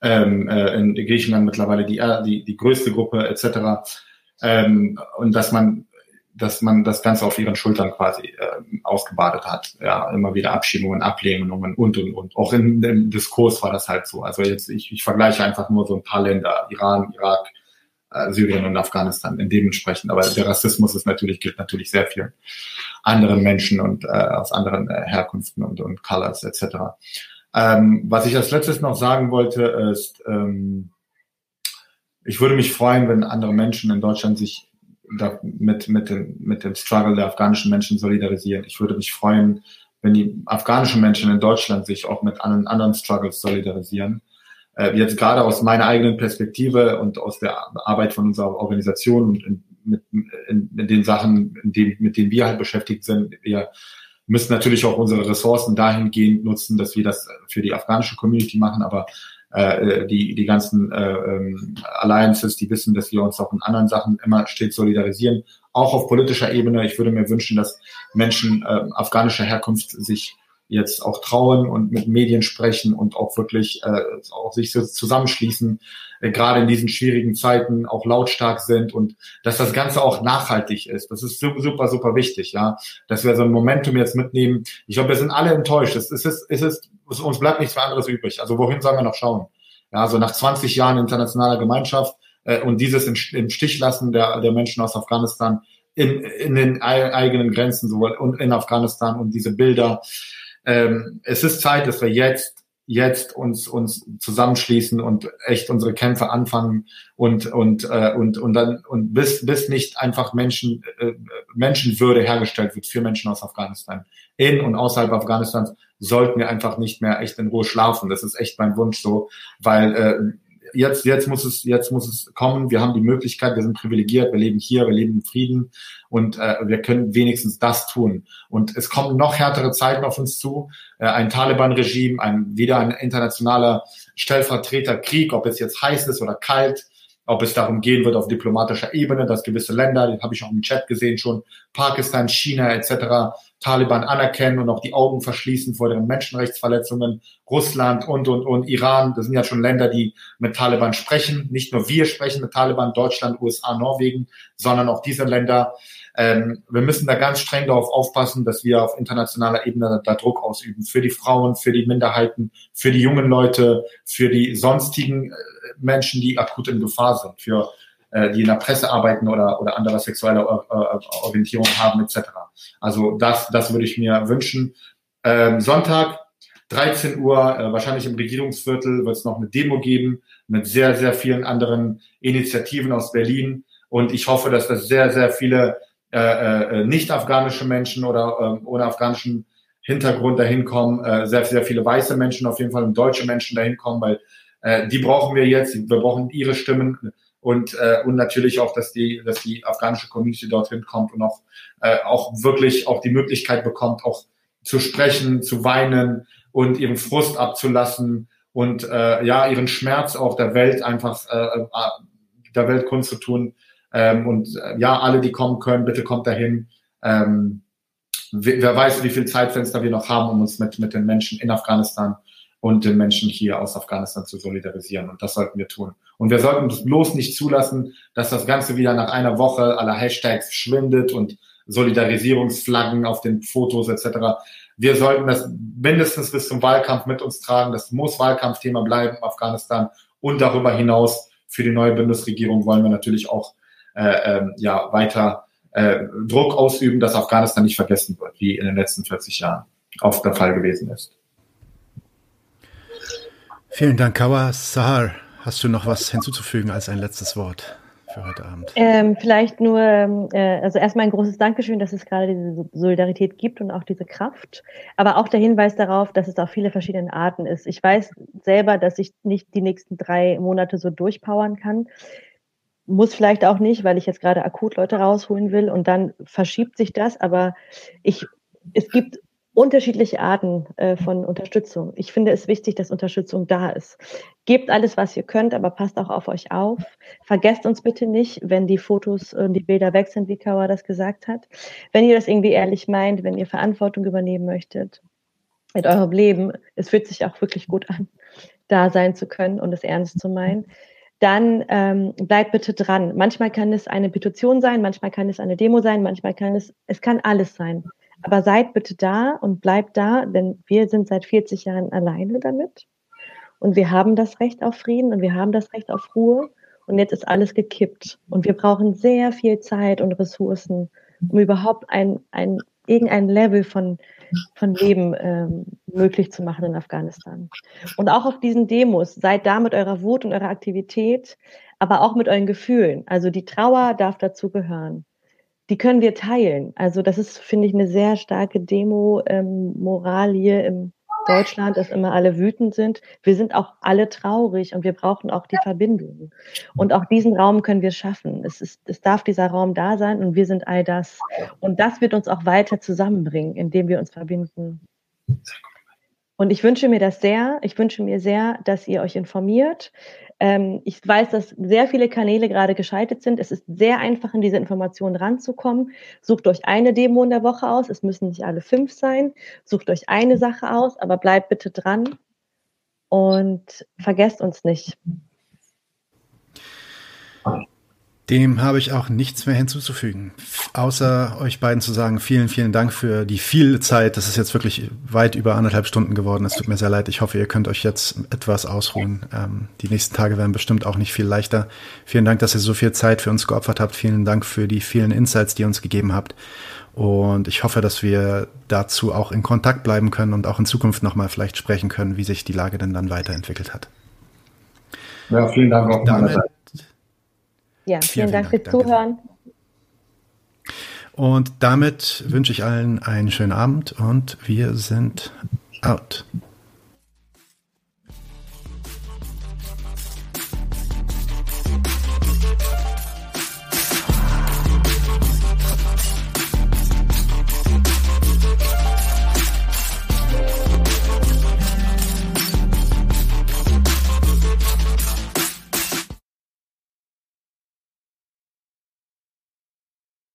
Ähm, äh, in Griechenland mittlerweile die, äh, die, die größte Gruppe etc. Ähm, und dass man, dass man das Ganze auf ihren Schultern quasi äh, ausgebadet hat. Ja, immer wieder Abschiebungen, Ablehnungen und und und. Auch in dem Diskurs war das halt so. Also jetzt ich, ich vergleiche einfach nur so ein paar Länder: Iran, Irak, Syrien und Afghanistan in dementsprechend. Aber der Rassismus ist natürlich, gilt natürlich sehr vielen anderen Menschen und äh, aus anderen äh, Herkünften und, und Colors etc. Ähm, was ich als letztes noch sagen wollte, ist, ähm, ich würde mich freuen, wenn andere Menschen in Deutschland sich da mit, mit, dem, mit dem Struggle der afghanischen Menschen solidarisieren. Ich würde mich freuen, wenn die afghanischen Menschen in Deutschland sich auch mit anderen, anderen Struggles solidarisieren äh, jetzt gerade aus meiner eigenen Perspektive und aus der Arbeit von unserer Organisation und in, mit, in, in den Sachen, in denen, mit denen wir halt beschäftigt sind, wir müssen natürlich auch unsere Ressourcen dahingehend nutzen, dass wir das für die afghanische Community machen, aber äh, die, die ganzen äh, ähm, Alliances, die wissen, dass wir uns auch in anderen Sachen immer stets solidarisieren, auch auf politischer Ebene. Ich würde mir wünschen, dass Menschen äh, afghanischer Herkunft sich jetzt auch trauen und mit Medien sprechen und auch wirklich äh, auch sich so zusammenschließen, äh, gerade in diesen schwierigen Zeiten auch lautstark sind und dass das Ganze auch nachhaltig ist. Das ist super, super wichtig, ja, dass wir so ein Momentum jetzt mitnehmen. Ich glaube, wir sind alle enttäuscht. Es ist, es ist, es, uns bleibt nichts mehr anderes übrig. Also wohin sollen wir noch schauen? Ja, so nach 20 Jahren internationaler Gemeinschaft äh, und dieses im, im Stich lassen der, der Menschen aus Afghanistan in, in den eigenen Grenzen sowohl in Afghanistan und diese Bilder ähm, es ist Zeit, dass wir jetzt jetzt uns uns zusammenschließen und echt unsere Kämpfe anfangen und und äh, und und dann und bis bis nicht einfach Menschen äh, Menschenwürde hergestellt wird für Menschen aus Afghanistan. In und außerhalb Afghanistans sollten wir einfach nicht mehr echt in Ruhe schlafen. Das ist echt mein Wunsch so weil äh, jetzt, jetzt muss es, jetzt muss es kommen. Wir haben die Möglichkeit, wir sind privilegiert, wir leben hier, wir leben im Frieden und äh, wir können wenigstens das tun. Und es kommen noch härtere Zeiten auf uns zu. Äh, ein Taliban-Regime, ein wieder ein internationaler Stellvertreterkrieg, ob es jetzt heiß ist oder kalt, ob es darum gehen wird auf diplomatischer Ebene, dass gewisse Länder, den habe ich auch im Chat gesehen schon, Pakistan, China etc., Taliban anerkennen und auch die Augen verschließen vor den Menschenrechtsverletzungen, Russland und, und, und Iran, das sind ja schon Länder, die mit Taliban sprechen. Nicht nur wir sprechen mit Taliban, Deutschland, USA, Norwegen, sondern auch diese Länder. Ähm, wir müssen da ganz streng darauf aufpassen, dass wir auf internationaler Ebene da Druck ausüben für die Frauen, für die Minderheiten, für die jungen Leute, für die sonstigen äh, Menschen, die akut in Gefahr sind, für die in der Presse arbeiten oder, oder andere sexuelle äh, Orientierung haben etc. Also das, das würde ich mir wünschen. Ähm, Sonntag, 13 Uhr, äh, wahrscheinlich im Regierungsviertel, wird es noch eine Demo geben mit sehr, sehr vielen anderen Initiativen aus Berlin. Und ich hoffe, dass das sehr, sehr viele äh, äh, nicht-afghanische Menschen oder äh, ohne afghanischen Hintergrund dahin kommen, äh, sehr, sehr viele weiße Menschen auf jeden Fall und deutsche Menschen dahin kommen, weil äh, die brauchen wir jetzt, wir brauchen ihre Stimmen und, äh, und natürlich auch, dass die, dass die afghanische Community dorthin kommt und auch, äh, auch wirklich auch die Möglichkeit bekommt, auch zu sprechen, zu weinen und ihren Frust abzulassen und äh, ja, ihren Schmerz auch der Welt einfach äh, äh der Welt kundzutun. Ähm, und äh, ja, alle, die kommen können, bitte kommt dahin. Ähm, wer weiß, wie viel Zeitfenster wir noch haben, um uns mit, mit den Menschen in Afghanistan und den Menschen hier aus Afghanistan zu solidarisieren. Und das sollten wir tun. Und wir sollten bloß nicht zulassen, dass das Ganze wieder nach einer Woche aller Hashtags verschwindet und Solidarisierungsflaggen auf den Fotos etc. Wir sollten das mindestens bis zum Wahlkampf mit uns tragen. Das muss Wahlkampfthema bleiben, Afghanistan. Und darüber hinaus für die neue Bundesregierung wollen wir natürlich auch äh, äh, ja, weiter äh, Druck ausüben, dass Afghanistan nicht vergessen wird, wie in den letzten 40 Jahren oft der Fall gewesen ist. Vielen Dank, Kawa Sahar. Hast du noch was hinzuzufügen als ein letztes Wort für heute Abend? Ähm, vielleicht nur, äh, also erstmal ein großes Dankeschön, dass es gerade diese Solidarität gibt und auch diese Kraft, aber auch der Hinweis darauf, dass es auch viele verschiedene Arten ist. Ich weiß selber, dass ich nicht die nächsten drei Monate so durchpowern kann. Muss vielleicht auch nicht, weil ich jetzt gerade akut Leute rausholen will und dann verschiebt sich das, aber ich, es gibt unterschiedliche Arten äh, von Unterstützung. Ich finde es wichtig, dass Unterstützung da ist. Gebt alles, was ihr könnt, aber passt auch auf euch auf. Vergesst uns bitte nicht, wenn die Fotos und die Bilder weg sind, wie Kawa das gesagt hat. Wenn ihr das irgendwie ehrlich meint, wenn ihr Verantwortung übernehmen möchtet mit eurem Leben, es fühlt sich auch wirklich gut an, da sein zu können und es ernst zu meinen dann ähm, bleibt bitte dran. Manchmal kann es eine Petition sein, manchmal kann es eine Demo sein, manchmal kann es, es kann alles sein. Aber seid bitte da und bleibt da, denn wir sind seit 40 Jahren alleine damit. Und wir haben das Recht auf Frieden und wir haben das Recht auf Ruhe. Und jetzt ist alles gekippt. Und wir brauchen sehr viel Zeit und Ressourcen, um überhaupt ein, ein, irgendein Level von, von Leben ähm, möglich zu machen in Afghanistan. Und auch auf diesen Demos, seid da mit eurer Wut und eurer Aktivität, aber auch mit euren Gefühlen. Also die Trauer darf dazu gehören die können wir teilen. Also das ist, finde ich, eine sehr starke Demo-Moral ähm, hier im, Deutschland, dass immer alle wütend sind. Wir sind auch alle traurig und wir brauchen auch die Verbindung. Und auch diesen Raum können wir schaffen. Es, ist, es darf dieser Raum da sein und wir sind all das. Und das wird uns auch weiter zusammenbringen, indem wir uns verbinden. Und ich wünsche mir das sehr. Ich wünsche mir sehr, dass ihr euch informiert. Ähm, ich weiß, dass sehr viele Kanäle gerade geschaltet sind. Es ist sehr einfach, an diese Informationen ranzukommen. Sucht euch eine Demo in der Woche aus. Es müssen nicht alle fünf sein. Sucht euch eine Sache aus, aber bleibt bitte dran und vergesst uns nicht. Dem habe ich auch nichts mehr hinzuzufügen, außer euch beiden zu sagen, vielen, vielen Dank für die viel Zeit. Das ist jetzt wirklich weit über anderthalb Stunden geworden. Es tut mir sehr leid. Ich hoffe, ihr könnt euch jetzt etwas ausruhen. Ähm, die nächsten Tage werden bestimmt auch nicht viel leichter. Vielen Dank, dass ihr so viel Zeit für uns geopfert habt. Vielen Dank für die vielen Insights, die ihr uns gegeben habt. Und ich hoffe, dass wir dazu auch in Kontakt bleiben können und auch in Zukunft nochmal vielleicht sprechen können, wie sich die Lage denn dann weiterentwickelt hat. Ja, vielen Dank auch. Damit, ja, vielen, vielen Dank fürs Zuhören. Und damit wünsche ich allen einen schönen Abend und wir sind out.